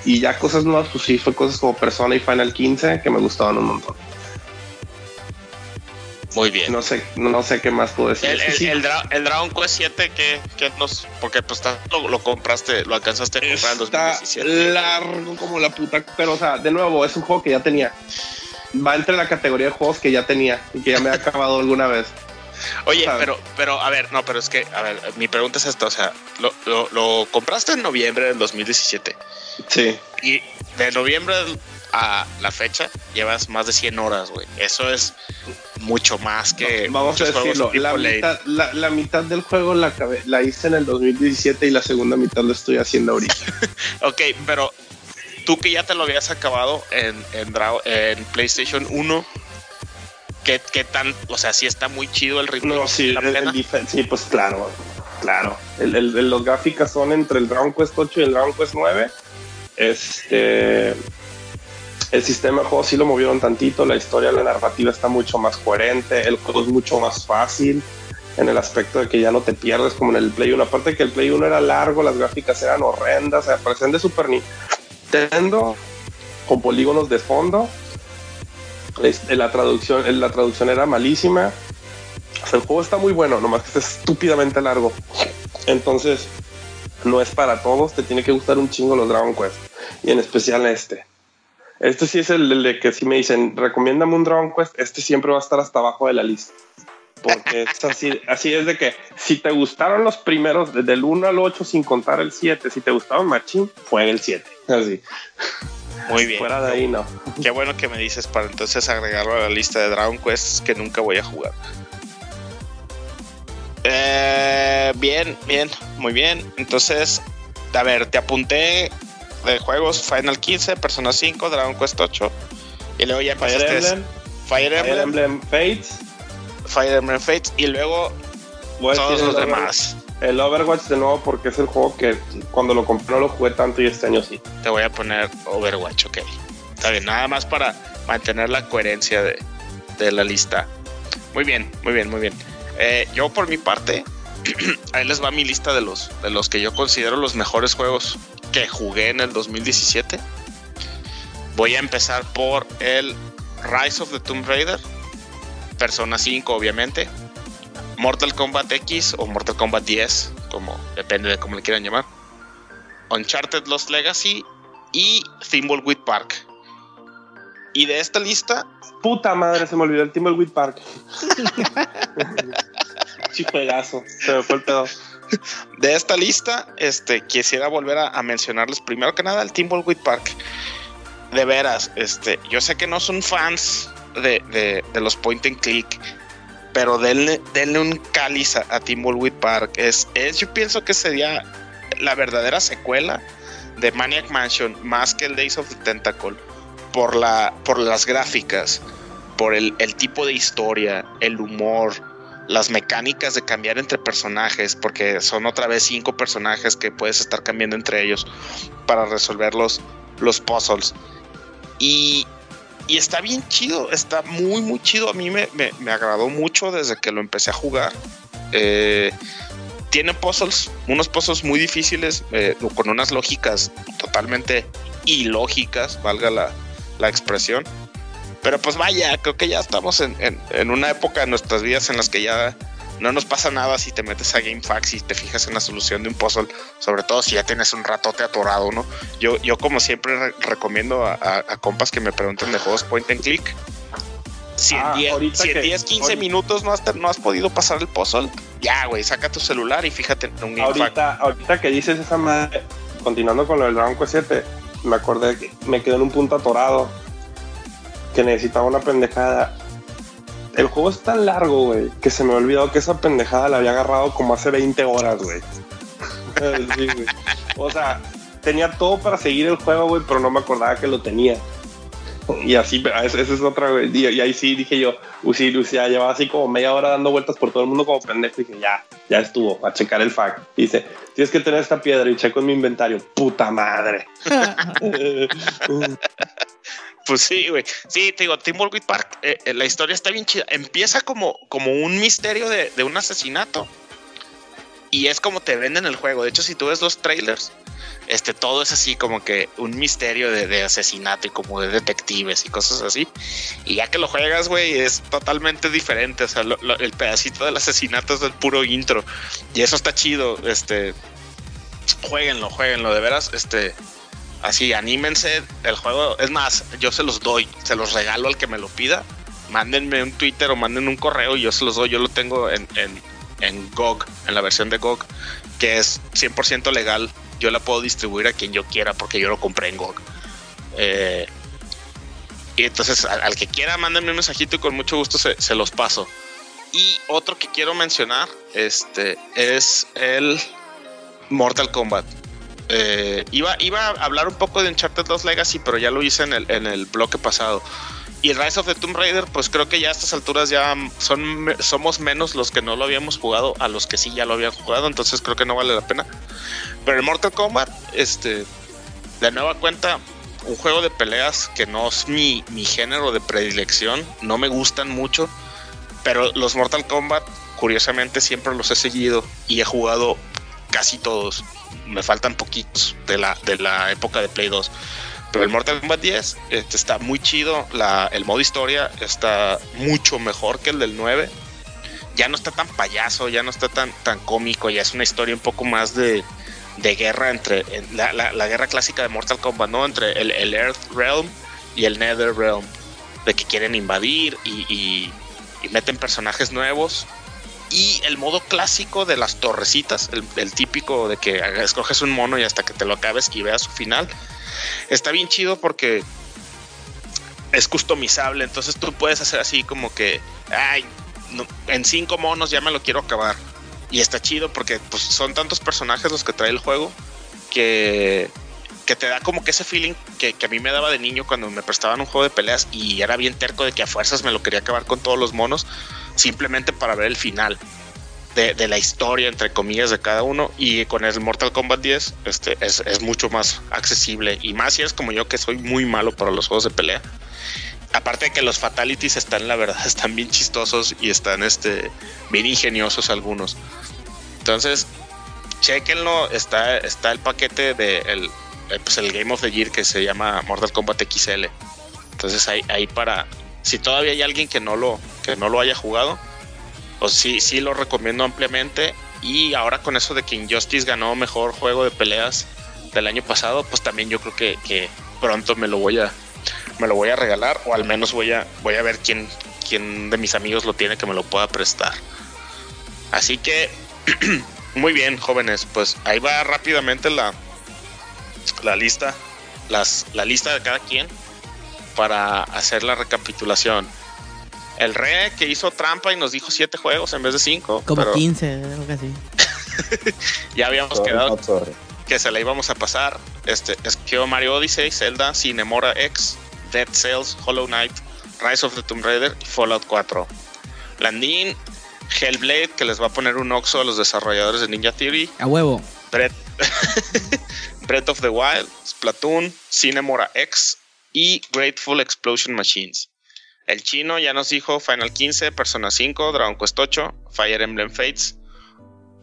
Y ya cosas nuevas, pues sí, fue cosas como Persona y Final 15 que me gustaban un montón. Muy bien. No sé, no sé qué más puedo decir. El, que el, sí, el Dra- el Dragon Quest 7, que, nos. Porque pues ta- lo, lo compraste, lo alcanzaste a comprar en está 2017. largo como la puta. Pero, o sea, de nuevo, es un juego que ya tenía. Va entre la categoría de juegos que ya tenía y que ya me ha acabado alguna vez. Oye, ¿sabes? pero, pero, a ver, no, pero es que, a ver, mi pregunta es esta: o sea, lo, lo, lo compraste en noviembre del 2017 Sí. y de noviembre a la fecha llevas más de 100 horas, güey. Eso es mucho más que. Vamos a decirlo, la mitad, la, la mitad del juego la, la hice en el 2017 y la segunda mitad la estoy haciendo ahorita. Ok, pero tú que ya te lo habías acabado en, en, PlayStation 1, ¿qué, ¿qué tan, o sea, sí está muy chido el ritmo? No, sí, ¿La el, el sí, pues claro, claro. El, el- el- los gráficas son entre el Dragon Quest 8 y el Dragon Quest 9. Este, el sistema de juego sí lo movieron tantito, la historia, la narrativa está mucho más coherente, el juego es mucho más fácil en el aspecto de que ya no te pierdes como en el Play 1. Aparte que el Play 1 era largo, las gráficas eran horrendas, o sea, parecían de Super Nintendo con polígonos de fondo. Este, la traducción, la traducción era malísima. O sea, el juego está muy bueno, nomás que es estúpidamente largo. Entonces, no es para todos, te tiene que gustar un chingo los Dragon Quest. Y en especial este. Este sí es el, el de que si me dicen, recomiéndame un Dragon Quest, este siempre va a estar hasta abajo de la lista. Porque es así, así es de que si te gustaron los primeros, desde el 1 al 8 sin contar el 7, si te gustaban Machín, fue el 7. Así. Muy bien. Fuera de ahí no. Qué bueno que me dices para entonces agregarlo a la lista de Dragon Quests que nunca voy a jugar. Eh, bien, bien, muy bien. Entonces, a ver, te apunté de juegos Final 15, Persona 5, Dragon Quest 8. Y luego ya Fire empezaste Emblem, Fire Fire Emblem, Emblem Fates. Fire Emblem Fates y luego Voy a todos los el demás. El Overwatch de nuevo porque es el juego que cuando lo compré no lo jugué tanto y este año sí. Te voy a poner Overwatch, ok. Está bien, nada más para mantener la coherencia de, de la lista. Muy bien, muy bien, muy bien. Eh, yo por mi parte, ahí les va mi lista de los, de los que yo considero los mejores juegos que jugué en el 2017. Voy a empezar por el Rise of the Tomb Raider, Persona 5 obviamente, Mortal Kombat X o Mortal Kombat 10, como depende de cómo le quieran llamar. Uncharted Lost Legacy y Thimbleweed Park. Y de esta lista, Puta madre, se me olvidó el Timbleweed Park. Chijuegazo, se me fue el pedo. de esta lista, este, quisiera volver a, mencionarles primero que nada el Thimbleweed Park. De veras, este, yo sé que no son fans de, los point and click, pero denle, denle un cáliz a, a Park. Es, es, yo pienso que sería la verdadera secuela de Maniac Mansion más que el Days of the Tentacle por, la, por las gráficas, por el, el tipo de historia, el humor, las mecánicas de cambiar entre personajes, porque son otra vez cinco personajes que puedes estar cambiando entre ellos para resolver los, los puzzles. Y, y está bien chido, está muy, muy chido. A mí me, me- me agradó mucho desde que lo empecé a jugar. Eh, tiene puzzles, unos puzzles muy difíciles, eh, con unas lógicas totalmente ilógicas, valga la, la expresión. Pero pues vaya, creo que ya estamos en, en- en una época de nuestras vidas en las que ya no nos pasa nada si te metes a GameFAQs y te fijas en la solución de un puzzle, sobre todo si ya tienes un ratote atorado, ¿no? Yo, yo como siempre recomiendo a, compas que me pregunten de juegos point and click. Si en 10, 15 ah, minutos no has, no has podido pasar el puzzle, ya, güey, saca tu celular y fíjate en un. Ahorita, ahorita que dices esa madre, continuando con lo del Dragon Quest 7, me acordé que me quedé en un punto atorado que necesitaba una pendejada el juego es tan largo, güey, que se me olvidó que esa pendejada la había agarrado como hace 20 horas, güey. O sea, tenía todo para seguir el juego, güey, pero no me acordaba que lo tenía. Y así, esa es otra, güey. Y, ahí sí dije yo, uy, Lucia, llevaba así como media hora dando vueltas por todo el mundo como pendejo. Y dije, ya, ya estuvo, a checar el fact. Y dice, tienes que tener esta piedra y checo en mi inventario. Puta madre. Pues sí, güey. Sí, te digo, Timbleweed Park, eh, eh, la historia está bien chida. Empieza como, como un misterio de, un asesinato. Y es como te venden el juego. De hecho, si tú ves los trailers, este, todo es así como que un misterio de, asesinato y como de detectives y cosas así. Y ya que lo juegas, güey, es totalmente diferente. O sea, el pedacito del asesinato es del puro intro. Y eso está chido. Este, jueguenlo, jueguenlo. De veras, este, Así, anímense. El juego, es más, yo se los doy, se los regalo al que me lo pida. Mándenme un Twitter o manden un correo y yo se los doy. Yo lo tengo en, en, en GOG, en la versión de GOG, que es 100% legal. Yo la puedo distribuir a quien yo quiera porque yo lo compré en GOG. Eh, y entonces, al, que quiera, mándenme un mensajito y con mucho gusto se, se los paso. Y otro que quiero mencionar este, es el Mortal Kombat. Eh, iba, iba a hablar un poco de Uncharted 2 Legacy, pero ya lo hice en el, en el bloque pasado. Y Rise of the Tomb Raider, pues creo que ya a estas alturas ya son, somos menos los que no lo habíamos jugado a los que sí ya lo habían jugado, entonces creo que no vale la pena. Pero el Mortal Kombat, este, de nueva cuenta, un juego de peleas que no es mi, mi género de predilección, no me gustan mucho, pero los Mortal Kombat, curiosamente, siempre los he seguido y he jugado casi todos me faltan poquitos de la, de la época de Play 2. Pero el Mortal Kombat 10 este, está muy chido. La, el modo historia está mucho mejor que el del 9. Ya no está tan payaso, ya no está tan, tan cómico. Ya es una historia un poco más de, de guerra entre la, la, guerra clásica de Mortal Kombat, ¿no? Entre el, el, Earth Realm y el Nether Realm. De que quieren invadir y, y meten personajes nuevos y el modo clásico de las torrecitas, el, típico de que escoges un mono y hasta que te lo acabes y veas su final, está bien chido porque es customizable, entonces tú puedes hacer así como que, ay, en cinco monos ya me lo quiero acabar. Y está chido porque pues, son tantos personajes los que trae el juego que, que te da como que ese feeling que, que, a mí me daba de niño cuando me prestaban un juego de peleas y era bien terco de que a fuerzas me lo quería acabar con todos los monos simplemente para ver el final de, la historia, entre comillas, de cada uno. Y con el Mortal Kombat 10 este, es, mucho más accesible. Y más si es como yo, que soy muy malo para los juegos de pelea. Aparte de que los fatalities están, la verdad, están bien chistosos y están este, bien ingeniosos algunos. Entonces, chequenlo. Está, está el paquete de el, pues el Game of the Year que se llama Mortal Kombat XL. Entonces ahí, ahí para, si todavía hay alguien que no lo, que no lo haya jugado, pues sí, sí lo recomiendo ampliamente. Y ahora con eso de que Injustice ganó mejor juego de peleas del año pasado, pues también yo creo que, pronto me lo voy a me lo voy a regalar o al menos voy a voy a ver quién quién de mis amigos lo tiene que me lo pueda prestar. Así que muy bien, jóvenes, pues ahí va rápidamente la la lista las la lista de cada quien para hacer la recapitulación. El Re que hizo trampa y nos dijo siete juegos en vez de cinco. Como 15, algo así. ya habíamos quedado que se la íbamos a pasar. Este, escribió Mario Odyssey, Zelda, Cinemora X, Dead Cells, Hollow Knight, Rise of the Tomb Raider y Fallout 4. Landin, Hellblade, que les va a poner un oxo a los desarrolladores de Ninja Theory. A huevo. Breath, Breath of the Wild, Splatoon, Cinemora X, y Grateful Explosion Machines. El chino ya nos dijo Final 15, Persona 5, Dragon Quest 8, Fire Emblem Fates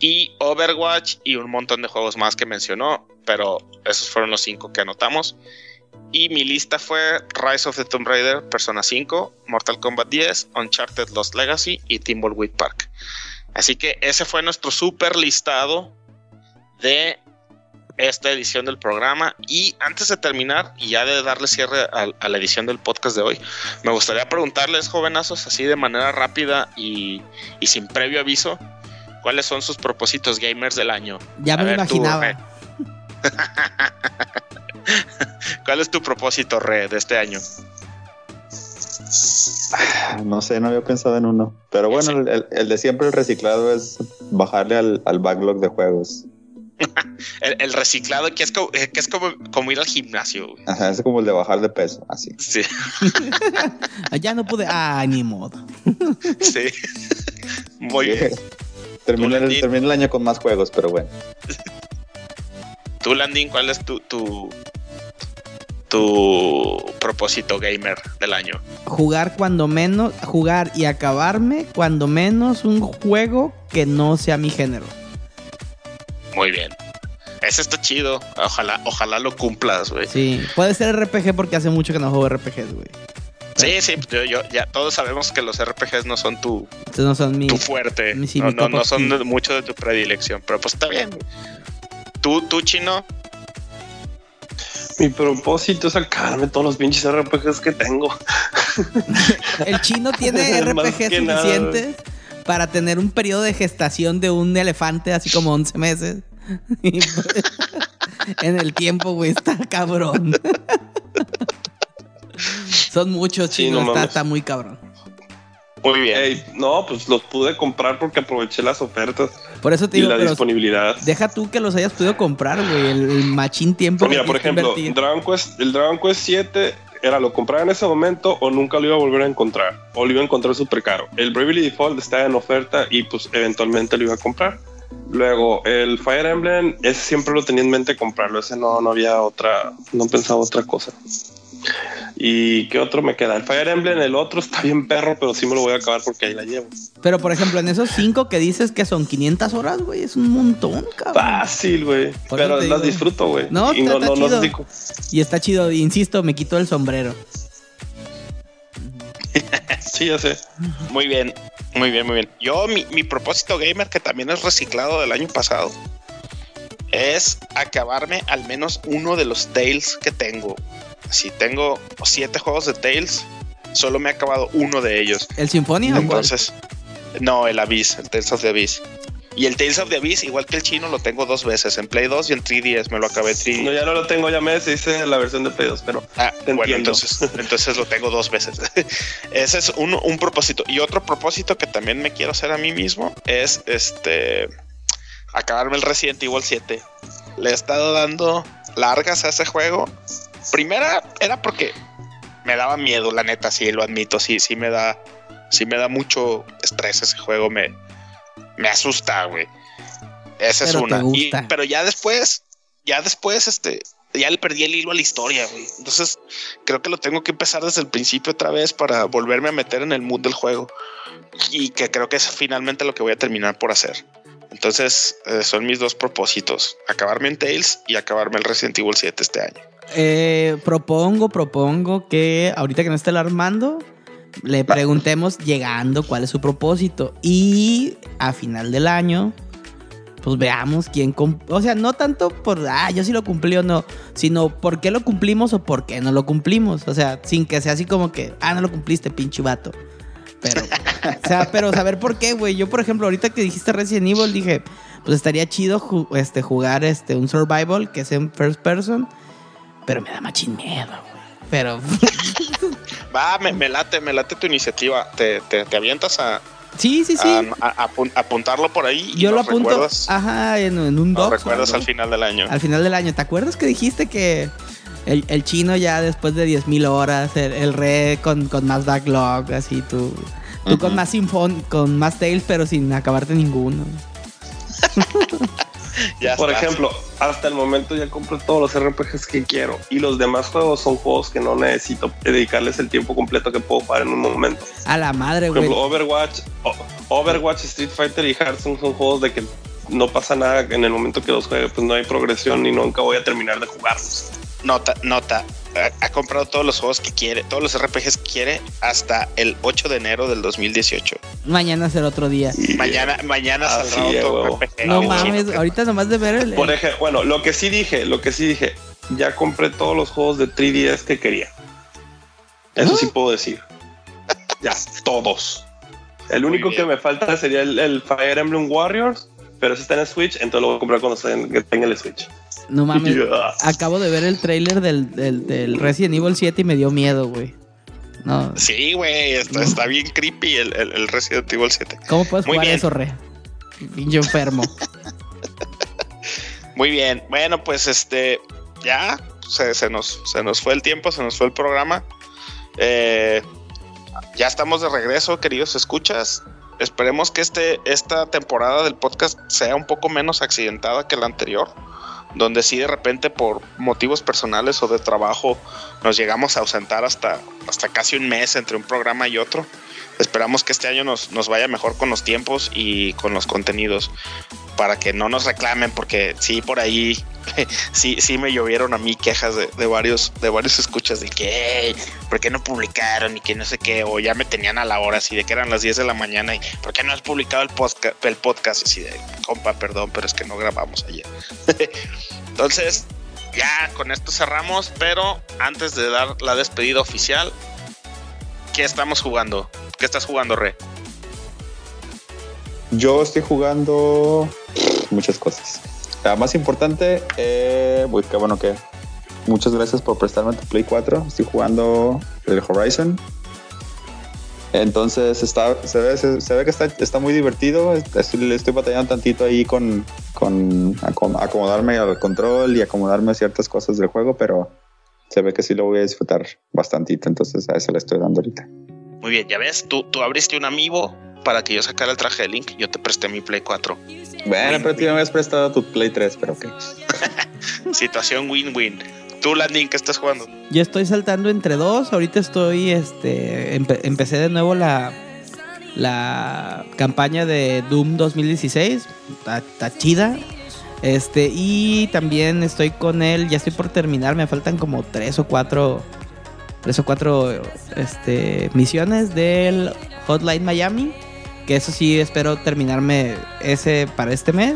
y Overwatch y un montón de juegos más que mencionó, pero esos fueron los cinco que anotamos. Y mi lista fue Rise of the Tomb Raider, Persona 5, Mortal Kombat 10, Uncharted Lost Legacy y Timbleweed Park. Así que ese fue nuestro super listado de esta edición del programa. Y antes de terminar y ya de darle cierre a, a la edición del podcast de hoy, me gustaría preguntarles, jovenazos, así de manera rápida y, y sin previo aviso, ¿cuáles son sus propósitos gamers del año? Ya A me lo ver, imaginaba. ¿Cuál es tu propósito, Re, de este año? No sé, no había pensado en uno. Pero bueno, Sí. el, el- el de siempre, el reciclado, es bajarle al, al backlog de juegos. El, el reciclado, que es, como, eh, que es como, como ir al gimnasio. güey. Ajá, es como el de bajar de peso, así. Sí, Ya no pude. Ah, ni modo. sí. Muy bien. Terminé, el, Landín. terminé el año con más juegos, pero bueno. Tú, Landín, ¿cuál es tu, tu, tu propósito gamer del año? Jugar cuando menos. Jugar y acabarme cuando menos un juego que no sea mi género. Muy bien. Ese está chido. Ojalá, ojalá lo cumplas, güey. Sí. Puede ser RPG porque hace mucho que no juego RPGs, güey. Sí, sí, yo, yo- ya todos sabemos que los RPGs no son tu, no son mi. tu fuerte. mi- sí, no, mi no, no son de- mucho de tu predilección, pero pues está bien. güey. Tú, tú, chino, Mi propósito es sacarme todos los pinches RPGs que tengo. El chino tiene Más RPG que nada, suficientes para tener un periodo de gestación de un elefante, así como 11 meses. Y pues, en el tiempo, güey, está cabrón. Son muchos Sí, no está, muy cabrón. muy bien. No, pues los pude comprar porque aproveché las ofertas Por eso te y digo, la pero disponibilidad. deja tú que los hayas podido comprar, güey, el, el machín tiempo. Pues mira, que por ejemplo. Dragon Quest, el Dragon Quest 7 era lo compraba en ese momento o nunca lo iba a volver a encontrar o lo iba a encontrar súper caro. El Bravely Default está en oferta y pues eventualmente lo iba a comprar. Luego el Fire Emblem, ese siempre lo tenía en mente comprarlo, ese no, no había otra, no pensaba otra cosa. ¿Y qué otro me queda? El Fire Emblem, el otro está bien perro, pero sí me lo voy a acabar porque ahí la llevo. Pero por ejemplo, en esos cinco que dices que son 500 horas, güey, es un montón, cabrón. Fácil, güey. Pero las digo. disfruto, güey. No, y está- no, está no, no chido. si- Y está chido, insisto, me quito el sombrero. Sí, ya sé. Muy bien, muy bien, muy bien. Yo, mi, mi propósito gamer, que también es reciclado del año pasado, es acabarme al menos uno de los Tales que tengo. Si tengo siete juegos de Tales, solo me he acabado uno de ellos. ¿El Sinfonia? o cuál? Entonces, no, el Abyss, el Tales of the Abyss. Y el Tales of the Abyss, igual que el chino, lo tengo dos veces, en Play 2 y en 3DS, me lo acabé en 3DS. No, ya no lo tengo, ya me deshice la versión de Play 2, pero Ah, Te bueno, entiendo. entonces, entonces lo tengo dos veces. Ese es un, un propósito. Y otro propósito que también me quiero hacer a mí mismo es este acabarme el Resident Evil 7. Le he estado dando largas a ese juego. Primera era porque me daba miedo, la neta, sí, lo admito, sí, sí me da, sí me da mucho estrés ese juego, me, me asusta, güey. Esa es Pero te una. Y- pero ya después, ya después, este, ya le perdí el hilo a la historia, güey. Entonces, creo que lo tengo que empezar desde el principio otra vez para volverme a meter en el mood del juego. Y que creo que es finalmente lo que voy a terminar por hacer. Entonces, eh, son mis dos propósitos: acabarme en Tales y acabarme el Resident Evil 7 este año. Eh, propongo, propongo que ahorita que no esté el Armando, le preguntemos llegando cuál es su propósito. Y a final del año, pues veamos quién... O sea, no tanto por, ah, yo sí lo cumplí o no, sino por qué lo cumplimos o por qué no lo cumplimos. O sea, sin que sea así como que, ah, no lo cumpliste, pinche vato. Pero, o sea, pero saber por qué, güey. Yo, por ejemplo, ahorita que dijiste Resident Evil, dije, pues estaría chido ju- este, jugar este, un survival que es en first person. Pero me da machín miedo, güey. Pero Va, me, me late, me late tu iniciativa. Te, te, te avientas a, sí, sí, sí. a- a apun- apuntarlo por ahí. y Yo lo apunto, recuerdas- ajá, en, en un doc. recuerdas al final del año. al final del año. ¿Te acuerdas que dijiste que el, el chino ya después de 10.000 horas, el, el re con, con más backlog, así tú, tú con más sinfon, con más tails, pero sin acabarte ninguno? Ya Por estás. ejemplo, hasta el momento ya compré todos los RPGs que quiero y los demás juegos son juegos que no necesito dedicarles el tiempo completo que puedo jugar en un momento. A la madre, Por güey. ejemplo, Overwatch, Overwatch, Street Fighter y Hearthstone son juegos de que no pasa nada en el momento que los juegue, pues no hay progresión y nunca voy a terminar de jugarlos. Nota, nota. Ha, comprado todos los juegos que quiere, todos los RPGs que quiere hasta el 8 de enero del 2018. Mañana será otro día. mañana mañana Ah, saldrá sí, otro huevo. RPG. No mames, ahorita nomás de ver el. Por ejemplo, bueno, lo que sí dije, lo que sí dije, ya compré todos los juegos de 3DS que quería. Eso sí puedo decir. Ya, todos. El Muy único bien. que me falta sería el, el Fire Emblem Warriors, pero ese está en el Switch, entonces lo voy a comprar cuando tenga el Switch. No mames. Acabo de ver el trailer del, del, del Resident Evil 7 y me dio miedo, güey. No. Sí, güey, está, está bien creepy el, el, el Resident Evil 7. ¿Cómo puedes Muy jugar bien. eso, re? Pinche enfermo. Muy bien, bueno, pues este, ya se, se nos, se nos fue el tiempo, se nos fue el programa. Eh, ya estamos de regreso, queridos escuchas. Esperemos que este, esta temporada del podcast sea un poco menos accidentada que la anterior, donde sí de repente por motivos personales o de trabajo nos llegamos a ausentar hasta, hasta casi un mes entre un programa y otro. Esperamos que este año nos, nos vaya mejor con los tiempos y con los contenidos para que no nos reclamen porque sí por ahí sí sí me llovieron a mí quejas de, de varios de varios escuchas de que "Ey, por qué no publicaron y que no sé qué o ya me tenían a la hora así de que eran las 10 de la mañana y por qué no has publicado el podcast el podcast así de compa perdón pero es que no grabamos ayer entonces ya con esto cerramos pero antes de dar la despedida oficial ¿qué estamos jugando? ¿Qué estás jugando Re? Yo estoy jugando muchas cosas. La más importante, eh, uy, qué bueno que. Muchas gracias por prestarme tu Play 4. Estoy jugando el Horizon. Entonces se, ve, se, ve que está, muy divertido. Estoy, estoy batallando tantito ahí con, con acom- acomodarme al control y acomodarme a ciertas cosas del juego, pero se ve que sí lo voy a disfrutar bastantito. Entonces a eso le estoy dando ahorita. Muy bien, ya ves, tú, tú abriste un amiibo para que yo sacara el traje de Link, yo te presté mi Play 4. Bueno, pero tú me habías prestado tu Play 3, pero ok. Situación win-win. Tú, Landing, ¿qué estás jugando? Yo estoy saltando entre dos. Ahorita estoy, este, empe- empecé de nuevo la, la campaña de Doom 2016. Está, está chida. Este, y también estoy con él, ya estoy por terminar, me faltan como tres o cuatro, tres o cuatro, este, misiones del Hotline Miami. Que eso sí, espero terminarme ese para este mes.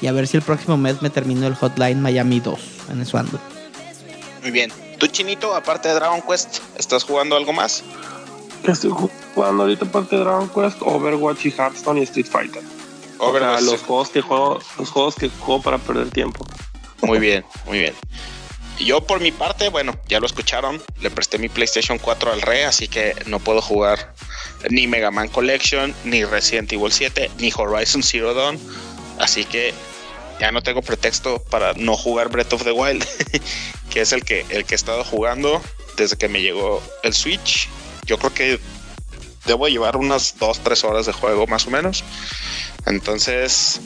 Y a ver si el próximo mes me termino el Hotline Miami 2. En eso ando. Muy bien. Tú, Chinito, aparte de Dragon Quest, ¿estás jugando algo más? Estoy jugando ahorita parte de Dragon Quest, Overwatch y Hearthstone y Street Fighter. O sea, Overwatch. los juegos que juego, los juegos que juego para perder tiempo. Muy bien, muy bien. Yo por mi parte, bueno, ya lo escucharon, le presté mi PlayStation 4 al Re, así que no puedo jugar ni Mega Man Collection, ni Resident Evil 7, ni Horizon Zero Dawn, así que ya no tengo pretexto para no jugar Breath of the Wild, que es el que, el que he estado jugando desde que me llegó el Switch. Yo creo que debo llevar unas 2, 3 horas de juego más o menos. Entonces,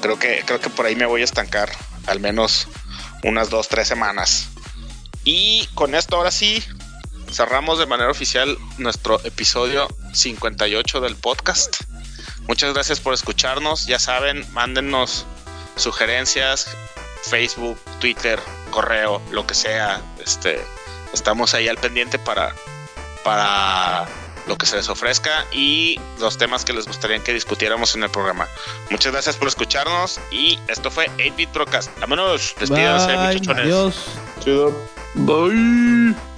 creo que, creo que por ahí me voy a estancar al menos unas 2, 3 semanas. Y con esto ahora sí, cerramos de manera oficial nuestro episodio 58 del podcast. Muchas gracias por escucharnos. Ya saben, mándennos sugerencias, Facebook, Twitter, correo, lo que sea. Este, estamos ahí al pendiente para, para lo que se les ofrezca y los temas que les gustaría que discutiéramos en el programa. Muchas gracias por escucharnos y esto fue 8-Bit Procast. Vámonos, despídanse, muchachones. adiós. Chido. Bye.